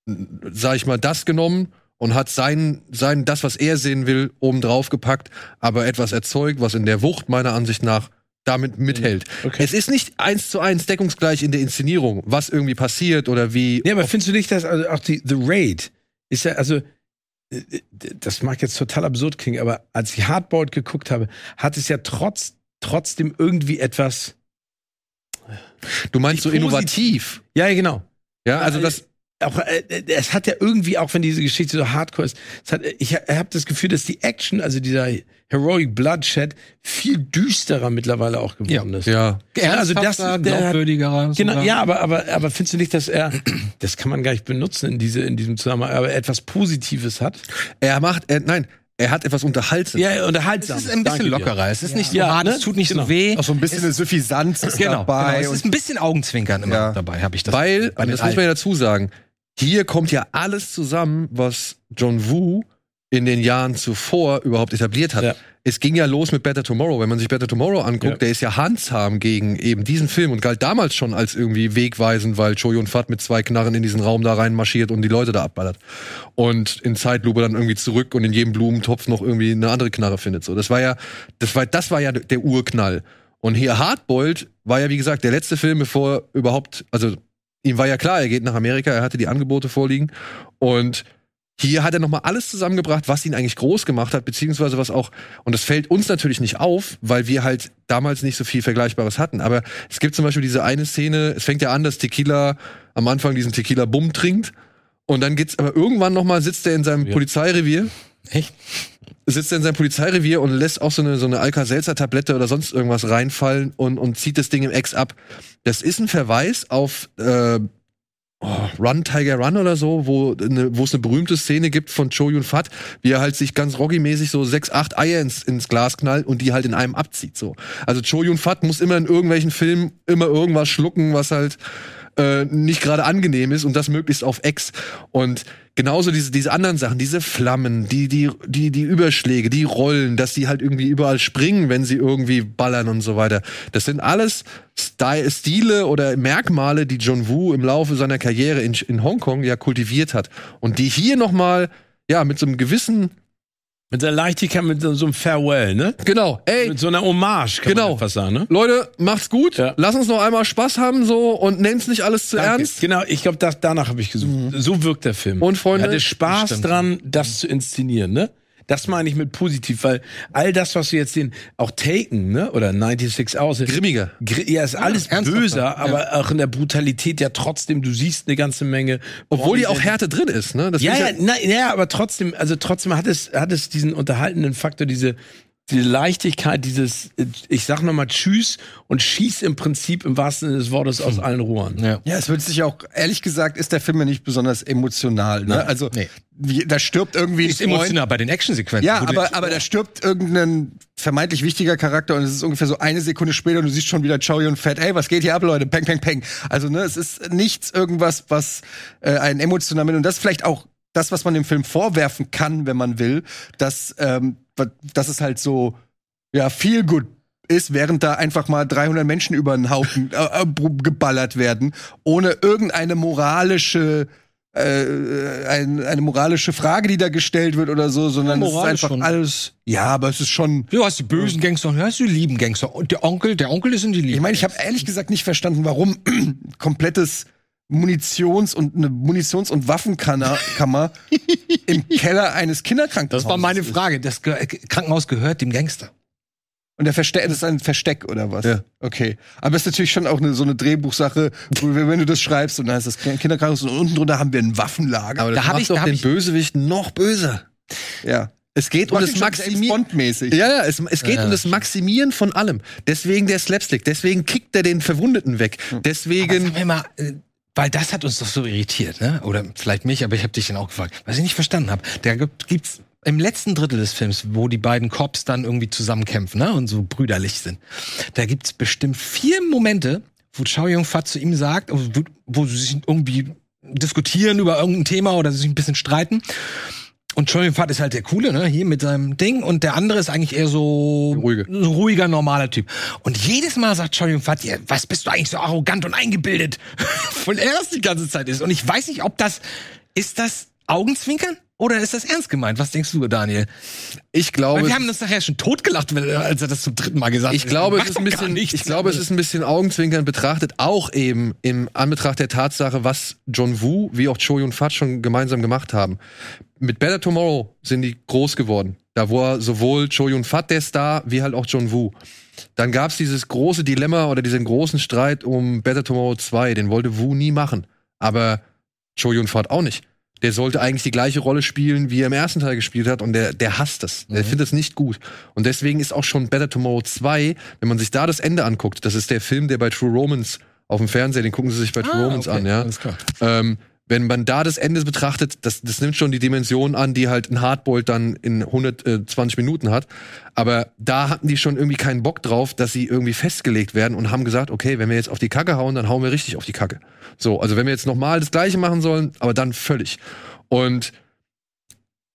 sag ich mal, das genommen und hat sein, sein, das, was er sehen will, oben drauf gepackt, aber etwas erzeugt, was in der Wucht meiner Ansicht nach damit mithält. Okay. Es ist nicht eins zu eins deckungsgleich in der Inszenierung, was irgendwie passiert oder wie. Ja, aber findest du nicht, dass also auch die The Raid ist ja, also äh, äh, das mag jetzt total absurd klingen, aber als ich Hardboiled geguckt habe, hat es ja trotz, trotzdem irgendwie etwas. du meinst so innovativ. Ja, ja, genau. Ja, also das, auch, äh, es hat ja irgendwie, auch wenn diese Geschichte so hardcore ist, es hat, ich habe das Gefühl, dass die Action, also dieser Heroic Bloodshed, viel düsterer mittlerweile auch geworden ist. Ja. also das, Ernsthafter, der hat- glaubwürdiger. Genau, sogar. ja, aber, aber, aber findest du nicht, dass er, das kann man gar nicht benutzen in, diese, in diesem Zusammenhang, aber etwas Positives hat? Er macht, er, nein, er hat etwas unterhalten. Ja, Es unterhaltsam. ist ein bisschen Danke dir. lockerer. Es ist nicht so Ja, hart, ne? es tut nicht Genau. so weh. Auch so ein bisschen eine Suffisanz ist Genau, dabei. genau. Es ist ein bisschen Augenzwinkern immer Ja. dabei, habe ich das. Weil, das muss man ja dazu sagen, hier kommt ja alles zusammen, was John Woo in den Jahren zuvor überhaupt etabliert hat. Ja. Es ging ja los mit Better Tomorrow. Wenn man sich Better Tomorrow anguckt, Ja. der ist ja handsam gegen eben diesen Film und galt damals schon als irgendwie wegweisend, weil Cho Yun Fat mit zwei Knarren in diesen Raum da reinmarschiert und die Leute da abballert. Und in Zeitlupe dann irgendwie zurück und in jedem Blumentopf noch irgendwie eine andere Knarre findet. So, das war ja, das war, das war ja der Urknall. Und hier Hardboiled war ja, wie gesagt, der letzte Film, bevor überhaupt, also ihm war ja klar, er geht nach Amerika, er hatte die Angebote vorliegen und hier hat er nochmal alles zusammengebracht, was ihn eigentlich groß gemacht hat, beziehungsweise was auch, und das fällt uns natürlich nicht auf, weil wir halt damals nicht so viel Vergleichbares hatten. Aber es gibt zum Beispiel diese eine Szene, es fängt ja an, dass Tequila am Anfang diesen Tequila-Bumm trinkt. Und dann geht's aber irgendwann nochmal, sitzt er in seinem Ja. Polizeirevier Echt? Sitzt er in seinem Polizeirevier und lässt auch so eine, so eine Alka-Seltzer-Tablette oder sonst irgendwas reinfallen und, und zieht das Ding im Ex ab. Das ist ein Verweis auf äh, oh, Run, Tiger Run oder so, wo, eine, wo es eine berühmte Szene gibt von Cho Yun Fat, wie er halt sich ganz Rocky-mäßig so sechs, acht Eier ins, ins Glas knallt und die halt in einem abzieht. So. Also Cho Yun Fat muss immer in irgendwelchen Filmen immer irgendwas schlucken, was halt äh, nicht gerade angenehm ist und das möglichst auf Ex. Und genauso diese, diese anderen Sachen, diese Flammen, die, die, die, die Überschläge, die Rollen, dass die halt irgendwie überall springen, wenn sie irgendwie ballern und so weiter. Das sind alles Stile oder Merkmale, die John Woo im Laufe seiner Karriere in, in Hongkong ja kultiviert hat. Und die hier nochmal, ja, mit so einem gewissen, Mit der Leichtigkeit, mit so einem Farewell, ne? genau, ey, Mit so einer Hommage, kann Genau. man fast sagen, ne? Leute, macht's gut, Ja. lass uns noch einmal Spaß haben so und nehmt's nicht alles zu Danke. ernst. Genau, ich glaube, danach habe ich gesucht. So wirkt der Film. Und, Freunde, er hatte Spaß dran, das zu inszenieren, ne? Das meine ich mit positiv, weil all das, was wir jetzt sehen, auch Taken, ne? Oder 96 Hours. Grimmiger. Gr- Ja, ist alles ernsthafter, böser, aber auch in der Brutalität ja trotzdem, du siehst eine ganze Menge. Obwohl die auch Härte drin ist, ne? Das ja, ist ja, na, ja, aber trotzdem, also trotzdem hat es, hat es diesen unterhaltenden Faktor, diese, diese Leichtigkeit, dieses, ich sag nochmal Tschüss und schieß im Prinzip im wahrsten Sinne des Wortes aus allen Rohren. Ja. Ja, es wird sich auch, ehrlich gesagt, ist der Film ja nicht besonders emotional. Ne? Also, Nee. wie, da stirbt irgendwie Ist Freund. emotional bei den Actionsequenzen. Ja, aber, aber da stirbt irgendein vermeintlich wichtiger Charakter und es ist ungefähr so eine Sekunde später und du siehst schon wieder Chow Yun Fat, ey, was geht hier ab, Leute? Peng, peng, peng. Also, ne, es ist nichts irgendwas, was äh, einen emotional mit und das ist vielleicht auch das, was man dem Film vorwerfen kann, wenn man will, dass, ähm, dass es halt so, ja, viel gut ist, während da einfach mal 300 Menschen über den Haufen äh, äh, geballert werden, ohne irgendeine moralische äh, ein, eine moralische Frage, die da gestellt wird oder so, sondern Ja, es ist einfach schon. alles. Ja, aber es ist schon. Du hast die bösen Gangster und du hast die lieben Gangster. Und der Onkel, der Onkel ist in die Liebe. Ich meine, ich habe ehrlich gesagt nicht verstanden, warum komplettes Munitions- und eine Munitions- und Waffenkammer Kammer im Keller eines Kinderkrankenhauses. das war meine ist. Frage. Das Krankenhaus gehört dem Gangster. Und der Versteck, das ist ein Versteck oder was? Ja. Okay. Aber es ist natürlich schon auch eine, so eine Drehbuchsache, wo, wenn du das schreibst und dann heißt das Kinderkrankenhaus und unten drunter haben wir ein Waffenlager. Aber das Da hab macht ich- doch da hab den ich- Bösewicht noch böser. ja. Es geht um das schon James Maximieren. Ja, ja, es, es geht Ja, um das. Maximieren von allem. Deswegen der Slapstick, deswegen kickt er den Verwundeten weg. Aber Deswegen. sag mir mal, äh, weil das hat uns doch so irritiert, ne? Oder vielleicht mich, aber ich habe dich dann auch gefragt, was ich nicht verstanden habe. Da gibt- gibt's im letzten Drittel des Films, wo die beiden Cops dann irgendwie zusammenkämpfen, ne? Und so brüderlich sind. Da gibt's bestimmt vier Momente, wo Chow Yun Fat zu ihm sagt, wo, wo sie sich irgendwie diskutieren über irgendein Thema oder sich ein bisschen streiten. Und Fat ist halt der Coole, ne, hier mit seinem Ding. Und der andere ist eigentlich eher so Ruhige. ein ruhiger, normaler Typ. Und jedes Mal sagt Fat, ja, was bist du eigentlich so arrogant und eingebildet? Weil er das die ganze Zeit ist. Und ich weiß nicht, ob das, ist das Augenzwinkern? Oder ist das ernst gemeint? Was denkst du, Daniel? ich glaube, Weil wir haben uns nachher schon totgelacht, weil- als er das zum dritten Mal gesagt hat. ich glaube, es ist ein bisschen, ich glaube, es ist ein bisschen Augenzwinkern betrachtet, auch eben im Anbetracht der Tatsache, was John Woo wie auch Cho Yun Fat schon gemeinsam gemacht haben. Mit Better Tomorrow sind die groß geworden. Da war sowohl Cho Yun Fat der Star, wie halt auch John Woo. Dann gab's dieses große Dilemma oder diesen großen Streit um Better Tomorrow 2. Den wollte Woo nie machen. Aber Cho Yun Fat auch nicht. Der sollte eigentlich die gleiche Rolle spielen, wie er im ersten Teil gespielt hat, und der, der hasst es. Der findet es nicht gut. Und deswegen ist auch schon Better Tomorrow 2, wenn man sich da das Ende anguckt, das ist der Film, der bei True Romans auf dem Fernseher, den gucken sie sich bei True Ah, Romans okay, an, ja. alles klar. Ähm, wenn man da das Ende betrachtet, das, das nimmt schon die Dimension an, die halt ein Hardboiled dann in 120 Minuten hat. Aber da hatten die schon irgendwie keinen Bock drauf, dass sie irgendwie festgelegt werden und haben gesagt, okay, wenn wir jetzt auf die Kacke hauen, dann hauen wir richtig auf die Kacke. So, also wenn wir jetzt nochmal das Gleiche machen sollen, aber dann völlig. Und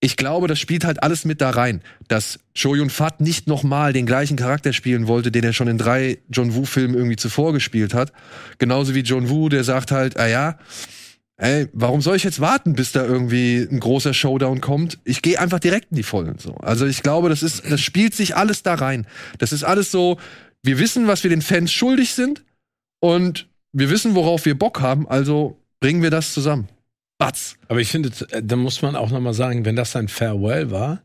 ich glaube, das spielt halt alles mit da rein, dass Cho Yun Fat nicht nochmal den gleichen Charakter spielen wollte, den er schon in drei John Woo-Filmen irgendwie zuvor gespielt hat. Genauso wie John Woo, der sagt halt, ah ja, ey, warum soll ich jetzt warten, bis da irgendwie ein großer Showdown kommt? Ich gehe einfach direkt in die Vollen. So. Also ich glaube, das ist, das spielt sich alles da rein. Das ist alles so, wir wissen, was wir den Fans schuldig sind und wir wissen, worauf wir Bock haben, also bringen wir das zusammen. Batz. Aber ich finde, äh, da muss man auch noch mal sagen, wenn das sein Farewell war,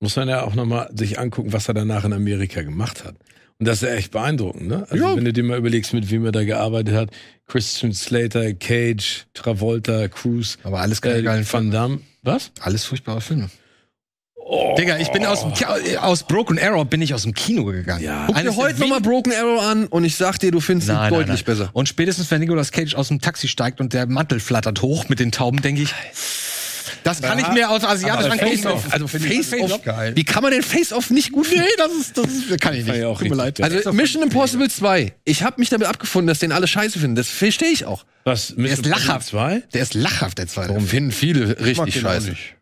muss man ja auch noch mal sich angucken, was er danach in Amerika gemacht hat. Und das ist ja echt beeindruckend, ne? Also Ja. wenn du dir mal überlegst, mit wem er da gearbeitet hat, Christian Slater, Cage, Travolta, Cruz, Aber alles keine äh, geilen Van. Damme. Was? Alles furchtbare Filme. Digga, ich bin aus, dem Ki- aus Broken Arrow bin ich aus dem Kino gegangen. Ja. Guck dir heute nochmal Broken Arrow an und ich sag dir, du findest ihn Nein, deutlich nein, nein. besser. Und spätestens, wenn Nicolas Cage aus dem Taxi steigt und der Mantel flattert hoch mit den Tauben, denke ich, das kann ich mir aus asiatisch Aber angucken. Face-Off, Also Face Face-Off wie kann man den Face Off nicht gut finden? Nee, das ist, das ist, kann ich nicht. Fand ich auch Tut mir leid. Also Mission Impossible 2. Ich habe mich damit abgefunden, dass den alle scheiße finden. Das verstehe ich auch. Was? Der ist lachhaft. Zwei? Der ist lachhaft, der zweite. Warum finden viele richtig scheiße? nicht.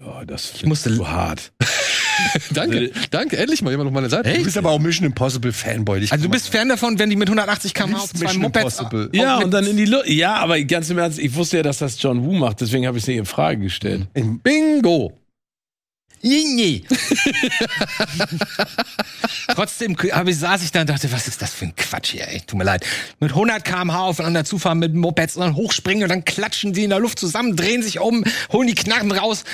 Ja, das ich musste- zu hart. Danke, danke, endlich mal jemand auf meiner Seite. Du bist aber auch Mission Impossible Fanboy. Ich Also du bist Fan davon, wenn die mit 180 km auf zwei Mission Mopeds... Impossible. Ja, und dann in die Luft. Ja, aber ganz im Ernst, ich wusste ja, dass das John Woo macht, deswegen habe ich es nicht in Frage gestellt. Bingo. Nee. Trotzdem hab ich, saß ich da und dachte, was ist das für ein Quatsch hier, ey? Tut mir leid. Mit 100 km/h aufeinander zufahren mit Mopeds und dann hochspringen und dann klatschen die in der Luft zusammen, drehen sich um, holen die Knarren raus.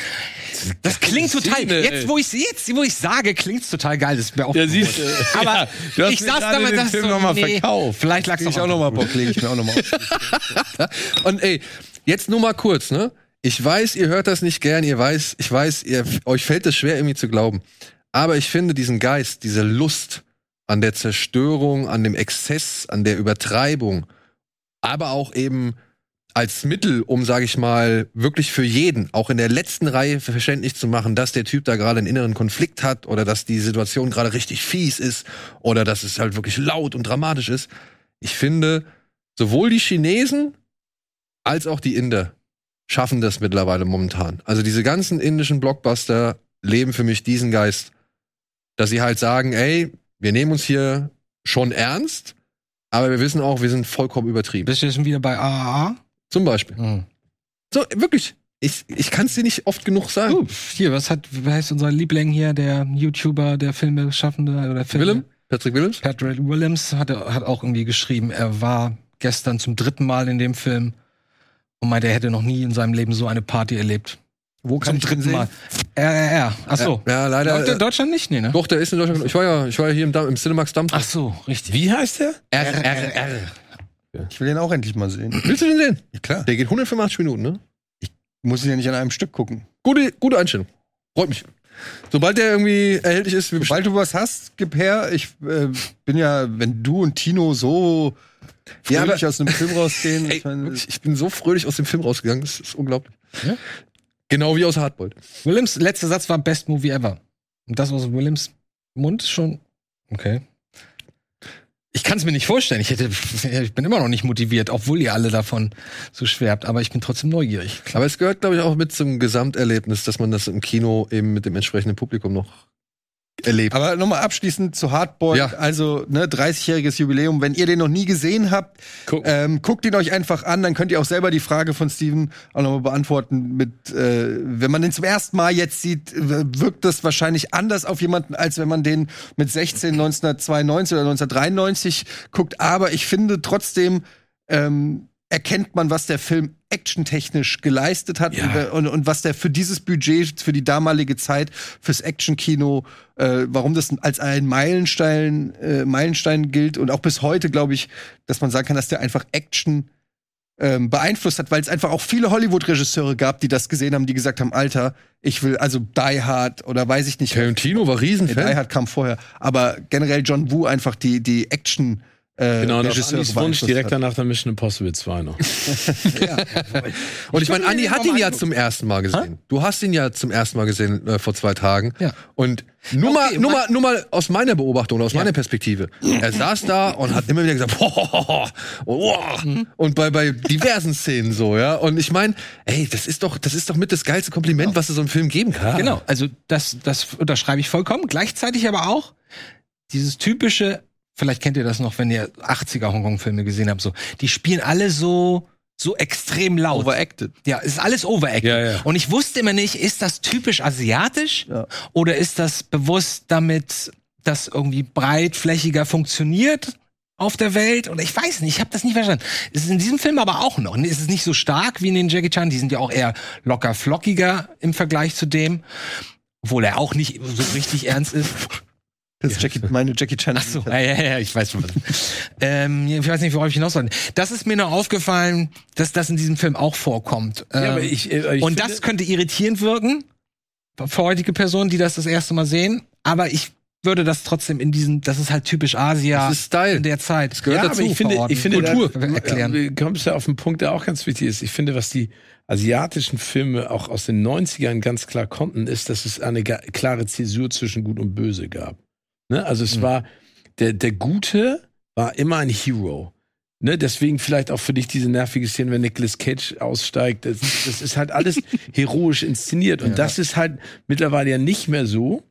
Das klingt total, Szene, jetzt wo ich jetzt, wo ich sage, klingt's total geil. Das ist mir auch Ja, siehst du. Aber Ja, ich saß da das Film so, noch nee, verkauft. Vielleicht lag's auch auch noch mal Bock, lege ich mir auch noch mal auf. Und ey, jetzt nur mal kurz, ne? Ich weiß, ihr hört das nicht gern, ihr weiß, ich weiß, ihr, euch fällt es schwer irgendwie zu glauben. Aber ich finde diesen Geist, diese Lust an der Zerstörung, an dem Exzess, an der Übertreibung, aber auch eben als Mittel, um, sage ich mal, wirklich für jeden, auch in der letzten Reihe verständlich zu machen, dass der Typ da gerade einen inneren Konflikt hat oder dass die Situation gerade richtig fies ist oder dass es halt wirklich laut und dramatisch ist. Ich finde, sowohl die Chinesen als auch die Inder schaffen das mittlerweile momentan. Also diese ganzen indischen Blockbuster leben für mich diesen Geist, dass sie halt sagen, ey, wir nehmen uns hier schon ernst, aber wir wissen auch, wir sind vollkommen übertrieben. Bist du jetzt schon wieder bei AAA? Zum Beispiel. Hm. So, wirklich. Ich, ich kann es dir nicht oft genug sagen. Uh, hier, was hat, wie heißt unser Liebling hier, der YouTuber, der Filme schaffende oder Filme? Willem? Patrick Willems? Patrick Williams hat, hat auch irgendwie geschrieben, er war gestern zum dritten Mal in dem Film und meinte, er hätte noch nie in seinem Leben so eine Party erlebt. Wo Zum dritten Mal. RRR. Ach so. Ja, leider. Läuft der in Äh, Deutschland nicht? Nee, ne? doch, der ist in Deutschland. Ich war ja, ich war ja hier im, im Cinemax Dampf. Ach so, richtig. Wie heißt der? RRR. Ich will den auch endlich mal sehen. Willst du den sehen? Ja, klar. Der geht 185 Minuten, ne? Muss ich ja nicht an einem Stück gucken. Gute, gute Einstellung. Freut mich. Sobald der irgendwie erhältlich ist, Sobald du was hast, gib her. Ich äh, bin ja, wenn du und Tino so Ja, fröhlich aber- aus einem Film rausgehen. Ey, ich meine, wirklich, ich bin so fröhlich aus dem Film rausgegangen, das ist unglaublich. Ja? Genau wie aus Hardboiled. Williams letzter Satz war Best Movie Ever. Und das aus Williams Mund ist schon. Okay. Ich kann es mir nicht vorstellen. Ich, hätte, ich bin immer noch nicht motiviert, obwohl ihr alle davon so schwärmt. Aber ich bin trotzdem neugierig. Aber es gehört, glaube ich, auch mit zum Gesamterlebnis, dass man das im Kino eben mit dem entsprechenden Publikum noch erlebt. Aber nochmal abschließend zu Hardboiled. Ja. Also, ne, 30-jähriges Jubiläum. Wenn ihr den noch nie gesehen habt, Guck. ähm, guckt ihn euch einfach an. Dann könnt ihr auch selber die Frage von Steven auch nochmal beantworten. Mit, äh, wenn man den zum ersten Mal jetzt sieht, wirkt das wahrscheinlich anders auf jemanden, als wenn man den mit 16 1992 oder 1993 guckt. Aber ich finde trotzdem, ähm, erkennt man, was der Film actiontechnisch geleistet hat Ja. und, äh, und, und was der für dieses Budget, für die damalige Zeit, fürs Actionkino, äh, warum das als ein Meilenstein, äh, Meilenstein gilt und auch bis heute, glaube ich, dass man sagen kann, dass der einfach Action ähm, beeinflusst hat, weil es einfach auch viele Hollywood-Regisseure gab, die das gesehen haben, die gesagt haben, Alter, ich will also Die Hard oder weiß ich nicht. Tarantino war Nee, Die Riesenfan. Hard kam vorher, aber generell John Woo einfach die die Action äh, Genau, Regisseure Andys Wunsch direkt hat. danach dann Mission Impossible 2 noch. Und ich meine, Andi hat mal ihn ja zum ersten Mal gesehen. Du hast ihn ja zum ersten Mal gesehen äh, vor zwei Tagen. Ja. Und nur, mal, Okay, nur, mein- mal, nur mal aus meiner Beobachtung oder aus meiner Perspektive. Er saß da und hat immer wieder gesagt, boah, boah, und bei, bei diversen Szenen so, ja. Und ich meine, ey, das ist doch, das ist doch mit das geilste Kompliment, was es so einem Film geben kann. Genau, also das, das unterschreibe ich vollkommen. Gleichzeitig aber auch dieses typische, vielleicht kennt ihr das noch, wenn ihr 80er Hongkong-Filme gesehen habt, so, die spielen alle so, so extrem laut. Overacted. Ja, es ist alles overacted. Ja, ja. Und ich wusste immer nicht, ist das typisch asiatisch Ja. oder ist das bewusst damit, das irgendwie breitflächiger funktioniert auf der Welt? Und ich weiß nicht, ich habe das nicht verstanden. Es ist in diesem Film aber auch noch. Es ist nicht so stark wie in den Jackie Chan. Die sind ja auch eher locker flockiger im Vergleich zu dem. Obwohl er auch nicht so richtig ernst ist. Das ist Jackie, meine Jackie Chan. Ach so, ja, ja, ja, ich weiß schon. Was. ähm, ich weiß nicht, worauf ich hinaus wollte. Das ist mir nur aufgefallen, dass das in diesem Film auch vorkommt. Ähm, aber ich- äh, ich und das könnte irritierend wirken für heutige Personen, die das das erste Mal sehen. Aber ich würde das trotzdem in diesen, das ist halt typisch Asia Das ist Style. in der Zeit. Das gehört ja, dazu, aber ich finde, verorten. ich finde Kultur. Da, Erklären. Du kommst ja auf einen Punkt, der auch ganz wichtig ist. Ich finde, was die asiatischen Filme auch aus den 90ern ganz klar konnten, ist, dass es eine klare Zäsur zwischen Gut und Böse gab. Ne? Also es war, der, der Gute war immer ein Hero. Ne, deswegen vielleicht auch für dich diese nervige Szene, wenn Nicolas Cage aussteigt. Das, das ist halt alles heroisch inszeniert. Und Ja. das ist halt mittlerweile ja nicht mehr so.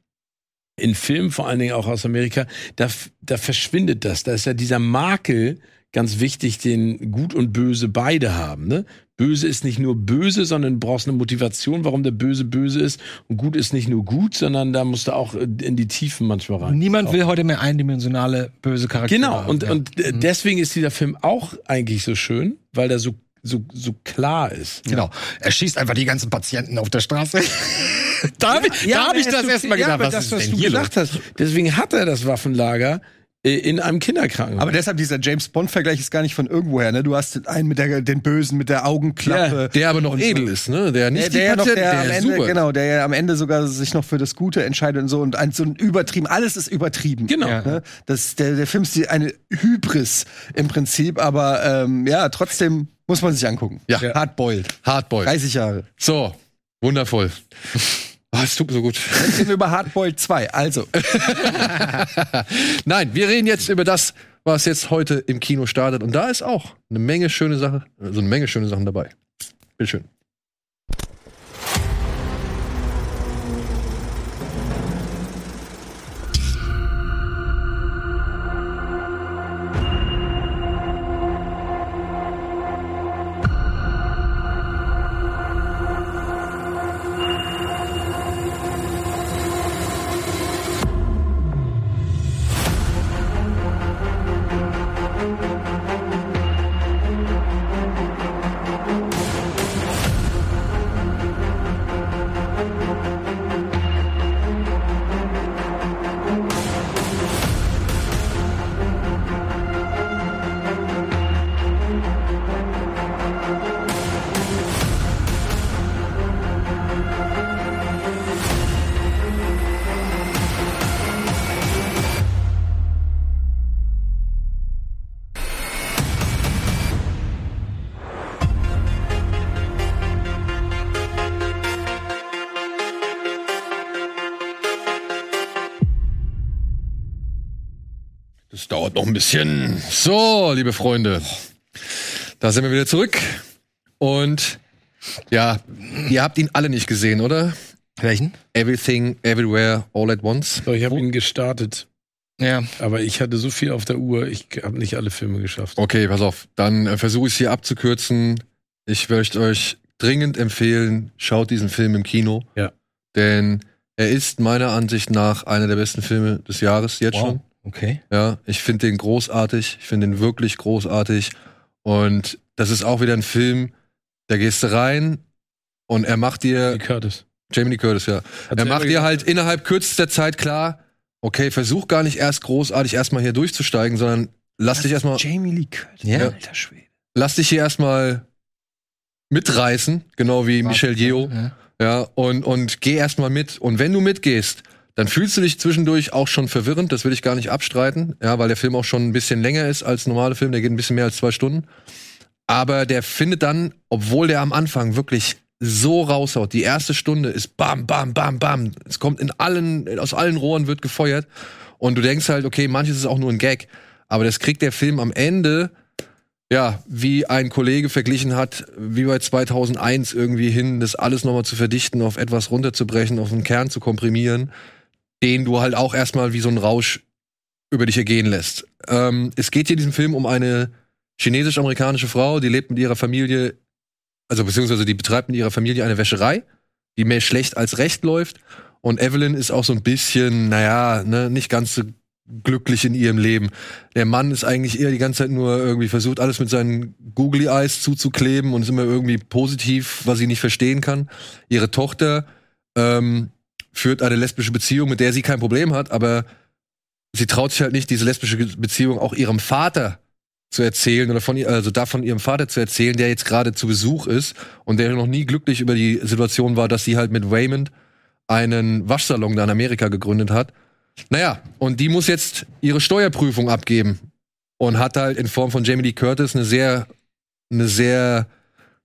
In Filmen, vor allen Dingen auch aus Amerika, da, da verschwindet das. Da ist ja dieser Makel ganz wichtig, den Gut und Böse beide haben. Ne? Böse ist nicht nur böse, sondern du brauchst eine Motivation, warum der Böse böse ist. Und gut ist nicht nur gut, sondern da musst du auch äh, in die Tiefen manchmal rein. Niemand will heute mehr eindimensionale böse Charaktere. Genau, haben, und, ja. und äh, deswegen ist dieser Film auch eigentlich so schön, weil der so, so, so klar ist. Genau. Er schießt einfach die ganzen Patienten auf der Straße. da habe ich, da hab ich das erstmal ja, gedacht, was das, ist was denn du hier gesagt hast. Deswegen hat er das Waffenlager in einem Kinderkrankenhaus. Aber deshalb dieser James Bond-Vergleich ist gar nicht von irgendwoher. Ne? Du hast den einen mit der, den Bösen mit der Augenklappe. Der aber noch edel ist, ne? Der nicht Der, der, ja noch, Patienten- der, am ist Ende, super. genau, der ja am Ende sogar sich noch für das Gute entscheidet und so und ein, so ein übertrieben, alles ist übertrieben. Genau. Ja. Ne? Das, der, der Film ist die- eine Hybris im Prinzip, aber ähm, ja, trotzdem muss man sich angucken. Ja. Hardboiled. Hardboy. 30 Jahre. So, wundervoll. Ah, es tut mir so gut. Jetzt reden wir über Hardboiled 2. Also, Nein, wir reden jetzt über das, was jetzt heute im Kino startet. Und da ist auch eine Menge schöne Sachen, also eine Menge schöne Sachen dabei. Bitteschön. Bisschen. So, liebe Freunde. Da sind wir wieder zurück. Und ja, ihr habt ihn alle nicht gesehen, oder? Welchen? Everything, Everywhere, All at Once. So, ich habe ihn gestartet. Ja. Aber ich hatte so viel auf der Uhr, ich habe nicht alle Filme geschafft. Okay, pass auf. Dann äh, versuche ich es hier abzukürzen. Ich möchte euch dringend empfehlen, schaut diesen Film im Kino. Ja. Denn er ist meiner Ansicht nach einer der besten Filme des Jahres jetzt schon. Okay. Ja, ich finde den großartig. Ich finde den wirklich großartig. Und das ist auch wieder ein Film, da gehst du rein und er macht dir, Wie Curtis. Jamie Lee Curtis, ja. Hat Er macht dir halt innerhalb kürzester Zeit klar, okay, versuch gar nicht erst großartig erstmal hier durchzusteigen, sondern lass dich erstmal, Jamie Lee Curtis. Ja. Alter Schwede. lass dich hier erstmal mitreißen, genau wie Michel Yeoh. Ja. Ja, und, und geh erstmal mit. Und wenn du mitgehst, dann fühlst du dich zwischendurch auch schon verwirrend, das will ich gar nicht abstreiten, ja, weil der Film auch schon ein bisschen länger ist als normale Film, der geht ein bisschen mehr als zwei Stunden. Aber der findet dann, obwohl der am Anfang wirklich so raushaut, die erste Stunde ist bam, bam, bam, bam. Es kommt in allen, aus allen Rohren wird gefeuert. Und du denkst halt, okay, manches ist auch nur ein Gag. Aber das kriegt der Film am Ende, ja, wie ein Kollege verglichen hat, wie bei 2001 irgendwie hin, das alles nochmal zu verdichten, auf etwas runterzubrechen, auf einen Kern zu komprimieren, den du halt auch erstmal wie so ein Rausch über dich ergehen lässt. Ähm, es geht hier in diesem Film um eine chinesisch-amerikanische Frau, die lebt mit ihrer Familie, also beziehungsweise die betreibt mit ihrer Familie eine Wäscherei, die mehr schlecht als recht läuft. Und Evelyn ist auch so ein bisschen, naja, ne, nicht ganz so glücklich in ihrem Leben. Der Mann ist eigentlich eher die ganze Zeit nur irgendwie versucht, alles mit seinen Googly Eyes zuzukleben und ist immer irgendwie positiv, was sie nicht verstehen kann. Ihre Tochter ähm, führt eine lesbische Beziehung, mit der sie kein Problem hat, aber sie traut sich halt nicht, diese lesbische Beziehung auch ihrem Vater zu erzählen oder von ihr, also davon ihrem Vater zu erzählen, der jetzt gerade zu Besuch ist und der noch nie glücklich über die Situation war, dass sie halt mit Raymond einen Waschsalon da in Amerika gegründet hat. Naja, und die muss jetzt ihre Steuerprüfung abgeben und hat halt in Form von Jamie Lee Curtis eine sehr, eine sehr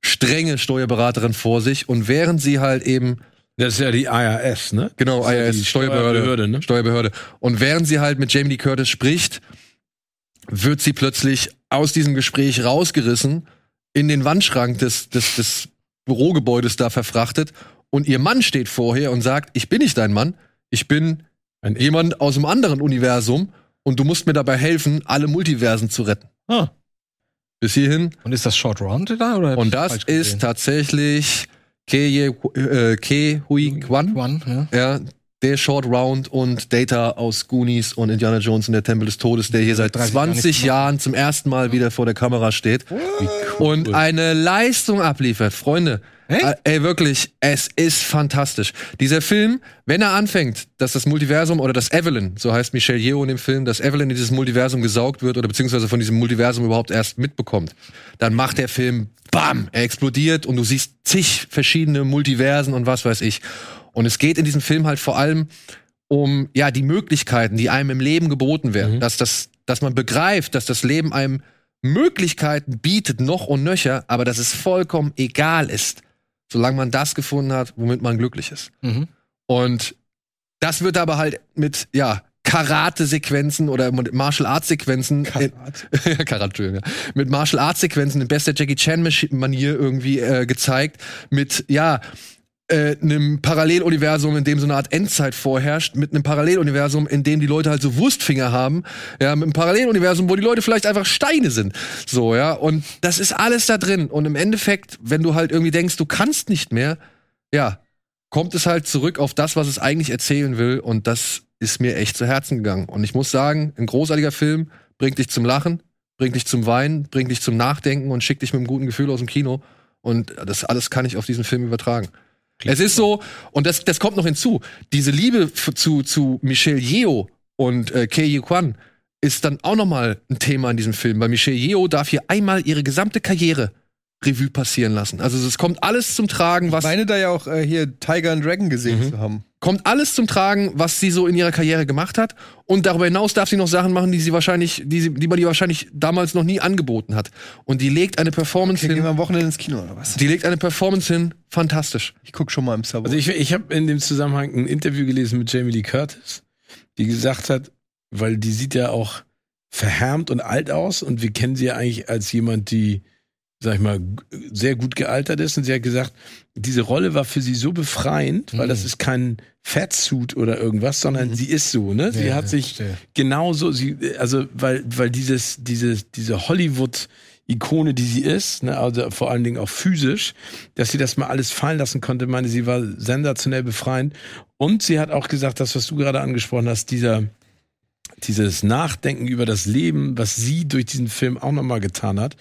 strenge Steuerberaterin vor sich und während sie halt eben Das ist ja die IRS, ne? Genau, ist ja IRS, die Steuerbehörde. Steuerbehörde, ne? Steuerbehörde. Und während sie halt mit Jamie Lee Curtis spricht, wird sie plötzlich aus diesem Gespräch rausgerissen, in den Wandschrank des, des, des Bürogebäudes da verfrachtet und ihr Mann steht vorher und sagt, ich bin nicht dein Mann, ich bin Ein jemand aus einem anderen Universum und du musst mir dabei helfen, alle Multiversen zu retten. Ah. Bis hierhin. Und ist das Short Round da? Oder Und das ist tatsächlich Ke, Ye- äh, Hui Kwan. Ja. Ja, der Short Round und Data aus Goonies und Indiana Jones und der Tempel des Todes, der hier seit 30 Jahren 20 nichts Jahren zum ersten Mal wieder vor der Kamera steht und eine Leistung abliefert. Freunde, Echt? äh, ey, wirklich, es ist fantastisch. Dieser Film, wenn er anfängt, dass das Multiversum oder das Evelyn, so heißt Michelle Yeoh in dem Film, dass Evelyn in dieses Multiversum gesaugt wird oder beziehungsweise von diesem Multiversum überhaupt erst mitbekommt, dann macht der Film BAM! Er explodiert und du siehst zig verschiedene Multiversen und was weiß ich. Und es geht in diesem Film halt vor allem um ja die Möglichkeiten, die einem im Leben geboten werden, dass das, dass man begreift, dass das Leben einem Möglichkeiten bietet, noch und nöcher, aber dass es vollkommen egal ist, solange man das gefunden hat, womit man glücklich ist. Mhm. Und das wird aber halt mit, ja, Karate-Sequenzen oder mit Martial Arts-Sequenzen. in- Ja, Karate, ja. Mit Martial Arts-Sequenzen in bester Jackie Chan-Manier irgendwie äh, gezeigt. Mit, ja, äh, einem Paralleluniversum, in dem so eine Art Endzeit vorherrscht, mit einem Paralleluniversum, in dem die Leute halt so Wurstfinger haben, ja, mit einem Paralleluniversum, wo die Leute vielleicht einfach Steine sind, so, ja, und das ist alles da drin. Und im Endeffekt, wenn du halt irgendwie denkst, du kannst nicht mehr, ja, kommt es halt zurück auf das, was es eigentlich erzählen will und das ist mir echt zu Herzen gegangen. Und ich muss sagen, ein großartiger Film bringt dich zum Lachen, bringt dich zum Weinen, bringt dich zum Nachdenken und schickt dich mit einem guten Gefühl aus dem Kino. Und das alles kann ich auf diesen Film übertragen. Es ist so, und das, das kommt noch hinzu, diese Liebe zu, zu Michelle Yeoh und äh, Kei Yu Kwan ist dann auch noch mal ein Thema in diesem Film. Weil Michelle Yeoh darf hier einmal ihre gesamte Karriere Revue passieren lassen. Also es kommt alles zum Tragen, was Ich meine da ja auch äh, hier Tiger and Dragon gesehen Mhm. zu haben. kommt alles zum Tragen, was sie so in ihrer Karriere gemacht hat. Und darüber hinaus darf sie noch Sachen machen, die sie wahrscheinlich, die, sie, die man ihr wahrscheinlich damals noch nie angeboten hat. Und die legt eine Performance Okay, gehen wir hin. am Wochenende ins Kino oder was? Die legt eine Performance hin, fantastisch. Ich guck schon mal im Sabo. Also ich, ich habe in dem Zusammenhang ein Interview gelesen mit Jamie Lee Curtis, die gesagt hat, weil die sieht ja auch verhärmt und alt aus und wir kennen sie ja eigentlich als jemand, die, sag ich mal, sehr gut gealtert ist. Und sie hat gesagt, diese Rolle war für sie so befreiend, weil Mhm. das ist kein Fatsuit oder irgendwas, sondern sie ist so, ne? Sie Ja, hat ja, sich verstehe. genauso, sie, also, weil, weil dieses, dieses, diese Hollywood, Ikone, die sie ist, ne, also vor allen Dingen auch physisch, dass sie das mal alles fallen lassen konnte, meine, sie war sensationell befreiend. Und sie hat auch gesagt, das, was du gerade angesprochen hast, dieser, dieses Nachdenken über das Leben, was sie durch diesen Film auch nochmal getan hat.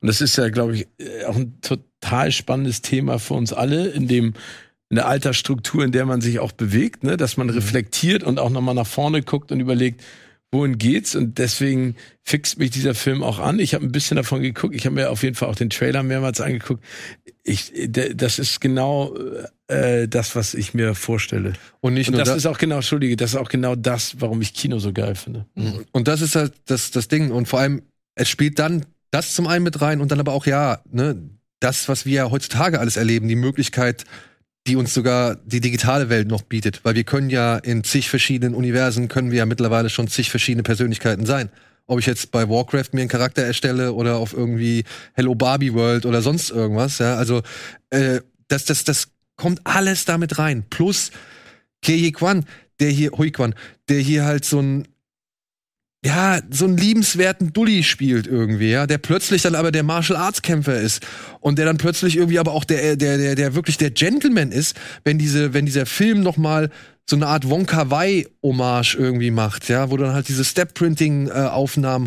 Und das ist ja, glaube ich, äh, auch ein total spannendes Thema für uns alle, in dem, in der Altersstruktur, in der man sich auch bewegt, ne, dass man reflektiert und auch nochmal nach vorne guckt und überlegt, wohin geht's? Und deswegen fixt mich dieser Film auch an. Ich habe ein bisschen davon geguckt. Ich habe mir auf jeden Fall auch den Trailer mehrmals angeguckt. Ich, d- das ist genau äh, das, was ich mir vorstelle. Und nicht Und nur das das. ist auch genau, Entschuldige, das ist auch genau das, warum ich Kino so geil finde. Und das ist halt das, das Ding. Und vor allem, es spielt dann das zum einen mit rein und dann aber auch, ja, ne, das, was wir ja heutzutage alles erleben, die Möglichkeit, die uns sogar die digitale Welt noch bietet. Weil wir können ja in zig verschiedenen Universen, können wir ja mittlerweile schon zig verschiedene Persönlichkeiten sein. Ob ich jetzt bei Warcraft mir einen Charakter erstelle oder auf irgendwie Hello Barbie World oder sonst irgendwas, ja. Also, äh, das, das, das kommt alles damit rein. Plus Kei Kwan, der hier, Hui Kwan, der hier halt so ein ja, so einen liebenswerten Dulli spielt irgendwie, ja, der plötzlich dann aber der Martial Arts Kämpfer ist und der dann plötzlich irgendwie aber auch der der der der wirklich der Gentleman ist, wenn diese wenn dieser Film noch mal so eine Art Wonka Wai Hommage irgendwie macht, ja, wo du dann halt diese Step Printing äh,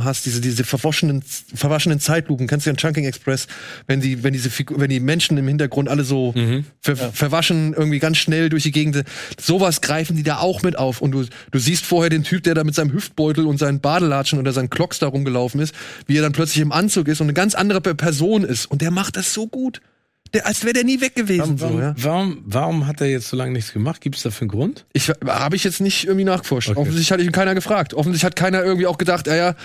hast, diese diese verwaschenen verwaschenen Zeitlupen, kennst du ja in Chunking Express, wenn die wenn diese Figu wenn die Menschen im Hintergrund alle so ver verwaschen irgendwie ganz schnell durch die Gegend, sowas greifen die da auch mit auf. Und du du siehst vorher den Typ, der da mit seinem Hüftbeutel und seinen Badelatschen oder seinen Clocks da rumgelaufen ist, wie er dann plötzlich im Anzug ist und eine ganz andere Pe- Person ist. Und der macht das so gut. Der, als wäre der nie weg gewesen. Warum, so, ja. warum, warum hat er jetzt so lange nichts gemacht? Gibt es dafür einen Grund? Ich habe ich jetzt nicht irgendwie nachgeforscht. Okay. Offensichtlich hat ihn keiner gefragt. Offensichtlich hat keiner irgendwie auch gedacht, ja, ja,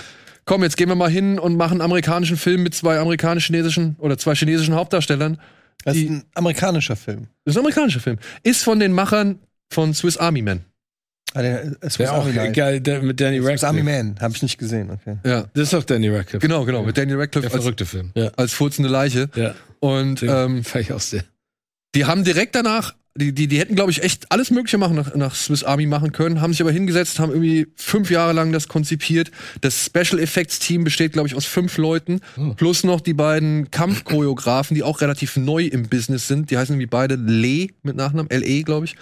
komm, jetzt gehen wir mal hin und machen einen amerikanischen Film mit zwei amerikanisch-chinesischen oder zwei chinesischen Hauptdarstellern. Das ist ein amerikanischer Film. Das ist ein amerikanischer Film. Ist von den Machern von Swiss Army Man. Ah, der, es Wäre auch geil, der, mit Danny Swiss Army Radcliffe. Man, habe ich nicht gesehen. Okay. Ja, Das ist doch Danny Radcliffe. genau, genau. Mit Der Radcliffe als, verrückte Film. als furzende Leiche. Ja, Und ähm, ich auch sehr. Die haben direkt danach, die, die, die hätten, glaube ich, echt alles Mögliche machen nach, nach Swiss Army machen können, haben sich aber hingesetzt, haben irgendwie fünf Jahre lang das konzipiert. Das Special Effects Team besteht, glaube ich, aus fünf Leuten, plus noch die beiden Kampfchoreografen, die auch relativ neu im Business sind. Die heißen irgendwie beide Le mit Nachnamen, L-E, glaube ich.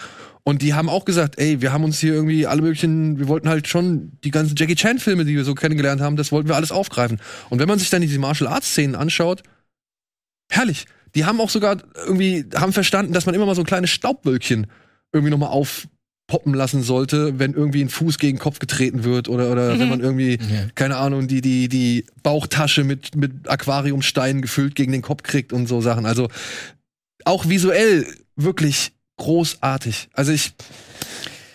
Und die haben auch gesagt, ey, wir haben uns hier irgendwie alle möglichen, wir wollten halt schon die ganzen Jackie Chan Filme, die wir so kennengelernt haben, das wollten wir alles aufgreifen. Und wenn man sich dann diese Martial Arts Szenen anschaut, herrlich. Die haben auch sogar irgendwie, haben verstanden, dass man immer mal so kleine Staubwölkchen irgendwie nochmal aufpoppen lassen sollte, wenn irgendwie ein Fuß gegen den Kopf getreten wird oder, oder wenn man irgendwie, keine Ahnung, die, die, die Bauchtasche mit, mit Aquariumsteinen gefüllt gegen den Kopf kriegt und so Sachen. Also auch visuell wirklich großartig. Also ich,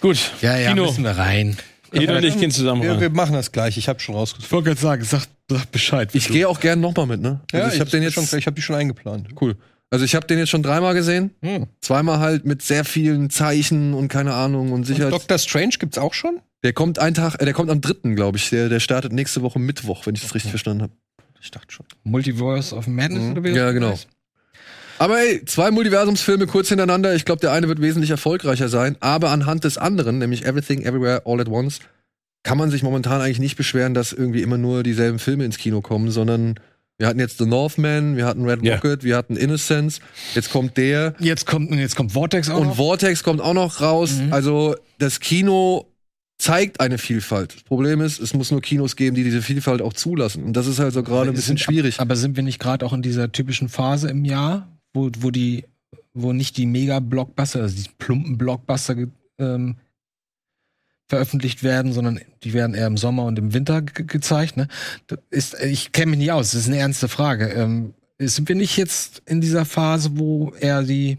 Gut, Ja, ja, Kino. müssen wir rein. Ede und ich gehen zusammen Wir, wir rein. machen das gleich. Ich habe schon rausgesucht. Ich wollte gerade sagen, sag, sag Bescheid. ich gehe auch gern nochmal mit, ne? Also ich habe den jetzt schon, ich habe die schon eingeplant. Cool. Also ich habe den jetzt schon dreimal gesehen. Hm. Zweimal halt mit sehr vielen Zeichen und keine Ahnung und Und Sicherheit. Doctor Strange gibt's auch schon? Der kommt einen Tag, äh, der kommt am dritten, glaube ich. Der, der startet nächste Woche Mittwoch, wenn ich das richtig verstanden habe. Ich dachte schon. Multiverse of Madness oder wie Ja, genau. heißt? Aber ey, zwei Multiversumsfilme kurz hintereinander. Ich glaube, der eine wird wesentlich erfolgreicher sein. Aber anhand des anderen, nämlich Everything Everywhere All at Once, kann man sich momentan eigentlich nicht beschweren, dass irgendwie immer nur dieselben Filme ins Kino kommen, sondern wir hatten jetzt The Northman, wir hatten Red. Rocket, wir hatten Innocence, jetzt kommt der. Jetzt kommt, jetzt kommt Vortex auch Und noch. Vortex kommt auch noch raus. Mhm. Also das Kino zeigt eine Vielfalt. Das Problem ist, es muss nur Kinos geben, die diese Vielfalt auch zulassen. Und das ist halt so gerade ein bisschen Sind- schwierig. Aber sind wir nicht gerade auch in dieser typischen Phase im Jahr, wo, wo die, wo nicht die Mega-Blockbuster, also die plumpen Blockbuster ähm, veröffentlicht werden, sondern die werden eher im Sommer und im Winter ge gezeigt. Ne? Das ist, ich kenne mich nicht aus, das ist eine ernste Frage. Ähm, sind wir nicht jetzt in dieser Phase, wo eher die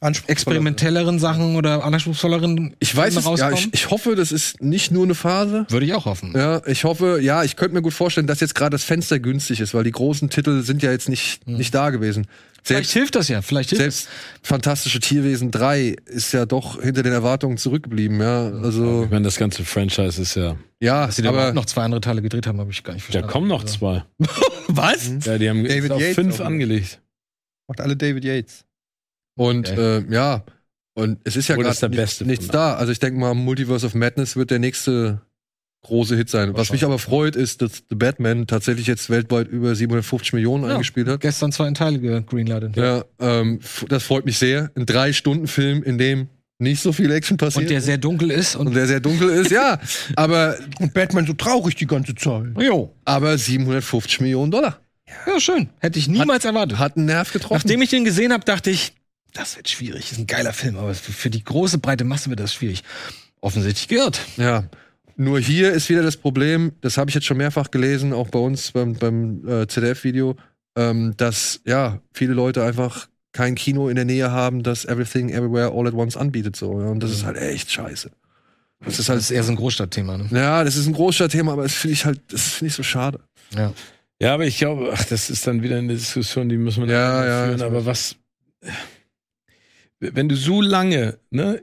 experimentelleren Sachen oder anspruchsvolleren Ich weiß es, ja, rauskommen? ich, ich hoffe, das ist nicht nur eine Phase. Würde ich auch hoffen. Ja, ich hoffe, ja, ich könnte mir gut vorstellen, dass jetzt gerade das Fenster günstig ist, weil die großen Titel sind ja jetzt nicht, nicht da gewesen. Vielleicht Selbst, hilft das ja, vielleicht hilft selbst Fantastische Tierwesen 3 ist ja doch hinter den Erwartungen zurückgeblieben, ja. Also, Ich meine, das ganze Franchise ist ja. ja, Dass sie da aber überhaupt noch zwei andere Teile gedreht haben, habe ich gar nicht Da verstanden. kommen noch Also- zwei. Was? Ja, die haben David auf Yates fünf auch. angelegt. Macht alle David Yates. Und äh, ja, und es ist ja gerade das der nicht, beste nichts da. Also ich denke mal, Multiverse of Madness wird der nächste große Hit sein. Was mich aber freut, ist, dass The Batman tatsächlich jetzt weltweit über 750 Millionen Ja. eingespielt hat. Gestern zwei Teile gegreenlightet. Ja, ähm, das freut mich sehr. Ein Drei-Stunden-Film, in dem nicht so viel Action passiert. Und der sehr dunkel ist und und der sehr dunkel ist, ja. Aber, Und Batman so traurig die ganze Zeit. jo. aber 750 Millionen Dollar. Ja, schön. Hätte ich niemals erwartet. Hat einen Nerv getroffen. Nachdem ich den gesehen habe, dachte ich, das wird schwierig. Das ist ein geiler Film, aber für für die große breite Masse wird das schwierig. Offensichtlich geirrt. Ja. Nur hier ist wieder das Problem, das habe ich jetzt schon mehrfach gelesen, auch bei uns beim, beim äh, ZDF-Video, ähm, dass ja viele Leute einfach kein Kino in der Nähe haben, das Everything Everywhere All at Once anbietet. So. Ja. Und das ist halt echt scheiße. Das ist Das halt, ist eher so ein Großstadtthema. Ne? ja, das ist ein Großstadtthema, aber das finde ich halt, das finde ich so schade. Ja. Ja, aber ich glaube, ach, das ist dann wieder eine Diskussion, die muss man Ja, dann ja, führen. aber was, wenn du so lange, ne,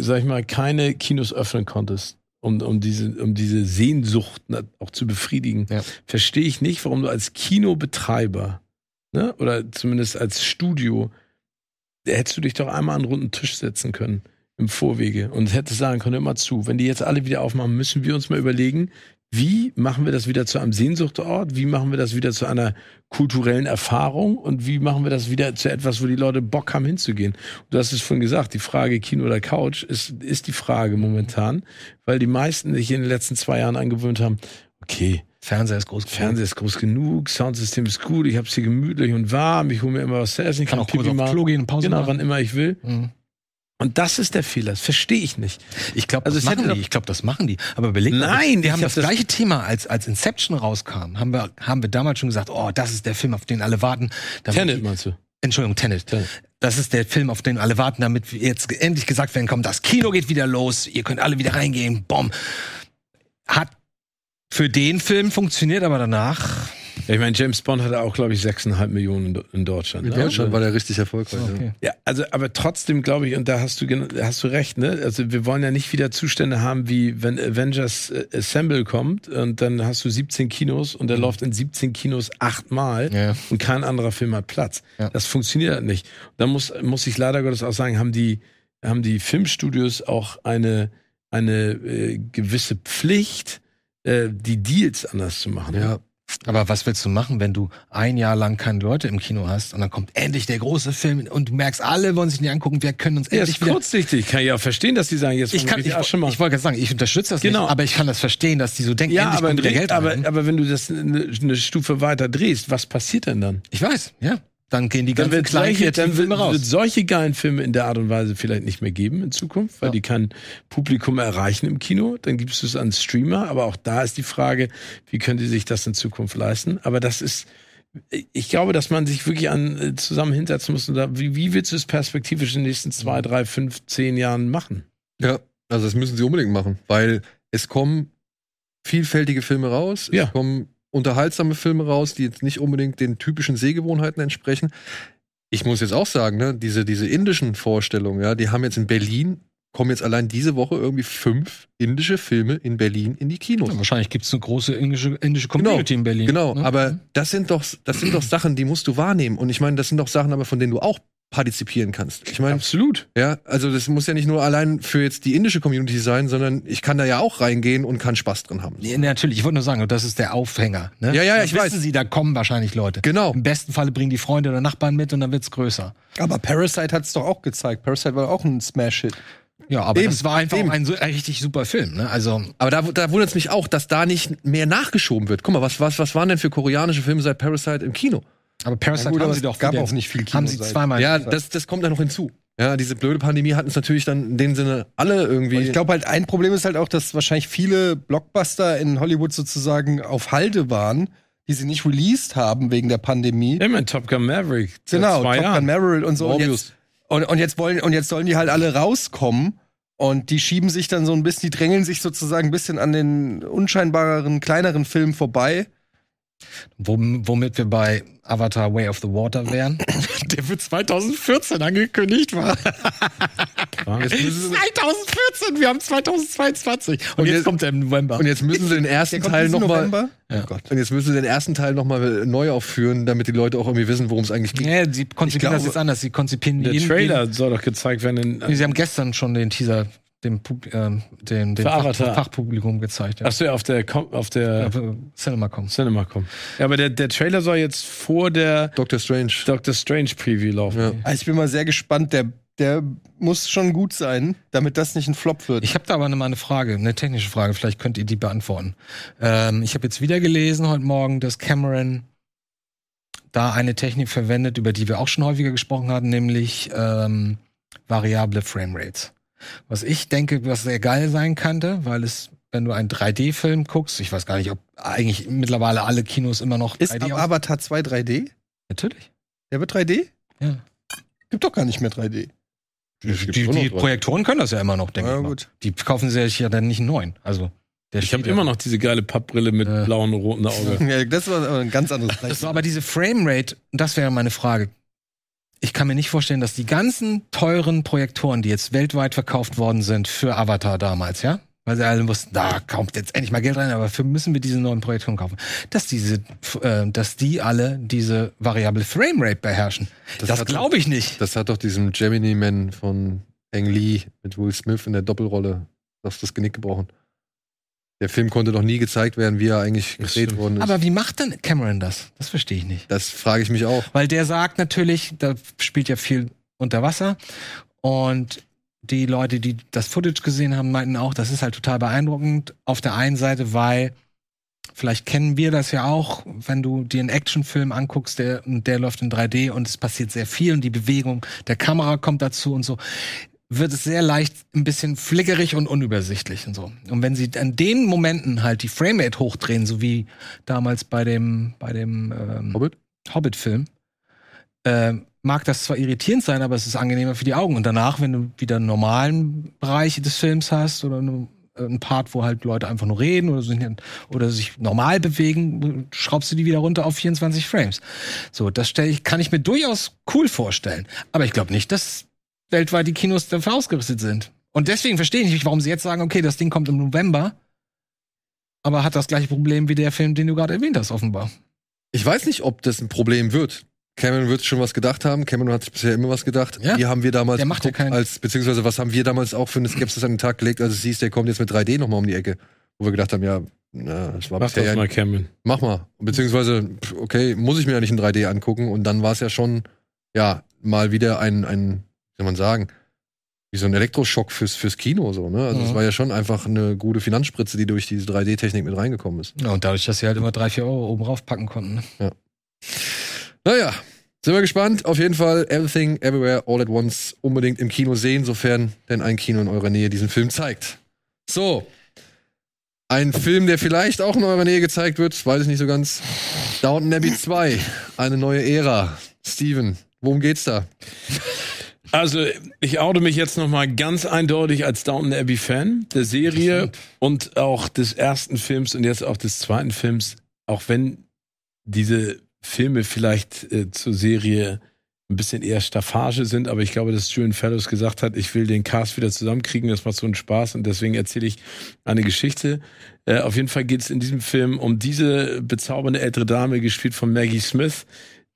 sag ich mal, keine Kinos öffnen konntest, um, um diese, um diese Sehnsucht auch zu befriedigen, Ja. verstehe ich nicht, warum du als Kinobetreiber, ne, oder zumindest als Studio, hättest du dich doch einmal an einen runden Tisch setzen können im Vorwege und hättest sagen können, immer zu, wenn die jetzt alle wieder aufmachen, müssen wir uns mal überlegen, wie machen wir das wieder zu einem Sehnsuchtort? Wie machen wir das wieder zu einer kulturellen Erfahrung? Und wie machen wir das wieder zu etwas, wo die Leute Bock haben hinzugehen? Du hast es vorhin gesagt, die Frage Kino oder Couch ist, ist die Frage momentan, weil die meisten sich in den letzten zwei Jahren angewöhnt haben, okay, Fernseher ist groß. Fernseher ist groß genug, Soundsystem ist gut, ich habe es hier gemütlich und warm, ich hole mir immer was zu essen, ich kann kann, auch kurz Pipi machen. Klo gehen, Pause Genau, machen. wann immer ich will. Mhm. Und das ist der Fehler, das verstehe ich nicht. Ich glaube, Also das machen die. Ich glaube, das machen die. Aber überleg mal, Nein, wir ich haben hab das, das- gleiche Thema, als, als Inception rauskam, haben wir, haben wir damals schon gesagt, oh, das ist der Film, auf den alle warten. Damit Tenet die- meinst du? Entschuldigung, Tenet. Tenet. Das ist der Film, auf den alle warten, damit wir jetzt endlich gesagt werden, komm, das Kino geht wieder los, ihr könnt alle wieder reingehen, bom. Hat für den Film funktioniert, aber danach. Ja, ich meine, James Bond hatte auch, glaube ich, 6,5 Millionen in, Deutschland. In ne? Deutschland war der richtig erfolgreich. Ja. Ja, also, aber trotzdem glaube ich, und da hast du, hast du recht, ne? Also, wir wollen ja nicht wieder Zustände haben, wie wenn Avengers äh, Assemble kommt und dann hast du 17 Kinos und der läuft in 17 Kinos achtmal Ja. und kein anderer Film hat Platz. Ja. Das funktioniert halt nicht. Da muss, muss ich leider Gottes auch sagen, haben die, haben die Filmstudios auch eine, eine äh, gewisse Pflicht, äh, die Deals anders zu machen. Ja. Aber was willst du machen, wenn du ein Jahr lang keine Leute im Kino hast und dann kommt endlich der große Film und du merkst, alle wollen sich nicht angucken, wir können uns Ja, endlich ist wieder kurzsichtig. Kann ich auch verstehen, dass die sagen, jetzt ich kann, ich, Asche machen. ich wollte gerade sagen, ich unterstütze das Genau. nicht, aber ich kann das verstehen, dass die so denken, Ja, endlich aber, kommt wieder Geld aber, rein. aber wenn du das eine, eine Stufe weiter drehst, was passiert denn dann? Ich weiß, ja. Dann gehen die ganzen kleinen solche, dann wird, raus. wird solche geilen Filme in der Art und Weise vielleicht nicht mehr geben in Zukunft, weil Ja. die kein Publikum erreichen im Kino. Dann gibst du es an Streamer, aber auch da ist die Frage, wie können die sich das in Zukunft leisten? Aber das ist, ich glaube, dass man sich wirklich an äh, zusammen hinsetzen muss und da, wie, wie willst du es perspektivisch in den nächsten zwei, drei, fünf, zehn Jahren machen? Ja, also das müssen sie unbedingt machen, weil es kommen vielfältige Filme raus, Ja. es kommen unterhaltsame Filme raus, die jetzt nicht unbedingt den typischen Sehgewohnheiten entsprechen. Ich muss jetzt auch sagen, ne, diese, diese indischen Vorstellungen, ja, die haben jetzt in Berlin, kommen jetzt allein diese Woche irgendwie fünf indische Filme in Berlin in die Kinos. Ja, wahrscheinlich gibt es eine große indische, indische Community in Berlin. Genau, ne? aber das sind doch, das sind doch Sachen, die musst du wahrnehmen. Und ich meine, das sind doch Sachen, aber von denen du auch partizipieren kannst. Ich meine, Absolut. ja, also das muss ja nicht nur allein für jetzt die indische Community sein, sondern ich kann da ja auch reingehen und kann Spaß drin haben. Nee, natürlich, ich wollte nur sagen, das ist der Aufhänger. Ne? Ja, ja, Da ich wissen weiß. Sie, da kommen wahrscheinlich Leute. Genau. Im besten Falle bringen die Freunde oder Nachbarn mit und dann wird's größer. Aber Parasite hat es doch auch gezeigt. Parasite war auch ein Smash-Hit. Ja, aber Eben, das war einfach eben. auch ein so, ein richtig super Film. Ne? Also Aber da, da wundert es mich auch, dass da nicht mehr nachgeschoben wird. Guck mal, was, was, was waren denn für koreanische Filme seit Parasite im Kino? Aber Parasite Ja, gut, haben aber sie es doch gab auch nicht viel Haben sie zweimal. Ja, das, das kommt da noch hinzu. Ja, diese blöde Pandemie hatten es natürlich dann in dem Sinne alle irgendwie. Und ich glaube halt, ein Problem ist halt auch, dass wahrscheinlich viele Blockbuster in Hollywood sozusagen auf Halde waren, die sie nicht released haben wegen der Pandemie. Ja, mein Top Gun Maverick. Genau, zwei Top Jahren. Gun Maverick und so. Und jetzt, und, und, jetzt wollen, und jetzt sollen die halt alle rauskommen. Und die schieben sich dann so ein bisschen, die drängeln sich sozusagen ein bisschen an den unscheinbareren, kleineren Filmen vorbei. Wom- womit wir bei Avatar Way of the Water wären. Der für 2014 angekündigt war. jetzt müssen sie, 2014, wir haben 2022. Und, Und jetzt, jetzt- kommt er im November. und jetzt müssen sie den ersten Teil nochmal. Ja. Oh. Und jetzt müssen sie den ersten Teil nochmal neu aufführen, damit die Leute auch irgendwie wissen, worum es eigentlich geht. ja, sie konzipieren glaube- das jetzt anders. Sie konzipieren Der Trailer soll doch gezeigt werden. In, Sie haben gestern schon den Teaser dem, ähm, dem, dem Fach. Fachpublikum gezeigt. Ja. Achso, ja, auf der, Com- auf der Ja, CinemaCom. Cinema kommen. Ja, aber der, der Trailer soll jetzt vor der Doctor Strange. Doctor Strange Preview laufen. Ja. Also ich bin mal sehr gespannt. Der, der muss schon gut sein, damit das nicht ein Flop wird. Ich habe da aber mal eine Frage, eine technische Frage. Vielleicht könnt ihr die beantworten. Ähm, ich habe jetzt wieder gelesen heute Morgen, dass Cameron da eine Technik verwendet, über die wir auch schon häufiger gesprochen hatten, nämlich ähm, variable Framerates. Was ich denke, was sehr geil sein könnte, weil es wenn du einen 3D-Film guckst, ich weiß gar nicht, ob eigentlich mittlerweile alle Kinos immer noch Ist 3D aus- Avatar 2 3D? Natürlich. Der wird 3D? Ja. Gibt doch gar nicht mehr 3D. Die, die, die 3D. Projektoren können das ja immer noch, denke Ja, ich mal. gut. Die kaufen sie sich ja dann nicht einen neuen. Also, der Ich habe immer noch diese geile Pappbrille mit Äh. blauen und roten Auge. Ja, das war aber ein ganz anderes Das war aber diese Framerate, das wäre meine Frage. Ich kann mir nicht vorstellen, dass die ganzen teuren Projektoren, die jetzt weltweit verkauft worden sind für Avatar damals, ja? Weil sie alle wussten, da kommt jetzt endlich mal Geld rein, aber dafür müssen wir diese neuen Projektoren kaufen. Dass diese, äh, dass die alle diese variable Framerate beherrschen. Das, hat glaube ich nicht. Das hat doch diesem Gemini Man von Ang Lee mit Will Smith in der Doppelrolle das, das Genick gebrochen. Der Film konnte doch nie gezeigt werden, wie er eigentlich Das gedreht stimmt. worden ist. Aber wie macht denn Cameron das? Das verstehe ich nicht. das frage ich mich auch. Weil der sagt natürlich, da spielt ja viel unter Wasser. Und die Leute, die das Footage gesehen haben, meinten auch, das ist halt total beeindruckend. Auf der einen Seite, weil vielleicht kennen wir das ja auch, wenn du dir einen Actionfilm anguckst, der, der läuft in 3D und es passiert sehr viel und die Bewegung der Kamera kommt dazu und so, wird es sehr leicht ein bisschen flickerig und unübersichtlich und so. Und wenn sie an den Momenten halt die Framerate hochdrehen, so wie damals bei dem, bei dem ähm, Hobbit? Hobbit-Film, äh, mag das zwar irritierend sein, aber es ist angenehmer für die Augen. Und danach, wenn du wieder einen normalen Bereich des Films hast oder eine, äh, einen Part, wo halt Leute einfach nur reden oder, sich, oder sich normal bewegen, schraubst du die wieder runter auf 24 Frames. So, das stell ich, kann ich mir durchaus cool vorstellen. Aber ich glaube nicht, dass weltweit die Kinos dafür ausgerüstet sind. Und deswegen verstehe ich nicht, warum sie jetzt sagen, okay, das Ding kommt im November, aber hat das gleiche Problem wie der Film, den du gerade erwähnt hast, offenbar. Ich weiß nicht, ob das ein Problem wird. Cameron wird schon was gedacht haben. Cameron hat sich bisher immer was gedacht. Ja. Wie haben wir damals Der macht ja keinen- als beziehungsweise was haben wir damals auch für eine Skepsis an den Tag gelegt, als es hieß, der kommt jetzt mit 3D nochmal um die Ecke, wo wir gedacht haben, ja, na, das war Mach bisher das ja mal, Cameron. mach mal. Beziehungsweise, okay, muss ich mir ja nicht in 3D angucken. Und dann war es ja schon, ja, mal wieder ein, ein, soll man sagen, wie so ein Elektroschock fürs, fürs Kino, so, ne? Also, es Mhm. war ja schon einfach eine gute Finanzspritze, die durch diese 3D-Technik mit reingekommen ist. Ja, und dadurch, dass sie halt immer drei, vier Euro oben rauf packen konnten. Ne? Naja, sind wir gespannt. Auf jeden Fall Everything, Everywhere, All at Once unbedingt im Kino sehen, sofern denn ein Kino in eurer Nähe diesen Film zeigt. So. Ein Film, der vielleicht auch in eurer Nähe gezeigt wird, weiß ich nicht so ganz. Downton Abbey 2, eine neue Ära. Steven, worum geht's da? Also, ich oute mich jetzt noch mal ganz eindeutig als Downton Abbey Fan der Serie und auch des ersten Films und jetzt auch des zweiten Films, auch wenn diese Filme vielleicht äh, zur Serie ein bisschen eher Staffage sind, aber ich glaube, dass Julian Fellows gesagt hat, ich will den Cast wieder zusammenkriegen, das macht so einen Spaß und deswegen erzähle ich eine Geschichte. Äh, auf jeden Fall geht es in diesem Film um diese bezaubernde ältere Dame, gespielt von Maggie Smith,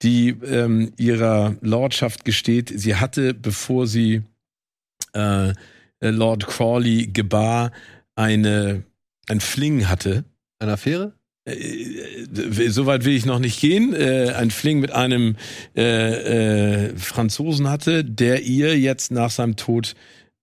die ähm, ihrer Lordschaft gesteht, sie hatte, bevor sie äh, Lord Crawley gebar, eine ein Fling hatte. Eine Affäre? Äh, Soweit will ich noch nicht gehen. Äh, ein Fling mit einem äh, äh, Franzosen hatte, der ihr jetzt nach seinem Tod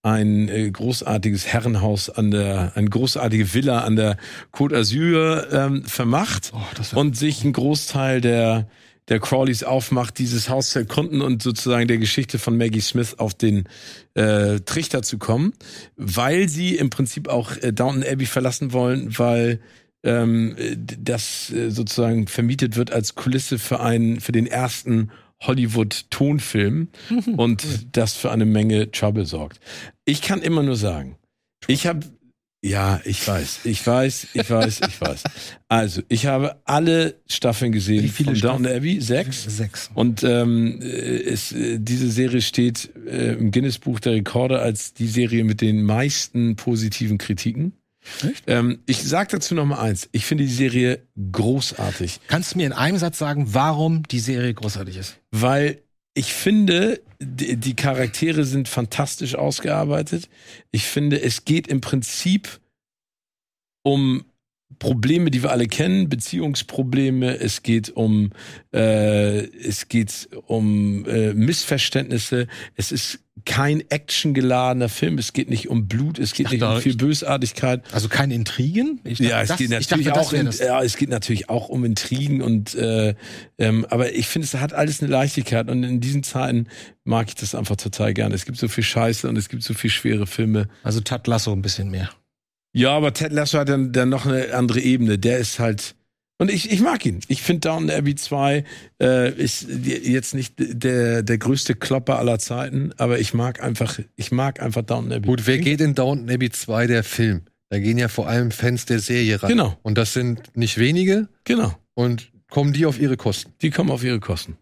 ein äh, großartiges Herrenhaus an der, eine großartige Villa an der Côte d'Azur ähm, vermacht Oh, und sich einen Großteil der der Crawleys aufmacht, dieses Haus zu erkunden und sozusagen der Geschichte von Maggie Smith auf den äh, Trichter zu kommen, weil sie im Prinzip auch äh, Downton Abbey verlassen wollen, weil ähm, äh, das äh, sozusagen vermietet wird als Kulisse für einen für den ersten Hollywood-Tonfilm und das für eine Menge Trouble sorgt. Ich kann immer nur sagen, ich habe ja, ich weiß, ich weiß, ich weiß, ich weiß. Also, ich habe alle Staffeln gesehen Wie viele von Staffeln? Abbey, sechs. Sechs. Und ähm, äh, es, äh, diese Serie steht äh, im Guinness-Buch der Rekorde als die Serie mit den meisten positiven Kritiken. Echt? Ähm, ich sage dazu noch mal eins. Ich finde die Serie großartig, Kannst du mir in einem Satz sagen, warum die Serie großartig ist? weil ich finde, die, die Charaktere sind fantastisch ausgearbeitet. Ich finde, es geht im Prinzip um Probleme, die wir alle kennen, Beziehungsprobleme. Es geht um äh, es geht um äh, Missverständnisse. Es ist kein actiongeladener Film. Es geht nicht um Blut. Es geht dachte nicht um viel Bösartigkeit. Also keine Intrigen? Ich Ja, es das- geht ich natürlich dachte, auch, in, ja, es geht natürlich auch um Intrigen und äh, ähm, aber ich finde, es hat alles eine Leichtigkeit und in diesen Zeiten mag ich das einfach total gerne. Es gibt so viel Scheiße und es gibt so viel schwere Filme. Also Ted Lasso ein bisschen mehr. Ja, aber Ted Lasso hat dann, dann noch eine andere Ebene. Der ist halt. Und ich, ich mag ihn. Ich finde Downton Abbey 2 äh, ist jetzt nicht der, der größte Klopper aller Zeiten, aber ich mag einfach, ich mag einfach Downton Abbey. Gut, wer geht in Downton Abbey 2 der Film? Da gehen ja vor allem Fans der Serie ran. Genau. Und das sind nicht wenige Genau. und kommen die auf ihre Kosten. Die kommen auf ihre Kosten.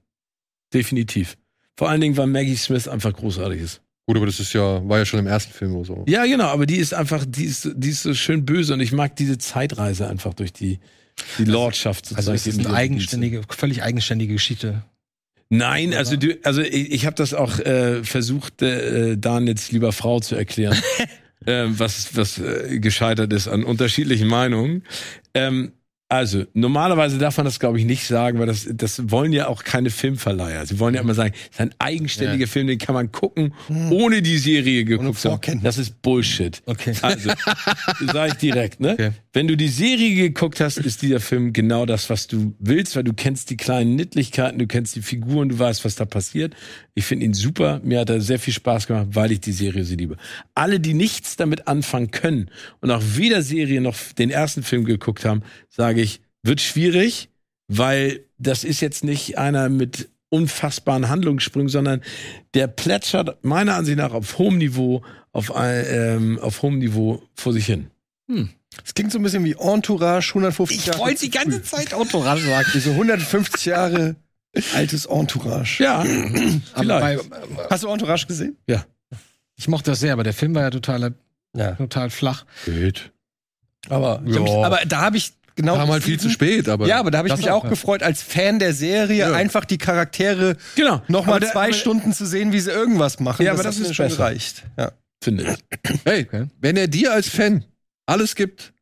Definitiv. Vor allen Dingen, weil Maggie Smith einfach großartig ist. Gut, aber das ist ja, war ja schon im ersten Film oder so. Ja, genau, aber die ist einfach, die ist, die ist so schön böse und ich mag diese Zeitreise einfach durch die, die Lordschaft Also sozusagen. es ist eine eigenständige, völlig eigenständige Geschichte. Nein, also du, also ich, ich habe das auch äh, versucht, äh, Dan jetzt lieber Frau zu erklären, äh, was was äh, gescheitert ist an unterschiedlichen Meinungen. Ähm, also normalerweise darf man das glaube ich nicht sagen, weil das das wollen ja auch keine Filmverleiher. Sie wollen ja immer sagen, es ist ein eigenständiger Film, den kann man gucken, ohne die Serie geguckt zu haben. Das ist Bullshit. Okay. Also, sag ich direkt, ne? Okay. Wenn du die Serie geguckt hast, ist dieser Film genau das, was du willst, weil du kennst die kleinen Nittlichkeiten, du kennst die Figuren, du weißt, was da passiert. Ich finde ihn super. Mir hat er sehr viel Spaß gemacht, weil ich die Serie so liebe. Alle, die nichts damit anfangen können und auch weder Serie noch den ersten Film geguckt haben, sage ich, wird schwierig, weil das ist jetzt nicht einer mit unfassbaren Handlungssprüngen, sondern der plätschert meiner Ansicht nach auf hohem Niveau, auf, ähm, auf hohem Niveau vor sich hin. Es klingt so ein bisschen wie Entourage, 150 Jahre. zu früh. Zeit Autoran sagen. Wie so 150 Jahre altes Entourage. Ja, bei, vielleicht. Hast du Entourage gesehen? ich mochte das sehr, aber der Film war ja total, Ja. total flach. Geht. Aber, ich Ja. aber da habe ich genau. Kam halt viel zu spät, aber. Ja, aber da habe ich Das mich auch, auch gefreut, als Fan der Serie Ja. einfach die Charaktere Genau. nochmal der- zwei aber- Stunden zu sehen, wie sie irgendwas machen. Ja, aber das mir ist schon gereicht. Ja. Finde ich. hey, Okay. wenn er dir als Fan alles gibt,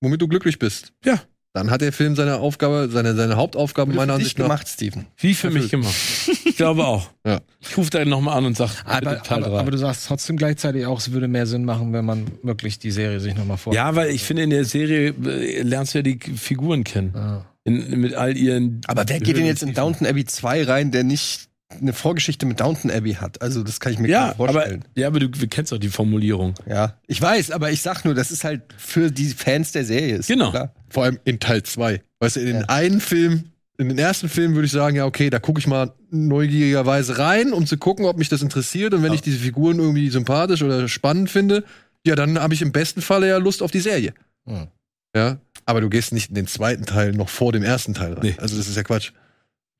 womit du glücklich bist, Ja. Dann hat der Film seine Aufgabe, seine, seine Hauptaufgabe meiner Ansicht nach. gemacht, Steven. Wie für mich gemacht. Ich glaube auch. Ja. Ich rufe da nochmal an und sag, Aber, aber, aber du sagst trotzdem gleichzeitig auch, es würde mehr Sinn machen, wenn man wirklich die Serie sich nochmal vor. ja, weil ich finde, in der Serie äh, lernst du ja die Figuren kennen. Ah. In, mit all ihren. Aber wer geht denn jetzt in Downton Abbey 2 rein, der nicht eine Vorgeschichte mit Downton Abbey hat? Also, das kann ich mir Ja, aber, vorstellen. ja, aber du, du kennst doch die Formulierung. Ja, ich weiß, aber ich sag nur, das ist halt für die Fans der Serie. Ist Genau. Klar. Vor allem in Teil 2. Weißt du, in den Ja. einen Film, in den ersten Film würde ich sagen, ja, okay, da gucke ich mal neugierigerweise rein, um zu gucken, ob mich das interessiert. Und wenn ich diese Figuren irgendwie sympathisch oder spannend finde, ja, dann habe ich im besten Falle ja Lust auf die Serie. Hm. Ja. Aber du gehst nicht in den zweiten Teil noch vor dem ersten Teil rein. Nee. Also das ist ja Quatsch.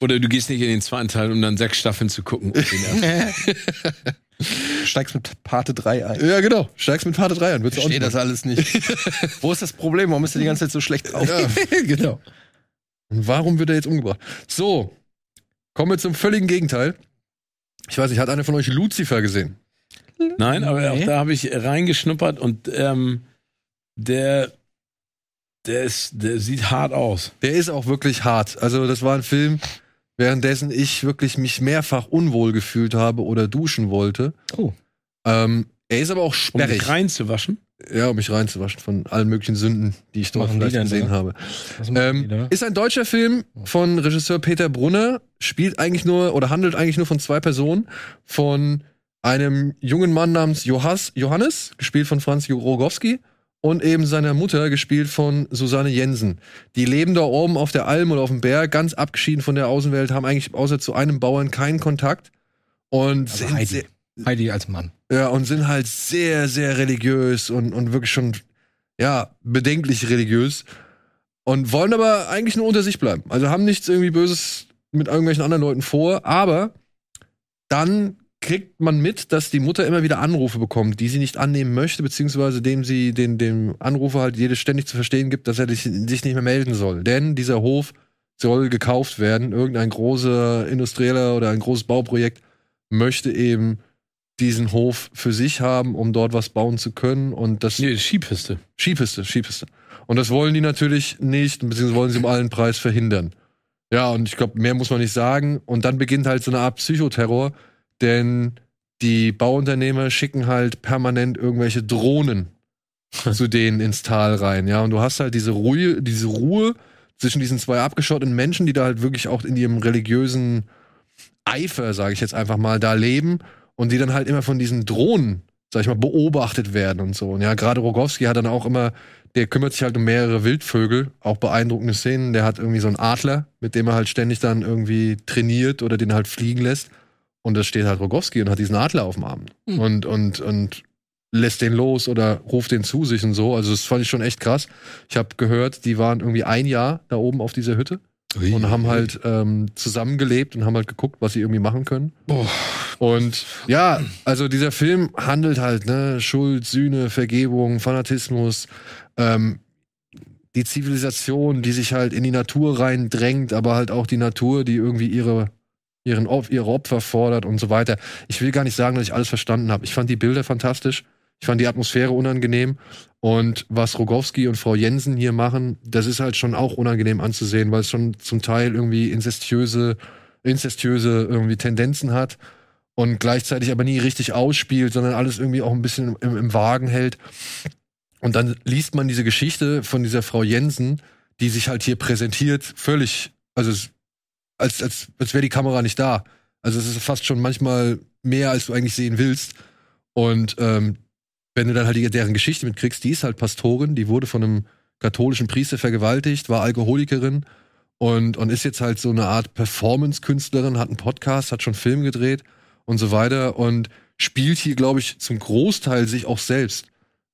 Oder du gehst nicht in den zweiten Teil, um dann sechs Staffeln zu gucken. Den ersten. Du steigst mit Parte 3 ein. Ja, genau. Steigst mit Parte 3 an. Ich Würdest du auch verstehe das alles nicht. Wo ist das Problem? Warum ist er die ganze Zeit so schlecht drauf? Ja, genau. Und warum wird er jetzt umgebracht? So, kommen wir zum völligen Gegenteil. Ich weiß nicht, hat einer von euch Lucifer gesehen? Nein, aber Nee. auch da habe ich reingeschnuppert und ähm, der, der, ist, der sieht hart aus. Der ist auch wirklich hart. Also, das war ein Film, währenddessen ich wirklich mich mehrfach unwohl gefühlt habe oder duschen wollte. Oh. Ähm, er ist aber auch Um sperrig. dich reinzuwaschen. ja, um mich reinzuwaschen von allen möglichen Sünden, die ich dort vielleicht gesehen da? habe. Ähm, ist ein deutscher Film von Regisseur Peter Brunner, spielt eigentlich nur oder handelt eigentlich nur von zwei Personen. Von einem jungen Mann namens Johannes, gespielt von Franz Rogowski, und eben seiner Mutter, gespielt von Susanne Jensen. Die leben da oben auf der Alm oder auf dem Berg, ganz abgeschieden von der Außenwelt, haben eigentlich außer zu einem Bauern keinen Kontakt. Und Also sind Heidi. sehr, Heidi als Mann. ja, und sind halt sehr, sehr religiös und, und wirklich schon, ja, bedenklich religiös. Und wollen aber eigentlich nur unter sich bleiben. Also haben nichts irgendwie Böses mit irgendwelchen anderen Leuten vor, aber dann kriegt man mit, dass die Mutter immer wieder Anrufe bekommt, die sie nicht annehmen möchte, beziehungsweise dem sie den, dem Anrufer halt jedes ständig zu verstehen gibt, dass er sich, nicht mehr melden soll. Denn dieser Hof soll gekauft werden. Irgendein großer Industrieller oder ein großes Bauprojekt möchte eben diesen Hof für sich haben, um dort was bauen zu können. Und das Nee, Skipiste. Skipiste, Skipiste. Und das wollen die natürlich nicht, beziehungsweise wollen sie um allen Preis verhindern. Ja, und ich glaube, mehr muss man nicht sagen. Und dann beginnt halt so eine Art Psychoterror, denn die Bauunternehmer schicken halt permanent irgendwelche Drohnen zu denen ins Tal rein. Ja, und du hast halt diese Ruhe, diese Ruhe zwischen diesen zwei abgeschotteten Menschen, die da halt wirklich auch in ihrem religiösen Eifer, sage ich jetzt einfach mal, da leben und die dann halt immer von diesen Drohnen sag ich mal, beobachtet werden und so. Und ja, gerade Rogowski hat dann auch immer, der kümmert sich halt um mehrere Wildvögel, auch beeindruckende Szenen. Der hat irgendwie so einen Adler, mit dem er halt ständig dann irgendwie trainiert oder den halt fliegen lässt. Und da steht halt Rogowski und hat diesen Adler auf dem Arm. Hm. Und, und, und lässt den los oder ruft den zu sich und so. Also das fand ich schon echt krass. Ich habe gehört, die waren irgendwie ein Jahr da oben auf dieser Hütte und haben halt ähm, zusammengelebt und haben halt geguckt, was sie irgendwie machen können. Und ja, also dieser Film handelt halt, ne, Schuld, Sühne, Vergebung, Fanatismus, ähm, die Zivilisation, die sich halt in die Natur reindrängt, aber halt auch die Natur, die irgendwie ihre, ihren, ihre Opfer fordert und so weiter. Ich will gar nicht sagen, dass ich alles verstanden habe. Ich fand die Bilder fantastisch. Ich fand die Atmosphäre unangenehm. Und was Rogowski und Frau Jensen hier machen, das ist halt schon auch unangenehm anzusehen, weil es schon zum Teil irgendwie inzestiöse, inzestiöse irgendwie Tendenzen hat und gleichzeitig aber nie richtig ausspielt, sondern alles irgendwie auch ein bisschen im, im Wagen hält. Und dann liest man diese Geschichte von dieser Frau Jensen, die sich halt hier präsentiert, völlig, also als, als, als wäre die Kamera nicht da. Also es ist fast schon manchmal mehr, als du eigentlich sehen willst. Und ähm, wenn du dann halt die, deren Geschichte mitkriegst, die ist halt Pastorin, die wurde von einem katholischen Priester vergewaltigt, war Alkoholikerin und, und ist jetzt halt so eine Art Performance-Künstlerin, hat einen Podcast, hat schon Film gedreht und so weiter und spielt hier, glaube ich, zum Großteil sich auch selbst.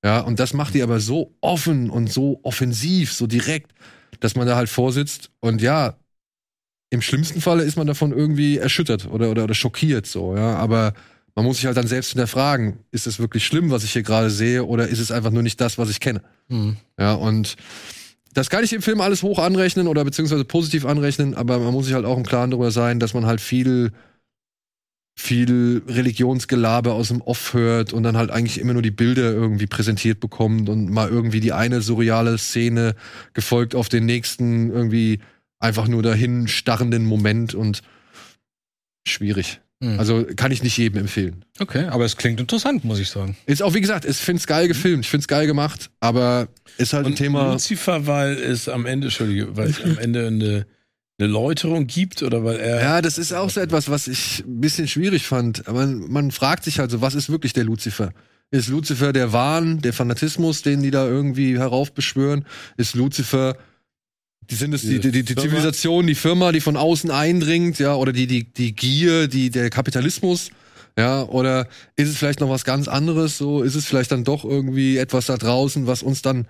Ja, und das macht die aber so offen und so offensiv, so direkt, dass man da halt vorsitzt und ja, im schlimmsten Falle ist man davon irgendwie erschüttert oder, oder, oder schockiert, so, ja, aber man muss sich halt dann selbst hinterfragen, ist es wirklich schlimm, was ich hier gerade sehe, oder ist es einfach nur nicht das, was ich kenne? Hm. Ja, und das kann ich im Film alles hoch anrechnen oder beziehungsweise positiv anrechnen, aber man muss sich halt auch im Klaren darüber sein, dass man halt viel, viel Religionsgelaber aus dem Off hört und dann halt eigentlich immer nur die Bilder irgendwie präsentiert bekommt und mal irgendwie die eine surreale Szene gefolgt auf den nächsten irgendwie einfach nur dahin starrenden Moment und schwierig. Hm. Also kann ich nicht jedem empfehlen. Okay, aber es klingt interessant, muss ich sagen. Ist auch, wie gesagt, ich finde es geil gefilmt, ich finde es geil gemacht, aber ist halt ein Und Thema. Lucifer, weil es am Ende, Entschuldige, weil es am Ende eine, eine Läuterung gibt oder weil er. Ja, das ist auch so etwas, was ich ein bisschen schwierig fand. Aber man, man fragt sich halt so, was ist wirklich der Lucifer? Ist Lucifer der Wahn, der Fanatismus, den die da irgendwie heraufbeschwören? Ist Lucifer, die sind es die, die, die, die? Zivilisation, die Firma, die von außen eindringt, ja, oder die, die, die Gier, die, der Kapitalismus, ja, oder ist es vielleicht noch was ganz anderes? So, ist es vielleicht dann doch irgendwie etwas da draußen, was uns dann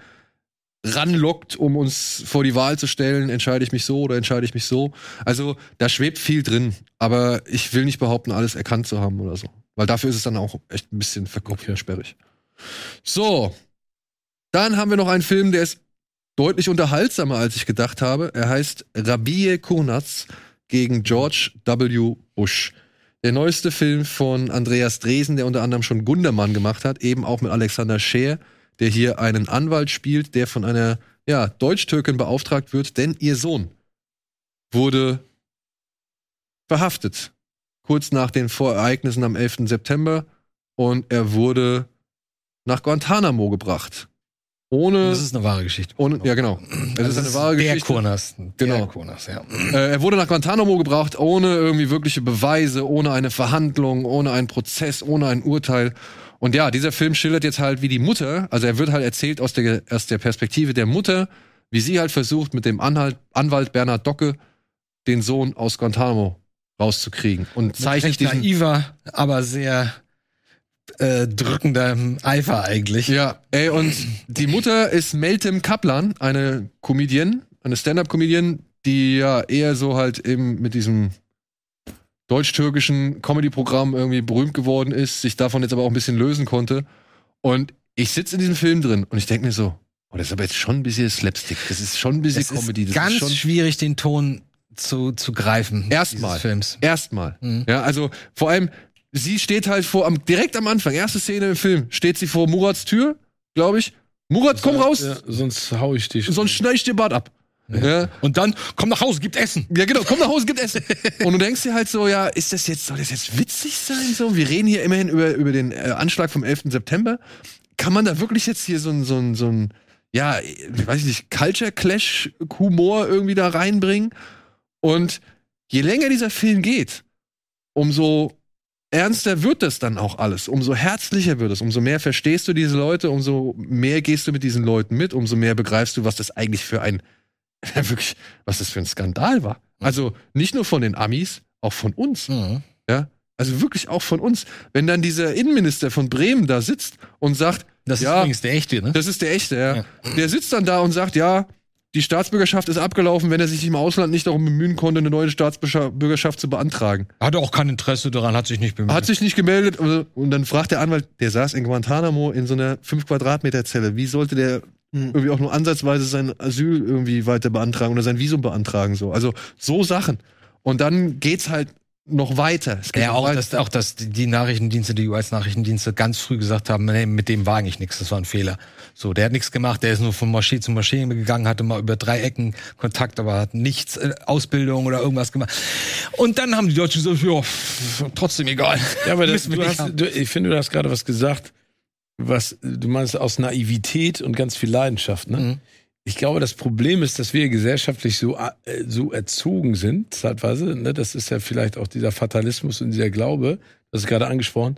ranlockt, um uns vor die Wahl zu stellen, entscheide ich mich so oder entscheide ich mich so. Also da schwebt viel drin, aber ich will nicht behaupten, alles erkannt zu haben oder so. Weil dafür ist es dann auch echt ein bisschen verkopft und sperrig. So, dann haben wir noch einen Film, der ist deutlich unterhaltsamer, als ich gedacht habe. Er heißt Rabie Kurnaz gegen George W. Bush. Der neueste Film von Andreas Dresen, der unter anderem schon Gundermann gemacht hat, eben auch mit Alexander Scheer, der hier einen Anwalt spielt, der von einer ja, Deutsch-Türkin beauftragt wird, denn ihr Sohn wurde verhaftet. Kurz nach den Vorereignissen am 11. September und er wurde nach Guantanamo gebracht. Ohne, Das ist eine wahre Geschichte. ohne ja genau. Es ist eine wahre der Geschichte. Kurnas. Genau. Der Kurnas, ja. Äh, er wurde nach Guantanamo gebracht, ohne irgendwie wirkliche Beweise, ohne eine Verhandlung, ohne einen Prozess, ohne ein Urteil. Und ja, dieser Film schildert jetzt halt, wie die Mutter, also er wird halt erzählt aus der, aus der Perspektive der Mutter, wie sie halt versucht, mit dem Anhalt, Anwalt Bernhard Docke den Sohn aus Guantanamo rauszukriegen. Und zeichnet diesen. naiver, aber sehr äh, drückender Eifer eigentlich. Ja, ey, und die Mutter ist Meltem Kaplan, eine Comedian, eine Stand-Up-Comedian, die ja eher so halt eben mit diesem deutsch-türkischen Comedy-Programm irgendwie berühmt geworden ist, sich davon jetzt aber auch ein bisschen lösen konnte. Und ich sitze in diesem Film drin und ich denke mir so, oh, das ist aber jetzt schon ein bisschen Slapstick, das ist schon ein bisschen Es Comedy. ist Das ganz ist schon schwierig, den Ton zu, zu greifen. Erstmal. Erstmal. Mhm. Ja, also vor allem, sie steht halt vor, am, direkt am Anfang, erste Szene im Film, steht sie vor Murats Tür, glaube ich. Murat, komm raus, Ja, sonst hau ich dich. sonst schneide ich dir Bart ab. Ja. Und dann, komm nach Hause, gibt Essen. ja, genau, komm nach Hause, gib Essen. Und du denkst dir halt so, ja, ist das jetzt, soll das jetzt witzig sein? So, wir reden hier immerhin über, über den äh, Anschlag vom 11. September. Kann man da wirklich jetzt hier so ein, so ein, so ein, ja, ich weiß nicht, Culture Clash Humor irgendwie da reinbringen? Und je länger dieser Film geht, umso ernster wird das dann auch alles, umso herzlicher wird es, umso mehr verstehst du diese Leute, umso mehr gehst du mit diesen Leuten mit, umso mehr begreifst du, was das eigentlich für ein, wirklich, was das für ein Skandal war. Also nicht nur von den Amis, auch von uns. Mhm. Ja, also wirklich auch von uns. Wenn dann dieser Innenminister von Bremen da sitzt und sagt, Das Ja. ist übrigens der echte, ne? das ist der echte, ja. Der sitzt dann da und sagt, ja, die Staatsbürgerschaft ist abgelaufen, wenn er sich im Ausland nicht darum bemühen konnte, eine neue Staatsbürgerschaft zu beantragen. Hat auch kein Interesse daran, hat sich nicht bemüht. Hat sich nicht gemeldet und und dann fragt der Anwalt, der saß in Guantanamo in so einer 5 Quadratmeter Zelle. Wie sollte der irgendwie auch nur ansatzweise sein Asyl irgendwie weiter beantragen oder sein Visum beantragen so? Also so Sachen. Und dann geht's halt noch weiter. Es geht Ja, auch weiter. dass, auch, dass die Nachrichtendienste, die US-Nachrichtendienste ganz früh gesagt haben, nee, mit dem war eigentlich nichts, das war ein Fehler. So, der hat nichts gemacht, der ist nur von Moschee zu Moschee gegangen, hatte mal über drei Ecken Kontakt, aber hat nichts, äh, Ausbildung oder irgendwas gemacht. Und dann haben die Deutschen gesagt, ja, trotzdem egal. Ja, aber das, du hast, du, ich finde, du hast gerade was gesagt, was du meinst aus Naivität und ganz viel Leidenschaft. Ne? Mhm. Ich glaube, das Problem ist, dass wir gesellschaftlich so, äh, so erzogen sind, zeitweise. Ne? Das ist ja vielleicht auch dieser Fatalismus und dieser Glaube, das ist gerade angesprochen.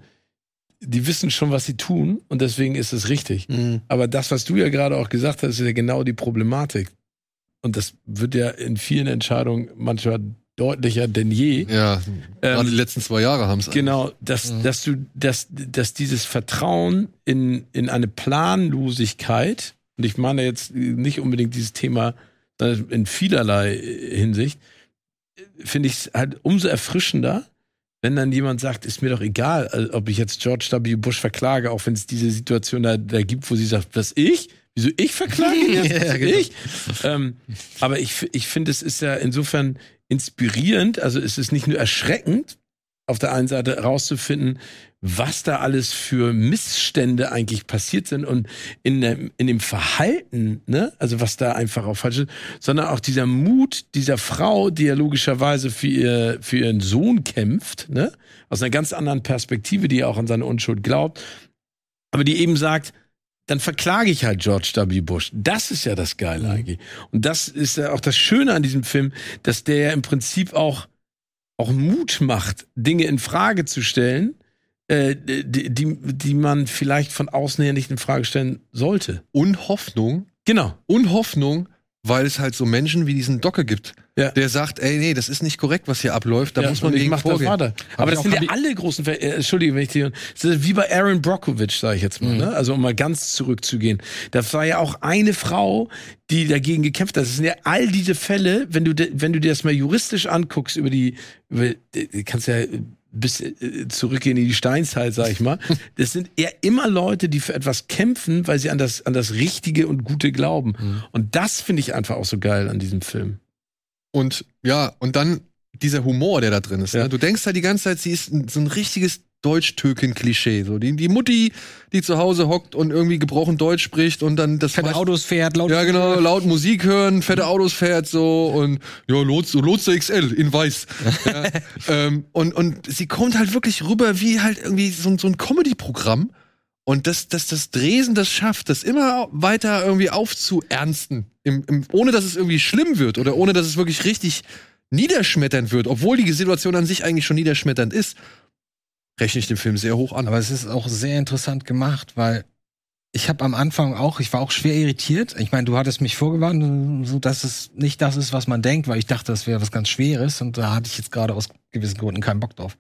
Die wissen schon, was sie tun und deswegen ist es richtig. Mhm. Aber das, was du ja gerade auch gesagt hast, ist ja genau die Problematik. Und das wird ja in vielen Entscheidungen manchmal deutlicher denn je. ja, gerade die letzten zwei Jahre haben es Genau, dass, dass du, dass, dass dieses Vertrauen in, in eine Planlosigkeit, und ich meine jetzt nicht unbedingt dieses Thema in vielerlei Hinsicht, finde ich es halt umso erfrischender, wenn dann jemand sagt, ist mir doch egal, also ob ich jetzt George W. Bush verklage, auch wenn es diese Situation da, da gibt, wo sie sagt, was ich? Wieso ich verklage? Ja, genau. ich? Ähm, aber ich, ich finde, es ist ja insofern inspirierend, also es ist nicht nur erschreckend, auf der einen Seite rauszufinden, was da alles für Missstände eigentlich passiert sind und in, dem- in dem Verhalten, ne, also was da einfach auch falsch ist, sondern auch dieser Mut dieser Frau, die ja logischerweise für, ihr, für ihren Sohn kämpft, ne, aus einer ganz anderen Perspektive, die ja auch an seine Unschuld glaubt, aber die eben sagt, dann verklage ich halt George W. Bush. Das ist ja das Geile eigentlich. Und das ist ja auch das Schöne an diesem Film, dass der ja im Prinzip auch, auch Mut macht, Dinge in Frage zu stellen, äh, die, die, die man vielleicht von außen her nicht in Frage stellen sollte. Und Hoffnung, Genau. und Hoffnung, weil es halt so Menschen wie diesen Docke gibt, Ja. der sagt, ey, nee, das ist nicht korrekt, was hier abläuft, da Ja, muss man gegen das vorgehen. weiter. Aber das sind ja alle großen, Ver äh, Entschuldige, wenn ich die, das wie bei Aaron Brockovich, sage ich jetzt mal, ne? Also um mal ganz zurückzugehen. Das war ja auch eine Frau, die dagegen gekämpft hat. Das sind ja all diese Fälle, wenn du, de- wenn du dir das mal juristisch anguckst, über die, über, du kannst ja bis äh, zurückgehen in die Steinzeit, sag ich mal. Das sind eher immer Leute, die für etwas kämpfen, weil sie an das, an das Richtige und Gute glauben. Und das finde ich einfach auch so geil an diesem Film. Und ja, und dann dieser Humor, der da drin ist. Ja. Ne? Du denkst halt die ganze Zeit, sie ist so ein richtiges Deutsch-Türken-Klischee. So die, die Mutti, die zu Hause hockt und irgendwie gebrochen Deutsch spricht und dann das Fette Autos fährt, laut. Ja, genau, laut Musik hören, fette Autos fährt so und ja, Lotse, Lotse XL in weiß. ja, ähm, und, und sie kommt halt wirklich rüber wie halt irgendwie so, ein- so ein Comedy-Programm. Und dass das, das Dresen das schafft, das immer weiter irgendwie aufzuernsten, im, im, ohne dass es irgendwie schlimm wird oder ohne dass es wirklich richtig niederschmetternd wird, obwohl die Situation an sich eigentlich schon niederschmetternd ist, rechne ich den Film sehr hoch an. Aber es ist auch sehr interessant gemacht, weil ich habe am Anfang auch, ich war auch schwer irritiert. Ich meine, du hattest mich vorgewarnt, so dass es nicht das ist, was man denkt, weil ich dachte, das wäre was ganz Schweres und da hatte ich jetzt gerade aus gewissen Gründen keinen Bock drauf.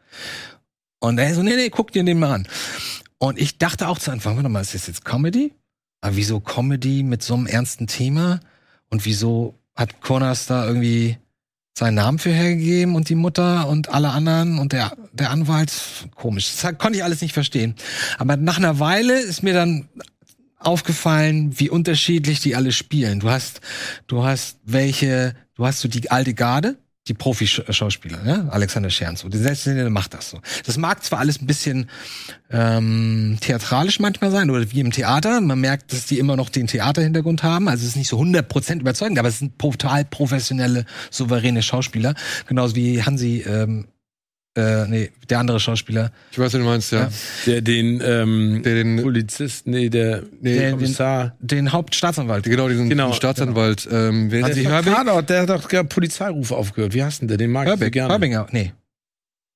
Und er so, nee, nee, guck dir den mal an. Und ich dachte auch zu Anfang, warte mal, ist das jetzt Comedy? Aber wieso Comedy mit so einem ernsten Thema? Und wieso hat Kurnas da irgendwie seinen Namen für hergegeben und die Mutter und alle anderen und der, der Anwalt? Komisch. Das konnte ich alles nicht verstehen. Aber nach einer Weile ist mir dann aufgefallen, wie unterschiedlich die alle spielen. Du hast, du hast welche, du hast so die alte Garde, die Profi-Schauspieler, ne? Alexander Scherns, so. Die Selbstständige macht das so. Das mag zwar alles ein bisschen ähm, theatralisch manchmal sein oder wie im Theater. Man merkt, dass die immer noch den Theaterhintergrund haben. Also es ist nicht so 100% überzeugend, aber es sind total professionelle, souveräne Schauspieler. Genauso wie Hansi, ähm, äh, nee, der andere Schauspieler. Ich weiß, was du meinst, ja. Ja. Der den ähm, Der den, Polizist, nee, der, nee, der- Kommissar. Den Hauptstaatsanwalt. genau, diesen, Genau, Staatsanwalt, ähm, wer Der, das? doch Tatort, der hat doch gar Polizeirufe aufgehört. Wie heißt denn der? Den mag ich so Herbinger. gerne. Herbinger, nee.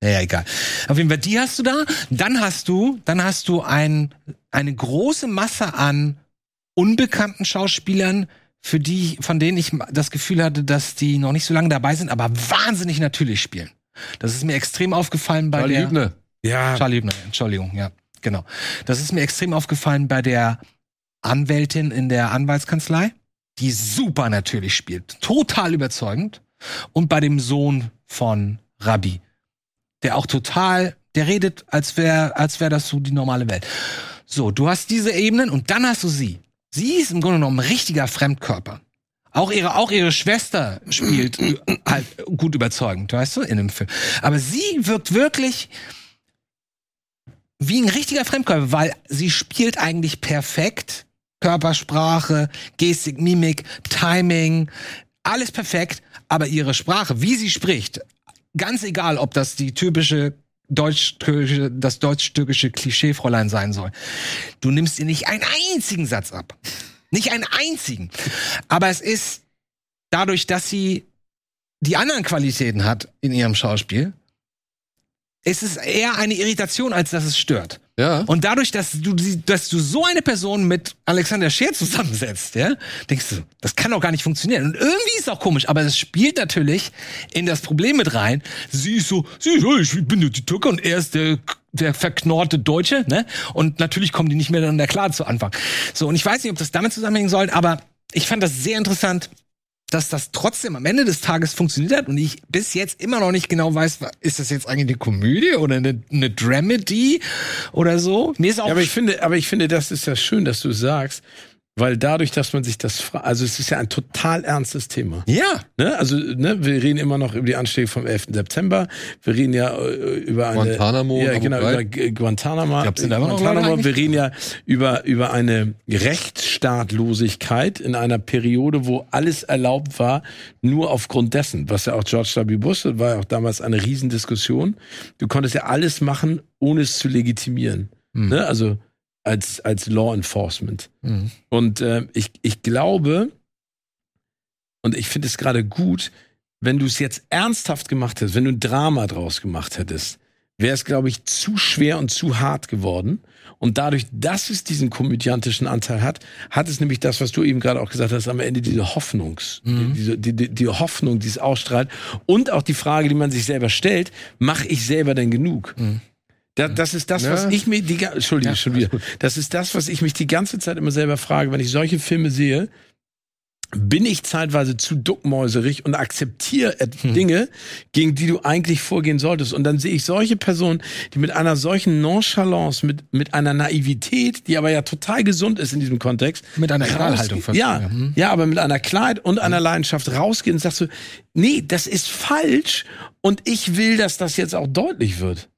Ja, ja, egal. Auf jeden Fall, die hast du da. Dann hast du, dann hast du ein, eine große Masse an unbekannten Schauspielern, für die, von denen ich das Gefühl hatte, dass die noch nicht so lange dabei sind, aber wahnsinnig natürlich spielen. Das ist mir extrem aufgefallen bei Charlie der. Hübner. Ja, Charlie Hübner, Entschuldigung, ja, genau. Das ist mir extrem aufgefallen bei der Anwältin in der Anwaltskanzlei, die super natürlich spielt, total überzeugend. Und bei dem Sohn von Rabbi, der auch total, der redet, als wäre als wär das so die normale Welt. So, du hast diese Ebenen und dann hast du sie. Sie ist im Grunde genommen ein richtiger Fremdkörper. Auch ihre, auch ihre Schwester spielt halt gut überzeugend, weißt du, in dem Film. Aber sie wirkt wirklich wie ein richtiger Fremdkörper, weil sie spielt eigentlich perfekt. Körpersprache, Gestik, Mimik, Timing, alles perfekt. Aber ihre Sprache, wie sie spricht, ganz egal, ob das die typische deutsch-türkische, das deutsch-türkische Klischeefräulein sein soll. Du nimmst ihr nicht einen einzigen Satz ab. Nicht einen einzigen. Aber es ist dadurch, dass sie die anderen Qualitäten hat in ihrem Schauspiel, ist es eher eine Irritation, als dass es stört. Ja. Und dadurch, dass du, dass du so eine Person mit Alexander Scheer zusammensetzt, ja, denkst du, das kann doch gar nicht funktionieren. Und irgendwie ist es auch komisch, aber es spielt natürlich in das Problem mit rein. Sie ist so, sie ist, ich bin die Türke und er ist der, der verknorrte Deutsche, ne? Und natürlich kommen die nicht mehr dann klar zu Anfang. So, und ich weiß nicht, ob das damit zusammenhängen soll, aber ich fand das sehr interessant, dass das trotzdem am Ende des Tages funktioniert hat und ich bis jetzt immer noch nicht genau weiß, ist das jetzt eigentlich eine Komödie oder eine, eine Dramedy oder so? Mir ist auch Ja, aber ich finde, aber ich finde, das ist ja schön, dass du sagst, weil dadurch, dass man sich das, also es ist ja ein total ernstes Thema. ja, Ne? Also, ne, wir reden immer noch über die Anschläge vom 11. September. Wir reden ja äh, über eine Guantanamo, ja, genau, über Guantanamo. Ich glaub, sind da Guantanamo. Wir reden ja über über eine Rechtsstaatlosigkeit in einer Periode, wo alles erlaubt war, nur aufgrund dessen, was ja auch George W. Bush, war ja auch damals eine Riesendiskussion. Du konntest ja alles machen, ohne es zu legitimieren. Hm. Ne? Also als als Law Enforcement. Mhm. Und äh, ich, ich glaube, und ich finde es gerade gut, wenn du es jetzt ernsthaft gemacht hättest, wenn du ein Drama draus gemacht hättest, wäre es, glaube ich, zu schwer und zu hart geworden. Und dadurch, dass es diesen komödiantischen Anteil hat, hat es nämlich das, was du eben gerade auch gesagt hast, am Ende diese Hoffnungs, Mhm. diese, die, die, die Hoffnung, die es ausstrahlt. Und auch die Frage, die man sich selber stellt, mache ich selber denn genug? Da, das ist das, was ich mir die Entschuldige, schon wieder. Das ist das, was ich mich die ganze Zeit immer selber frage, wenn ich solche Filme sehe. Bin ich zeitweise zu duckmäuserig und akzeptiere et- Hm. Dinge, gegen die du eigentlich vorgehen solltest. Und dann sehe ich solche Personen, die mit einer solchen Nonchalance, mit, mit einer Naivität, die aber ja total gesund ist in diesem Kontext. Mit einer fast, Ja, ja. Hm. ja, aber mit einer Klarheit und einer Leidenschaft rausgehen und sagst du, nee, das ist falsch und ich will, dass das jetzt auch deutlich wird.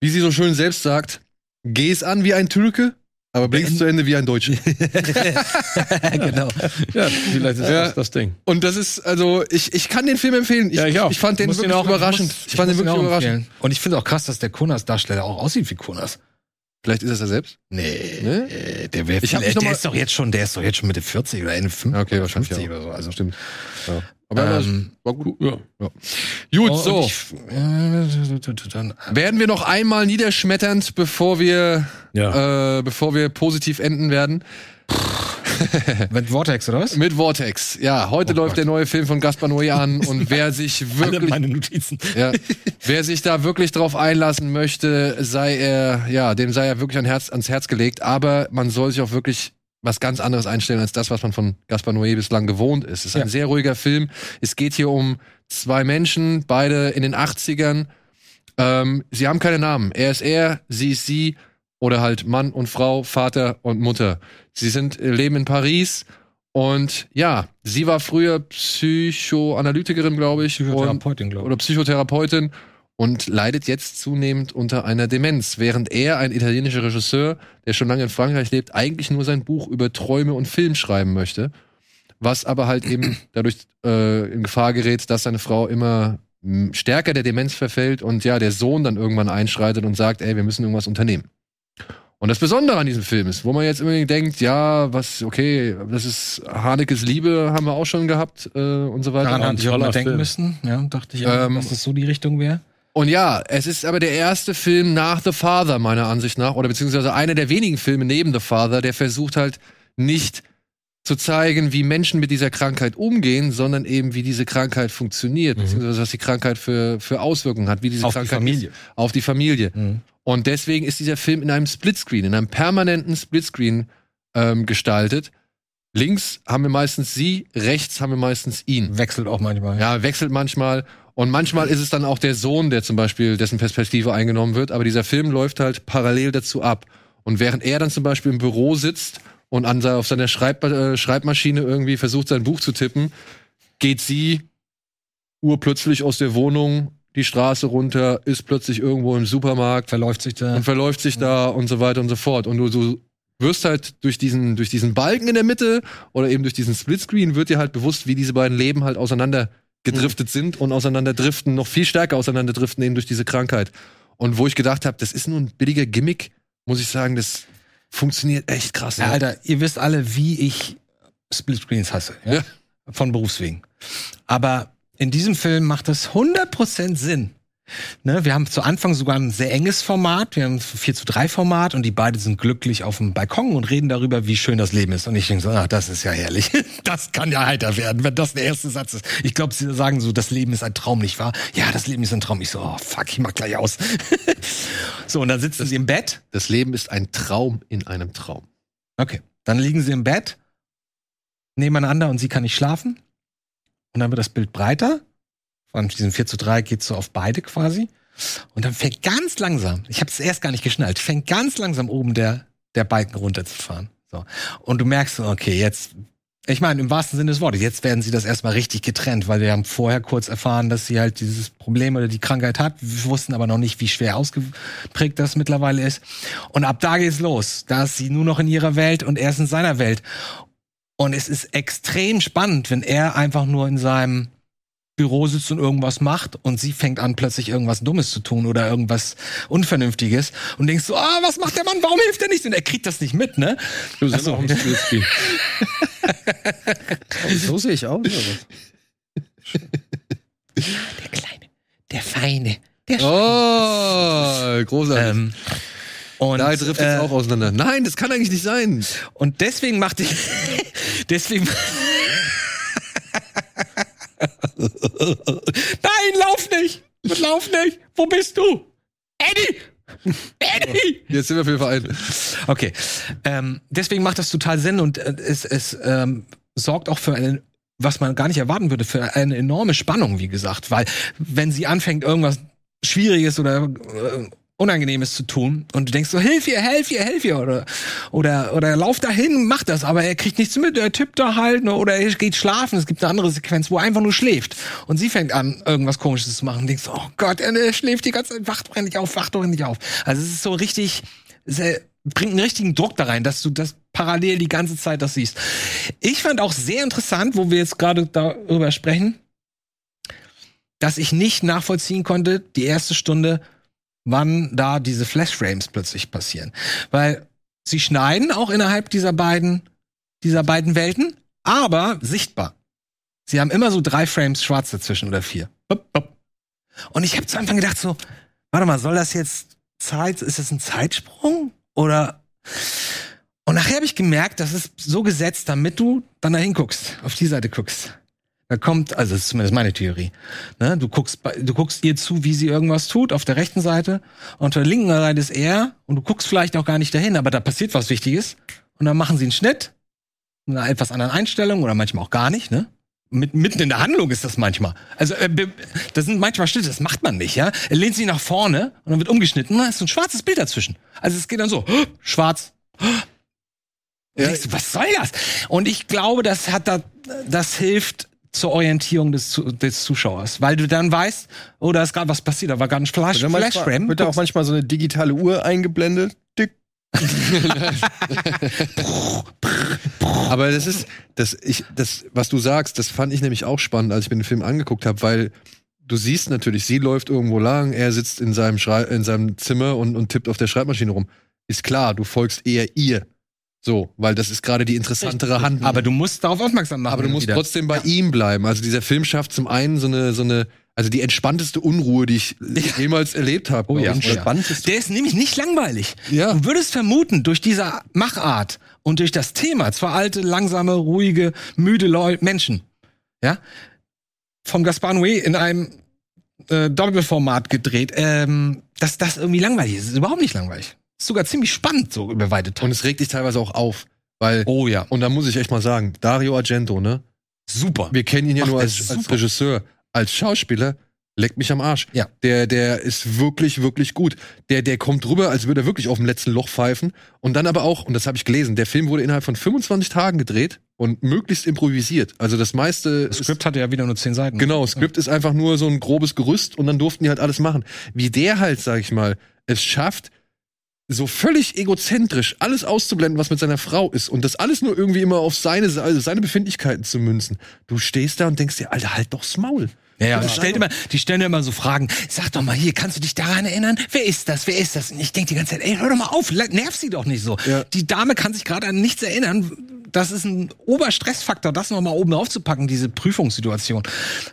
Wie sie so schön selbst sagt, geh es an wie ein Türke, aber bring es zu Ende wie ein Deutscher. genau. Ja, vielleicht ist Ja. das das Ding. Und das ist, also, ich, ich kann den Film empfehlen. Ich, Ja, ich auch. ich fand den wirklich auch- überraschend. muss- ich fand den wirklich überraschend. empfehlen. Und ich finde auch krass, dass der Konas-Darsteller auch aussieht wie Konas. Vielleicht ist es er selbst. Nee, Ne? äh, der, wär, Ich der mal- ist doch jetzt schon, der ist doch jetzt schon Mitte 40 oder Ende 50, Ja, okay, wahrscheinlich 50 auch. oder so. Also Stimmt. Ja. Aber Ähm, war gut. Ja. Gut, oh, so. Ich, äh, Werden wir noch einmal niederschmetternd, bevor wir, Ja. äh, bevor wir positiv enden werden? mit Vortex oder was? Mit Vortex. Ja, heute läuft der neue Film von Gaspar Noé an und wer sich wirklich meine Notizen. Ja. Wer sich da wirklich drauf einlassen möchte, sei er, ja, dem sei er wirklich ein Herz, ans Herz gelegt. Aber man soll sich auch wirklich was ganz anderes einstellen als das, was man von Gaspar Noé bislang gewohnt ist. Es ist Ja. ein sehr ruhiger Film. Es geht hier um zwei Menschen, beide in den 80ern. Ähm, sie haben keine Namen. Er ist er, sie ist sie oder halt Mann und Frau, Vater und Mutter. Sie sind äh, leben in Paris und ja, sie war früher Psychoanalytikerin, glaube ich, Psychotherapeutin, glaube oder Psychotherapeutin und leidet jetzt zunehmend unter einer Demenz, während er, ein italienischer Regisseur, der schon lange in Frankreich lebt, eigentlich nur sein Buch über Träume und Film schreiben möchte, was aber halt eben dadurch äh, in Gefahr gerät, dass seine Frau immer mh, stärker der Demenz verfällt und ja, der Sohn dann irgendwann einschreitet und sagt, ey, wir müssen irgendwas unternehmen. Und das Besondere an diesem Film ist, wo man jetzt unbedingt denkt, ja, was, okay, das ist Hanekes Liebe, haben wir auch schon gehabt äh, und so weiter. Daran und, hatte ich auch mal denken Film. müssen. Ja, dachte ich, auch, Ähm, dass es so die Richtung wäre. Und ja, es ist aber der erste Film nach The Father, meiner Ansicht nach, oder beziehungsweise einer der wenigen Filme neben The Father, der versucht halt nicht zu zeigen, wie Menschen mit dieser Krankheit umgehen, sondern eben, wie diese Krankheit funktioniert, beziehungsweise was die Krankheit für, für Auswirkungen hat, wie diese Auf die Krankheit Familie. Ist, auf die Familie. Mhm. Und deswegen ist dieser Film in einem Splitscreen, in einem permanenten Splitscreen ähm, gestaltet. Links haben wir meistens sie, rechts haben wir meistens ihn. Wechselt auch manchmal. Ja, wechselt manchmal. Und manchmal ist es dann auch der Sohn, der zum Beispiel, dessen Perspektive eingenommen wird. Aber dieser Film läuft halt parallel dazu ab. Und während er dann zum Beispiel im Büro sitzt und an, auf seiner Schreib äh, Schreibmaschine irgendwie versucht, sein Buch zu tippen, geht sie urplötzlich aus der Wohnung die Straße runter, ist plötzlich irgendwo im Supermarkt Verläuft sich da. und verläuft sich da und so weiter und so fort. Und du, du wirst halt durch diesen, durch diesen Balken in der Mitte oder eben durch diesen Splitscreen wird dir halt bewusst, wie diese beiden Leben halt auseinander gedriftet sind und auseinanderdriften, noch viel stärker auseinanderdriften eben durch diese Krankheit. Und wo ich gedacht habe, das ist nur ein billiger Gimmick, muss ich sagen, das funktioniert echt krass. Ja? Alter, ihr wisst alle, wie ich Splitscreens hasse. Ja? Ja. Von Berufswegen. Aber in diesem Film macht das 100% Sinn. Ne, wir haben zu Anfang sogar ein sehr enges Format. Wir haben ein 4 zu 3 Format und die beiden sind glücklich auf dem Balkon und reden darüber, wie schön das Leben ist. Und ich denke so, ah, das ist ja herrlich. Das kann ja heiter werden, wenn das der erste Satz ist. Ich glaube, sie sagen so, das Leben ist ein Traum, nicht wahr? Ja, das Leben ist ein Traum. Ich so, oh fuck, ich mach gleich aus. so, und dann sitzen sie im Bett Das Leben ist ein Traum in einem Traum. Okay. Dann liegen sie im Bett nebeneinander und sie kann nicht schlafen. Und dann wird das Bild breiter. Von diesem 4 zu 3 geht so auf beide quasi. Und dann fängt ganz langsam, ich habe es erst gar nicht geschnallt, fängt ganz langsam oben der, der Balken runterzufahren. So. Und du merkst, okay, jetzt, ich meine, im wahrsten Sinne des Wortes, jetzt werden sie das erstmal richtig getrennt, weil wir haben vorher kurz erfahren, dass sie halt dieses Problem oder die Krankheit hat. Wir wussten aber noch nicht, wie schwer ausgeprägt das mittlerweile ist. Und ab da geht's los. Da ist sie nur noch in ihrer Welt und er ist in seiner Welt. Und es ist extrem spannend, wenn er einfach nur in seinem Büro sitzt und irgendwas macht und sie fängt an, plötzlich irgendwas Dummes zu tun oder irgendwas Unvernünftiges und denkst so, ah, was macht der Mann? Warum hilft er nicht? Und er kriegt das nicht mit, ne? Du Ach so. Splitscreen. So sehe ich was? Der Kleine, der Feine, der Oh, großartig. ähm, und, da trifft es äh, auch auseinander. Nein, das kann eigentlich nicht sein. Und deswegen machte ich. deswegen. Nein, lauf nicht! Lauf nicht! Wo bist du? Eddie! Eddie! Jetzt sind wir für den Verein. Okay. Ähm, deswegen macht das total Sinn und äh, es, es ähm, sorgt auch für eine, was man gar nicht erwarten würde, für eine enorme Spannung, wie gesagt. Weil, wenn sie anfängt, irgendwas Schwieriges oder äh, Unangenehmes zu tun. Und du denkst so, hilf ihr, helf ihr, helf ihr. Oder, oder, oder lauf dahin, mach das, aber er kriegt nichts mit, er tippt da halt ne, oder er geht schlafen. Es gibt eine andere Sequenz, wo er einfach nur schläft. Und sie fängt an, irgendwas komisches zu machen. Und denkst, oh Gott, er schläft die ganze Zeit, wacht doch endlich auf, wacht doch endlich auf. Also es ist so richtig, es äh, bringt einen richtigen Druck da rein, dass du das parallel die ganze Zeit das siehst. Ich fand auch sehr interessant, wo wir jetzt gerade darüber sprechen, dass ich nicht nachvollziehen konnte, die erste Stunde, wann da diese Flashframes plötzlich passieren. Weil sie schneiden auch innerhalb dieser beiden, dieser beiden Welten, aber sichtbar. Sie haben immer so drei Frames schwarz dazwischen oder vier. Und ich habe zu Anfang gedacht so, warte mal, soll das jetzt Zeit, ist das ein Zeitsprung? Oder und nachher habe ich gemerkt, das ist so gesetzt, damit du dann da hinguckst, auf die Seite guckst. Da kommt, also das ist zumindest meine Theorie. Ne? Du guckst, du guckst ihr zu, wie sie irgendwas tut, auf der rechten Seite. Und auf der linken Seite ist er. Und du guckst vielleicht auch gar nicht dahin, aber da passiert was Wichtiges. Und dann machen sie einen Schnitt. Mit einer etwas anderen Einstellung oder manchmal auch gar nicht, ne? Mit, mitten in der Handlung ist das manchmal. Also, äh, das sind manchmal Schnitte, das macht man nicht, ja? Er lehnt sich nach vorne und dann wird umgeschnitten und dann ist so ein schwarzes Bild dazwischen. Also, es geht dann so, schwarz, Ja. Du, was soll das? Und ich glaube, das hat da, das hilft zur Orientierung des, des Zuschauers, weil du dann weißt, oh, da ist gerade was passiert, da war gerade ein Flash, Wird da manchmal- Flashframe. Wird da auch manchmal so eine digitale Uhr eingeblendet? Tick. Aber das ist, das, ich, das, was du sagst, das fand ich nämlich auch spannend, als ich mir den Film angeguckt habe, weil du siehst natürlich, sie läuft irgendwo lang, er sitzt in seinem, Schrei in seinem Zimmer und, und tippt auf der Schreibmaschine rum. ist klar, du folgst eher ihr. So, weil das ist gerade die interessantere Handlung. Aber du musst darauf aufmerksam machen. Aber du musst wieder. trotzdem bei ihm bleiben. Also dieser Film schafft zum einen so eine, so eine, also die entspannteste Unruhe, die ich jemals erlebt habe. Oh ja. Oh ja. Spannend ist Der ist nämlich nicht langweilig. Ja. Du würdest vermuten, durch diese Machart und durch das Thema, zwar alte, langsame, ruhige, müde Leu Menschen, ja, vom Gaspar Noé in einem äh, Doppelformat gedreht, ähm, dass das irgendwie langweilig ist. ist überhaupt nicht langweilig. Ist sogar ziemlich spannend, so über weite Teile. Und es regt dich teilweise auch auf. Weil, Oh ja. und da muss ich echt mal sagen, Dario Argento, ne? Super. Wir kennen ihn ja Macht nur als, als. Regisseur. Als Schauspieler leckt mich am Arsch. Ja. Der, der ist wirklich, wirklich gut. Der, der kommt rüber, als würde er wirklich auf dem letzten Loch pfeifen. Und dann aber auch, und das habe ich gelesen, der Film wurde innerhalb von 25 Tagen gedreht und möglichst improvisiert. Also das meiste. Das ist- Skript hatte ja wieder nur zehn Seiten. Genau, Skript ist einfach nur so ein grobes Gerüst und dann durften die halt alles machen. Wie der halt, sag ich mal, es schafft, so völlig egozentrisch alles auszublenden, was mit seiner Frau ist und das alles nur irgendwie immer auf seine, also seine Befindlichkeiten zu münzen. Du stehst da und denkst dir, Alter, halt doch's Maul. Ja, ja, und stellt immer, die stellen immer so Fragen. Sag doch mal hier, kannst du dich daran erinnern? Wer ist das? Wer ist das? Und ich denke die ganze Zeit, ey, hör doch mal auf, nerv sie doch nicht so. Ja. Die Dame kann sich gerade an nichts erinnern. Das ist ein Oberstressfaktor, das noch mal oben aufzupacken, diese Prüfungssituation.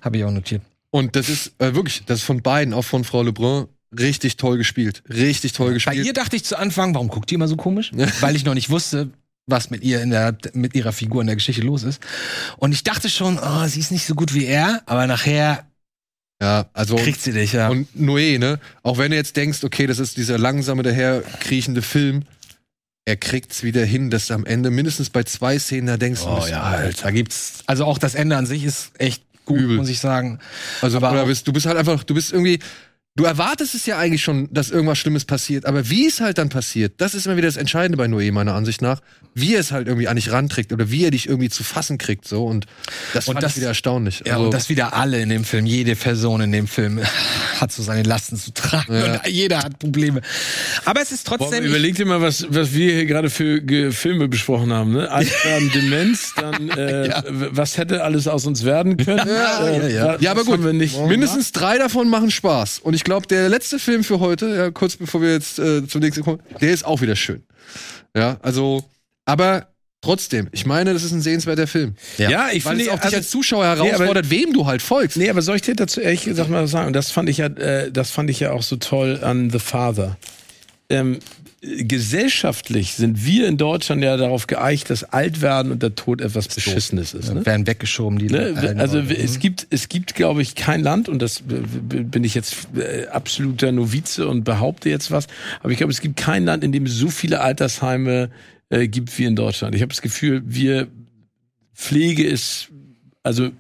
Habe ich auch notiert. Und das ist äh, wirklich, das ist von beiden, auch von Frau Lebrun, richtig toll gespielt. Richtig toll Bei gespielt. ihr dachte ich zu Anfang, warum guckt die immer so komisch? Weil ich noch nicht wusste, was mit ihr in der, mit ihrer Figur in der Geschichte los ist. Und ich dachte schon, oh, sie ist nicht so gut wie er, aber nachher ja, also. kriegt sie dich, ja. Und Noé, ne? Auch wenn du jetzt denkst, okay, das ist dieser langsame, daherkriechende Film, er kriegt's wieder hin, dass du am Ende mindestens bei zwei Szenen da denkst, Oh ja, Alter, da gibt's. Also auch das Ende an sich ist echt gut, Übel. muss ich sagen. Also, Aber oder bist, du bist halt einfach, du bist irgendwie, du erwartest es ja eigentlich schon, dass irgendwas Schlimmes passiert, aber wie es halt dann passiert, das ist immer wieder das Entscheidende bei Noé, meiner Ansicht nach, wie er es halt irgendwie an dich ranträgt oder wie er dich irgendwie zu fassen kriegt, so, und das Und fand das- ich wieder erstaunlich. Ja, Also, und das wieder alle in dem Film, jede Person in dem Film hat so seine Lasten zu tragen Ja. und jeder hat Probleme. Aber es ist Boah, trotzdem. überleg dir mal, was, was wir hier gerade für Ge Filme besprochen haben. Ne? Altwerden, Demenz, dann äh, w- was hätte alles aus uns werden können? Ja, Äh, ja, ja. Ja, aber gut. haben Wir nicht Mindestens drei davon machen Spaß. Und ich glaube, der letzte Film für heute, ja, kurz bevor wir jetzt äh, zum nächsten kommen, der ist auch wieder schön. Ja, also, aber trotzdem, ich meine, das ist ein sehenswerter Film. Ja, ja ich Weil finde es auch dich also- als Zuschauer Nee, aber- herausfordert, wem du halt folgst. Nee, aber soll ich dir dazu ehrlich gesagt mal was sagen? Und das fand ich ja, äh, das fand ich ja auch so toll an The Father. Ähm, äh, gesellschaftlich sind wir in Deutschland ja darauf geeicht, dass Altwerden und der Tod etwas Beschissenes ist. Ne? werden weggeschoben, die Ne? Also Leute. es gibt, es gibt, glaube ich, kein Land, und das bin ich jetzt äh, absoluter Novize und behaupte jetzt was, aber ich glaube, es gibt kein Land, in dem es so viele Altersheime äh, gibt wie in Deutschland. Ich habe das Gefühl, wir Pflege ist also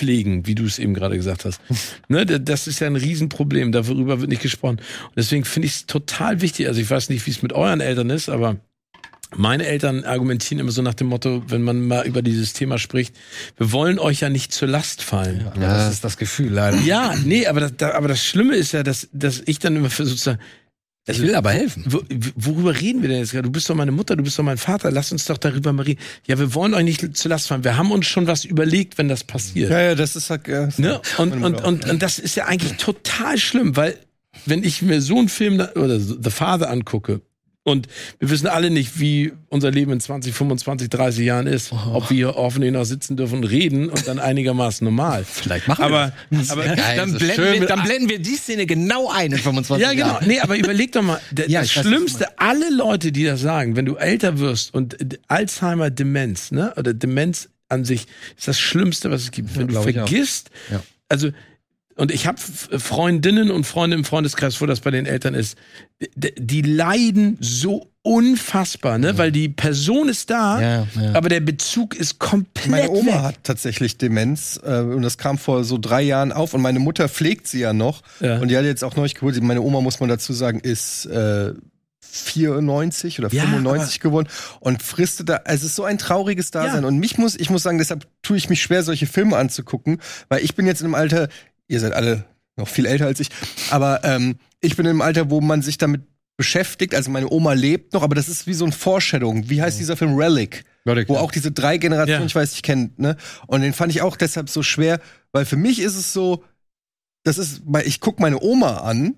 wegpflegen, wie du es eben gerade gesagt hast. ne, da- das ist ja ein Riesenproblem, darüber wird nicht gesprochen. Und deswegen finde ich es total wichtig. Also ich weiß nicht, wie es mit euren Eltern ist, aber meine Eltern argumentieren immer so nach dem Motto, wenn man mal über dieses Thema spricht, wir wollen euch ja nicht zur Last fallen. ja, das ist das Gefühl, leider. Ja, nee, aber das, da, aber das Schlimme ist ja, dass, dass ich dann immer versuche zu sagen, Ich will aber helfen. wo, worüber reden wir denn jetzt gerade? Du bist doch meine Mutter, du bist doch mein Vater, lass uns doch darüber mal reden. Ja, wir wollen euch nicht zur Last fallen. Wir haben uns schon was überlegt, wenn das passiert. Ja, ja, das ist halt. Äh, Ne? Und, meine und, auch. und, und das ist ja eigentlich total schlimm, weil wenn ich mir so einen Film oder The Father angucke und wir wissen alle nicht, wie unser Leben in 20, 25, 30 Jahren ist, ob wir hier hoffentlich noch sitzen dürfen und reden und dann einigermaßen normal. Vielleicht machen Aber, wir aber das. Geil, dann, blenden wir, dann blenden wir die Szene genau ein in 25 ja, genau. Jahren. Nee, aber überleg doch mal, Ja, das ich weiß, Schlimmste, alle Leute, die das sagen, wenn du älter wirst und Alzheimer, Demenz, ne, oder Demenz an sich, ist das Schlimmste, was es gibt. wenn du vergisst, Ja. also, und ich habe Freundinnen und Freunde im Freundeskreis, wo das bei den Eltern ist, die leiden so unfassbar, ne, weil die Person ist da, Ja, ja. aber der Bezug ist komplett Meine Oma weg. hat tatsächlich Demenz äh, und das kam vor so drei Jahren auf und meine Mutter pflegt sie ja noch Ja. und die hat jetzt auch neulich geholt. Meine Oma, muss man dazu sagen, ist äh, 94 oder Ja, 95 geworden und frisste da, also es ist so ein trauriges Dasein Ja. und mich muss, ich muss sagen, deshalb tue ich mich schwer, solche Filme anzugucken, weil ich bin jetzt in einem Alter, ihr seid alle noch viel älter als ich, aber ähm, ich bin in einem Alter, wo man sich damit beschäftigt, also meine Oma lebt noch, aber das ist wie so ein Foreshadowing. Wie heißt dieser Film Relic? Relic, wo ja. auch diese drei Generationen, Ja. ich weiß nicht, kennt, ne? Und den fand ich auch deshalb so schwer, weil für mich ist es so, das ist, ich guck meine Oma an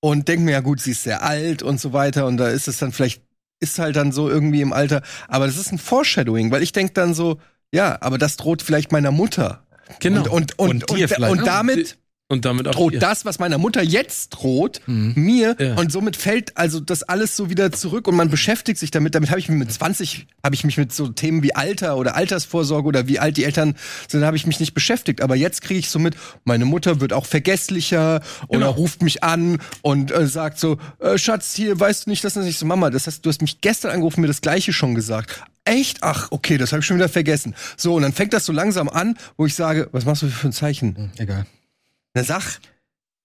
und denke mir, ja gut, sie ist sehr alt und so weiter und da ist es dann vielleicht, ist halt dann so irgendwie im Alter, aber das ist ein Foreshadowing, weil ich denke dann so, ja, aber das droht vielleicht meiner Mutter. Genau. Und, und, und, Und und, damit Und damit auch droht ihr. das, was meiner Mutter jetzt droht, Mhm. mir Ja. und somit fällt also das alles so wieder zurück und man beschäftigt sich damit. Damit habe ich mich mit 20 habe ich mich mit so Themen wie Alter oder Altersvorsorge oder wie alt die Eltern sind, habe ich mich nicht beschäftigt. Aber jetzt kriege ich so mit, meine Mutter wird auch vergesslicher oder Genau. ruft mich an und äh, sagt so, äh, Schatz, hier weißt du nicht, das ist nicht so Mama. Das heißt, du hast mich gestern angerufen, mir das Gleiche schon gesagt. Echt? Ach, okay, das habe ich schon wieder vergessen. So, und dann fängt das so langsam an, wo ich sage, was machst du für ein Zeichen? Egal. Na sag.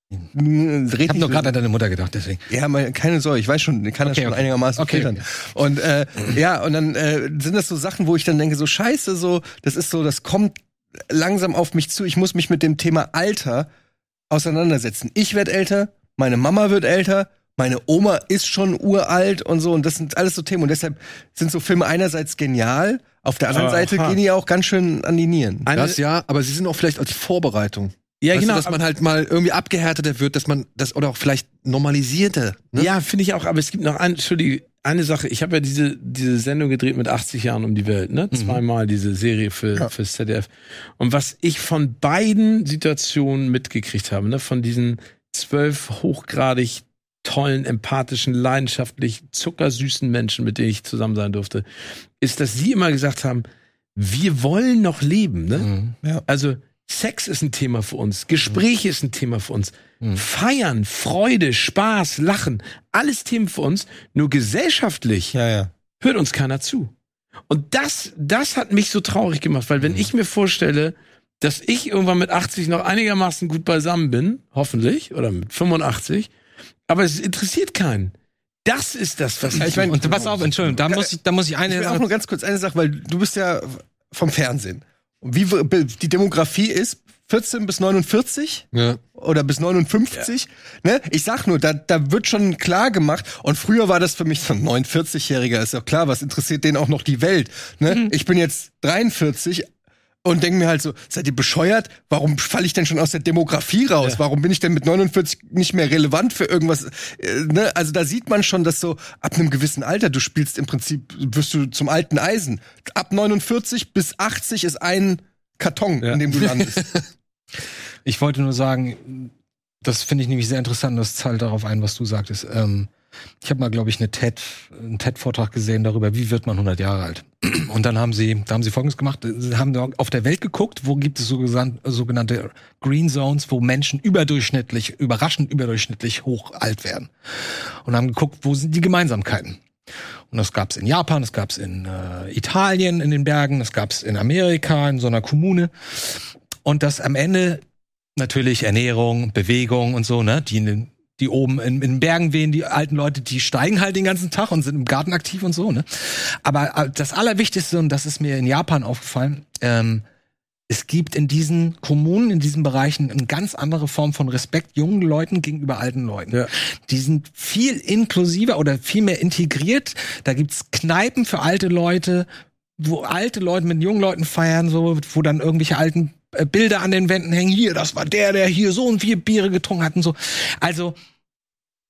Ich Red habe nicht nur so- gerade an deine Mutter gedacht, deswegen. ja, mal, keine Sorge, ich weiß schon, ich kann das Okay, schon okay. einigermaßen Okay, filtern. Und äh, ja, und dann äh, sind das so Sachen, wo ich dann denke, so scheiße, so, das ist so, das kommt langsam auf mich zu. Ich muss mich mit dem Thema Alter auseinandersetzen. Ich werde älter, meine Mama wird älter, meine Oma ist schon uralt und so. Und das sind alles so Themen. Und deshalb sind so Filme einerseits genial, auf der anderen Aber auch Seite gehen die auch ganz schön an die Nieren. Eine- Das ja, aber sie sind auch vielleicht als Vorbereitung. ja, weißt genau. du, dass man halt mal irgendwie abgehärteter wird, dass man das oder auch vielleicht normalisierter. Ne? Ja, finde ich auch. Aber es gibt noch ein, Entschuldige, eine Sache. Ich habe ja diese, diese Sendung gedreht mit 80 Jahren um die Welt, ne? Zweimal diese Serie für, Ja. fürs ZDF. Und was ich von beiden Situationen mitgekriegt habe, ne? Von diesen zwölf hochgradig tollen, empathischen, leidenschaftlich zuckersüßen Menschen, mit denen ich zusammen sein durfte, ist, dass sie immer gesagt haben, wir wollen noch leben, ne? Mhm. Also Sex ist ein Thema für uns, Gespräch ist ein Thema für uns, Mhm. Feiern, Freude, Spaß, Lachen, alles Themen für uns. Nur gesellschaftlich Ja, ja. hört uns keiner zu. Und das, das hat mich so traurig gemacht, weil Mhm. wenn ich mir vorstelle, dass ich irgendwann mit 80 noch einigermaßen gut beisammen bin, hoffentlich, oder mit 85, aber es interessiert keinen. Das ist das, was Ja, ich mein, Und pass auf, Entschuldigung, da muss ich, da muss ich Ich eine will auch nur ganz kurz eine Sache, weil du bist ja vom Fernsehen. Und wie die Demografie ist 14 bis 49 Ja. oder bis 59. Ne? Ich sag nur, da, da wird schon klar gemacht. Und früher war das für mich so ein 49-Jähriger, ist doch klar, was interessiert den auch noch die Welt? Ne? Ich bin jetzt 43 und denke mir halt so, seid ihr bescheuert? Warum falle ich denn schon aus der Demografie raus? Warum bin ich denn mit 49 nicht mehr relevant für irgendwas? Äh, ne? Also da sieht man schon, dass so ab einem gewissen Alter, du spielst im Prinzip, wirst du zum alten Eisen. Ab 49 bis 80 ist ein Karton, Ja. in dem du landest. Ich wollte nur sagen, das finde ich nämlich sehr interessant, das zahlt darauf ein, was du sagtest. Ähm, ich habe mal, glaube ich, eine TED, einen TED-Vortrag gesehen darüber, wie wird man 100 Jahre alt. Und dann haben sie, da haben sie Folgendes gemacht, sie haben auf der Welt geguckt, wo gibt es sogenannte Green Zones, wo Menschen überdurchschnittlich, überraschend überdurchschnittlich hoch alt werden. Und haben geguckt, wo sind die Gemeinsamkeiten. Und das gab's in Japan, das gab's in äh, Italien in den Bergen, das gab's in Amerika in so einer Kommune. Und das am Ende natürlich Ernährung, Bewegung und so, ne? Die, in den, die oben in, in den Bergen wehen, die alten Leute, die steigen halt den ganzen Tag und sind im Garten aktiv und so, ne? Aber äh, das Allerwichtigste, und das ist mir in Japan aufgefallen, ähm, es gibt in diesen Kommunen, in diesen Bereichen eine ganz andere Form von Respekt jungen Leuten gegenüber alten Leuten. Ja. Die sind viel inklusiver oder viel mehr integriert. Da gibt's Kneipen für alte Leute, wo alte Leute mit jungen Leuten feiern, so, wo dann irgendwelche alten äh, Bilder an den Wänden hängen. Hier, das war der, der hier so und vier Biere getrunken hat und so. Also,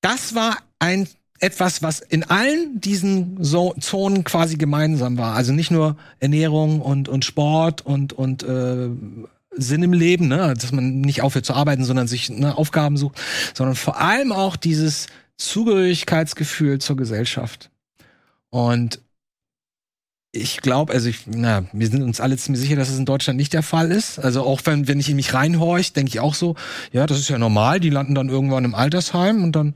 das war ein etwas, was in allen diesen so Zonen quasi gemeinsam war. Also nicht nur Ernährung und, und Sport und, und äh, Sinn im Leben, ne? dass man nicht aufhört zu arbeiten, sondern sich ne, Aufgaben sucht, sondern vor allem auch dieses Zugehörigkeitsgefühl zur Gesellschaft. Und ich glaube, also ich, na, wir sind uns alle ziemlich sicher, dass es in Deutschland nicht der Fall ist. Also auch wenn, wenn ich in mich reinhorch, denke ich auch so, ja, das ist ja normal, die landen dann irgendwann im Altersheim und dann,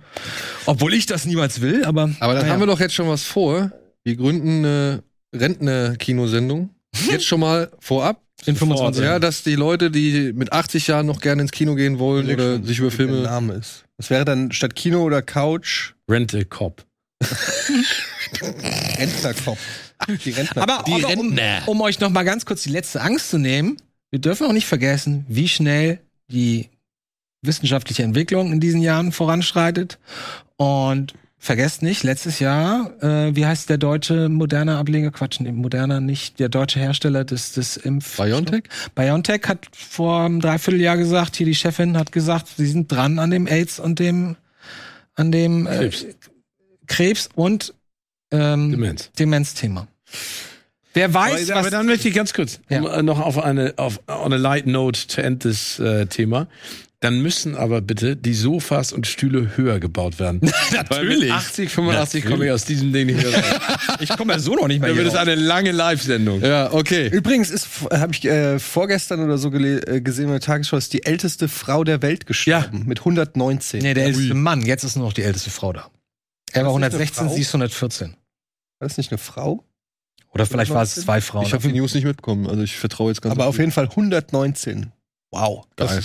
obwohl ich das niemals will, aber. Aber dann naja. haben wir doch jetzt schon was vor. Wir gründen eine Rentner-Kinosendung. Jetzt schon mal vorab. in 25 Ja, dass die Leute, die mit 80 Jahren noch gerne ins Kino gehen wollen oder sich über Der Filme. Name ist. Das wäre dann statt Kino oder Couch Rental Cop. Rentnerkopf. Die Rentner. Aber, Die aber um, Rentner. um euch noch mal ganz kurz die letzte Angst zu nehmen, wir dürfen auch nicht vergessen, wie schnell die wissenschaftliche Entwicklung in diesen Jahren voranschreitet. Und vergesst nicht, letztes Jahr, äh, wie heißt der deutsche moderne Ableger? Quatsch, nee, moderner nicht, der deutsche Hersteller des, des Impf... BioNTech? BioNTech hat vor einem Dreivierteljahr gesagt, hier die Chefin hat gesagt, sie sind dran an dem AIDS und dem an dem äh, Krebs. Krebs und ähm, Demenz. Demenzthema. Wer weiß, aber, was aber dann möchte ich ganz kurz Ja. um, äh, noch auf eine auf on a light note to end this äh, Thema. Dann müssen aber bitte die Sofas und Stühle höher gebaut werden. Weil mit 80, 85 komme ich aus diesem Ding nicht mehr raus. ich komme ja so noch nicht mehr Dann hier wird es eine lange Live-Sendung. Ja, okay. Übrigens ist, habe ich äh, vorgestern oder so äh, gesehen in der Tagesschau, ist die älteste Frau der Welt gestorben. Mit 119. Nee, der älteste Mann. Jetzt ist nur noch die älteste Frau da. Er war das nicht eine 116, Frau? sie ist 114. War das nicht eine Frau? Oder vielleicht war es zwei Frauen. Ich habe die News nicht mitbekommen, also ich vertraue jetzt ganz Aber auf jeden Fall 119. Wow. Geil.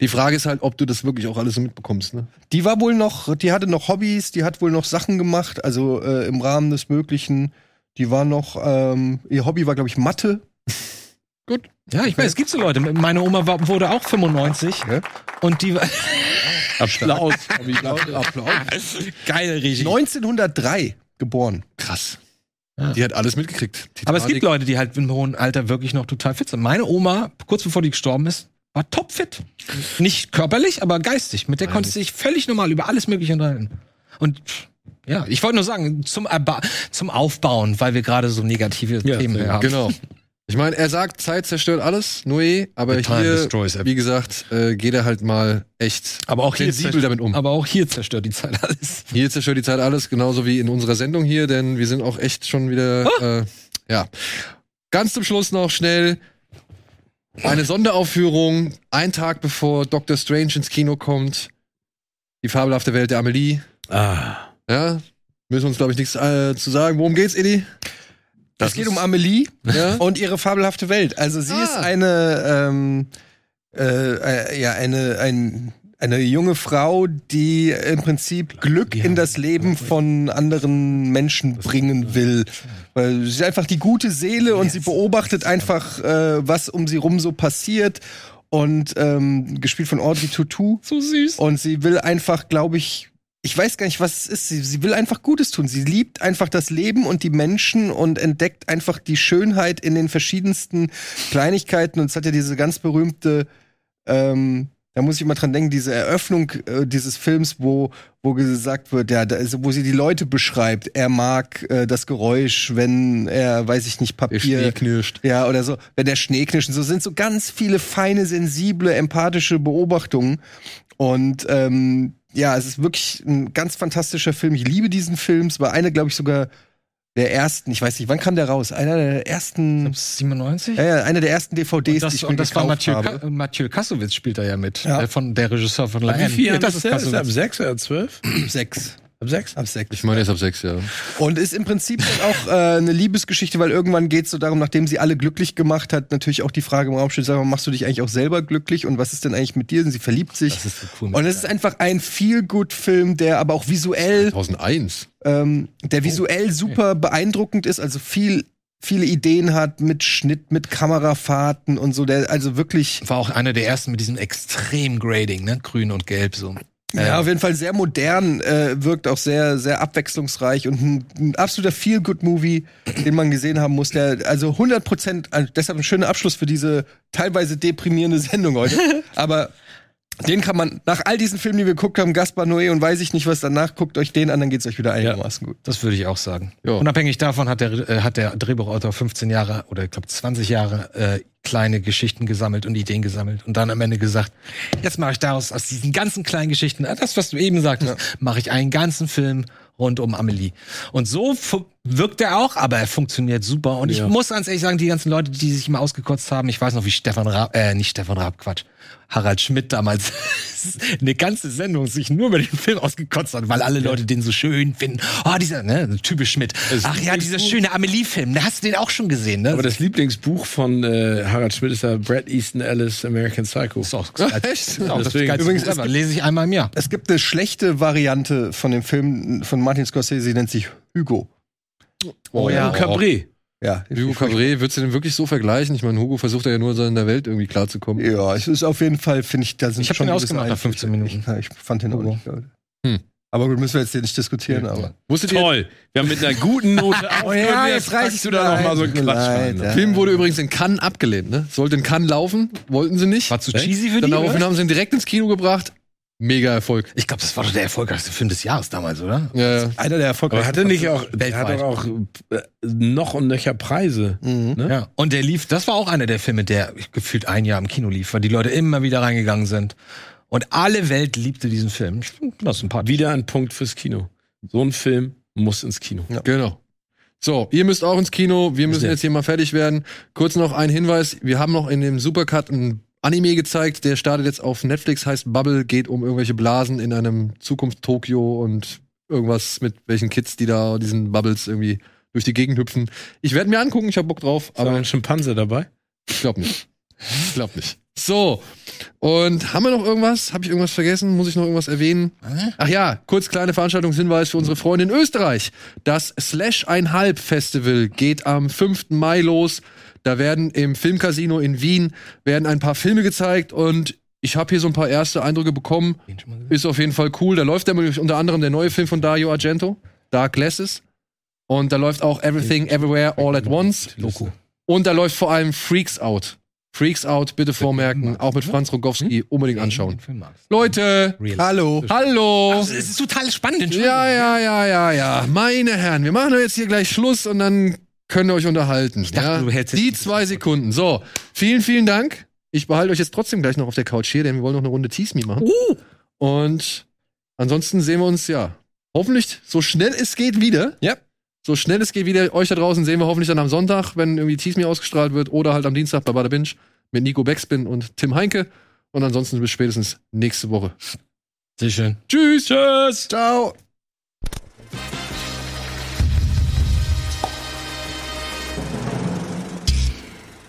Die Frage ist halt, ob du das wirklich auch alles so mitbekommst, ne? Die war wohl noch, die hatte noch Hobbys, die hat wohl noch Sachen gemacht, also äh, im Rahmen des Möglichen. Die war noch, ähm, ihr Hobby war, glaube ich, Mathe. Ja, ich weiß, es gibt so Leute. Meine Oma war, wurde auch 95 Ja. und die war Applaus. Applaus. geil, richtig. 1903 geboren. Krass. Ja. Die hat alles mitgekriegt. Aber es gibt Titanic. Leute, die halt im hohen Alter wirklich noch total fit sind. Meine Oma, kurz bevor die gestorben ist, war topfit. Nicht körperlich, aber geistig. Mit der konntest du dich völlig normal über alles Mögliche unterhalten. Und ja, ich wollte nur sagen, zum, Erba zum Aufbauen, weil wir gerade so negative Ja, Themen haben. Genau. Ich meine, er sagt, Zeit zerstört alles, Noé, aber The time hier, wie gesagt, äh, geht er halt mal echt Aber auch hier sensibel damit um. Aber auch hier zerstört die Zeit alles. Hier zerstört die Zeit alles, genauso wie in unserer Sendung hier, denn wir sind auch echt schon wieder, äh, ja. Ganz zum Schluss noch schnell eine Sonderaufführung, ein Tag bevor Doctor Strange ins Kino kommt. Die fabelhafte Welt der Amelie. Ah. Ja, müssen uns, glaube ich, nichts äh, zu sagen. Worum geht's, Edi? es geht um Amelie Ja? und ihre fabelhafte Welt. Also sie Ah. ist eine, ähm, äh, äh, ja, eine, ein, eine junge Frau, die im Prinzip Glück in das Leben von anderen Menschen bringen will. Weil sie ist einfach die gute Seele und sie beobachtet einfach, äh, was um sie rum so passiert. Und ähm, gespielt von Audrey Tautou. So süß. Und sie will einfach, glaube ich, ich weiß gar nicht, was es ist. Sie, sie will einfach Gutes tun. Sie liebt einfach das Leben und die Menschen und entdeckt einfach die Schönheit in den verschiedensten Kleinigkeiten. Und es hat ja diese ganz berühmte, ähm, da muss ich mal dran denken, diese Eröffnung äh, dieses Films, wo, wo gesagt wird, ja, da, wo sie die Leute beschreibt. Er mag äh, das Geräusch, wenn er, weiß ich nicht, Der Papier. Schnee knirscht. Ja, oder so, wenn der Schnee knirscht. und So sind so ganz viele feine, sensible, empathische Beobachtungen. Und ähm, ja, es ist wirklich ein ganz fantastischer Film. Ich liebe diesen Film. Es war eine, glaube ich, sogar der ersten, ich weiß nicht, wann kam der raus? Einer der ersten, 97? ja, ja, einer der ersten DVDs, Und das, die ich mir und das war gekauft Mathieu, habe. Ka Mathieu Kassowitz spielt da ja mit. Ja. Äh, von der Regisseur von La Wie viel das ist ist der? Ist der ab sechs oder zwölf? Sechs. Ab sechs? Ab sechs. Ich meine, ist ab sechs, ja. Und ist im Prinzip dann auch äh, eine Liebesgeschichte, weil irgendwann geht es so darum, nachdem sie alle glücklich gemacht hat, natürlich auch die Frage im Raum steht, sag mal, machst du dich eigentlich auch selber glücklich und was ist denn eigentlich mit dir? Und sie verliebt sich. Das ist so cool. Und es ist einfach ein Feel-Good-Film, der aber auch visuell, 2001. ähm, der Oh, visuell super beeindruckend ist, also viel, viele Ideen hat mit Schnitt, mit Kamerafahrten und so, der also wirklich, war auch einer der ersten mit diesem extrem Grading, ne? Grün und Gelb so. Ja, auf jeden Fall sehr modern, äh, wirkt auch sehr, sehr abwechslungsreich und ein, ein absoluter Feel-Good-Movie, den man gesehen haben muss, der, also 100 Prozent, also deshalb ein schöner Abschluss für diese teilweise deprimierende Sendung heute, aber den kann man, nach all diesen Filmen, die wir geguckt haben, Gaspar Noé und weiß ich nicht was danach, guckt euch den an, dann geht's euch wieder einigermaßen gut. Das würde ich auch sagen. Ja. Unabhängig davon hat der, äh, hat der Drehbuchautor 15 Jahre oder ich glaube 20 Jahre äh, kleine Geschichten gesammelt und Ideen gesammelt und dann am Ende gesagt, jetzt mache ich daraus aus diesen ganzen kleinen Geschichten, äh, das was du eben sagtest, mache ich einen ganzen Film rund um Amelie. Und so wirkt er auch, aber er funktioniert super. Und ich Ja. muss ganz ehrlich sagen, die ganzen Leute, die sich immer ausgekotzt haben, ich weiß noch, wie Stefan Raab, äh, nicht Stefan Raab, Quatsch, Harald Schmidt damals eine ganze Sendung sich nur über den Film ausgekotzt hat, weil alle Leute den so schön finden. Oh, dieser, ne, typisch Schmidt. Ach ja, dieser schöne Amelie-Film, da hast du den auch schon gesehen, ne? Aber das Lieblingsbuch von äh, Harald Schmidt ist ja Brad Easton Ellis American Psycho. ist auch, das Echt? ist auch das Deswegen- geilste Übrigens, ever. lese ich einmal im Jahr. Es gibt eine schlechte Variante von dem Film von Martin Scorsese, die nennt sich Hugo. Oh ja. Und Cabré. Ja, Hugo Cabré, würdest du den wirklich so vergleichen? Ich meine, Hugo versucht ja nur so in der Welt irgendwie klarzukommen. Ja, es ist auf jeden Fall, finde ich, da sind Ich hab schon den ausgemacht nach Einflüsse. 15 Minuten. Ich, ich fand den auch Hugo. nicht geil. Hm. Aber gut, müssen wir jetzt hier nicht diskutieren, aber. Wusstet ihr, Toll. Wir haben mit einer guten Note Oh ja, aufgehört. jetzt packst du da noch mal so einen Quatsch leid, rein. der Film wurde übrigens in Cannes abgelehnt, ne? Sollte in Cannes laufen, wollten sie nicht. War zu cheesy für Dann die? daraufhin oder? haben sie ihn direkt ins Kino gebracht. Mega Erfolg. Ich glaube, das war doch der erfolgreichste Film des Jahres damals, oder? Ja, ja. Einer der erfolgreichsten. hat er nicht auch, der hat Weltweit. doch auch äh, noch und nöcher Preise. Mhm. Ne? Ja. Und der lief, das war auch einer der Filme, der gefühlt ein Jahr im Kino lief, weil die Leute immer wieder reingegangen sind. Und alle Welt liebte diesen Film. Ich finde das sympathisch. Wieder ein Punkt fürs Kino. So ein Film muss ins Kino. Genau. So, ihr müsst auch ins Kino. Wir müssen Ja. jetzt hier mal fertig werden. Kurz noch ein Hinweis. Wir haben noch in dem Supercut ein Anime gezeigt. Der startet jetzt auf Netflix, heißt Bubble, geht um irgendwelche Blasen in einem Zukunft-Tokio und irgendwas mit welchen Kids, die da diesen Bubbles irgendwie durch die Gegend hüpfen. Ich werde mir angucken, ich habe Bock drauf, Aber aber ein Schimpanse dabei? ich glaube nicht. Ich glaube nicht. So, und haben wir noch irgendwas? Habe ich irgendwas vergessen? Muss ich noch irgendwas erwähnen? Ach ja, kurz kleine Veranstaltungshinweis für unsere Freunde in Österreich. Das Slash einhalb Festival geht am 5. Mai los. Da werden im Filmcasino in Wien werden ein paar Filme gezeigt und ich habe hier so ein paar erste Eindrücke bekommen. Ist auf jeden Fall cool. Da läuft nämlich unter anderem der neue Film von Dario Argento, Dark Glasses. Und da läuft auch Everything Everywhere All at Once. Doku. Und da läuft vor allem Freaks Out. Freaks Out, bitte vormerken, auch mit Franz Rogowski, unbedingt anschauen. Leute, Hallo. hallo! Es ist total spannend. Ja, ja, ja, ja, ja. Meine Herren, wir machen doch jetzt hier gleich Schluss und dann könnt ihr euch unterhalten. dachte, ja? du hältst jetzt Die zwei Sekunden. So, vielen, vielen Dank. Ich behalte euch jetzt trotzdem gleich noch auf der Couch hier, denn wir wollen noch eine Runde Tease Me machen. Uh. Und ansonsten sehen wir uns ja hoffentlich so schnell es geht wieder. Ja. So schnell es geht wieder. Euch da draußen sehen wir hoffentlich dann am Sonntag, wenn irgendwie Tease Me ausgestrahlt wird oder halt am Dienstag bei Bada Binge mit Nico Beckspin und Tim Heinke. Und ansonsten bis spätestens nächste Woche. Sehr schön. Tschüss. Tschüss! Ciao.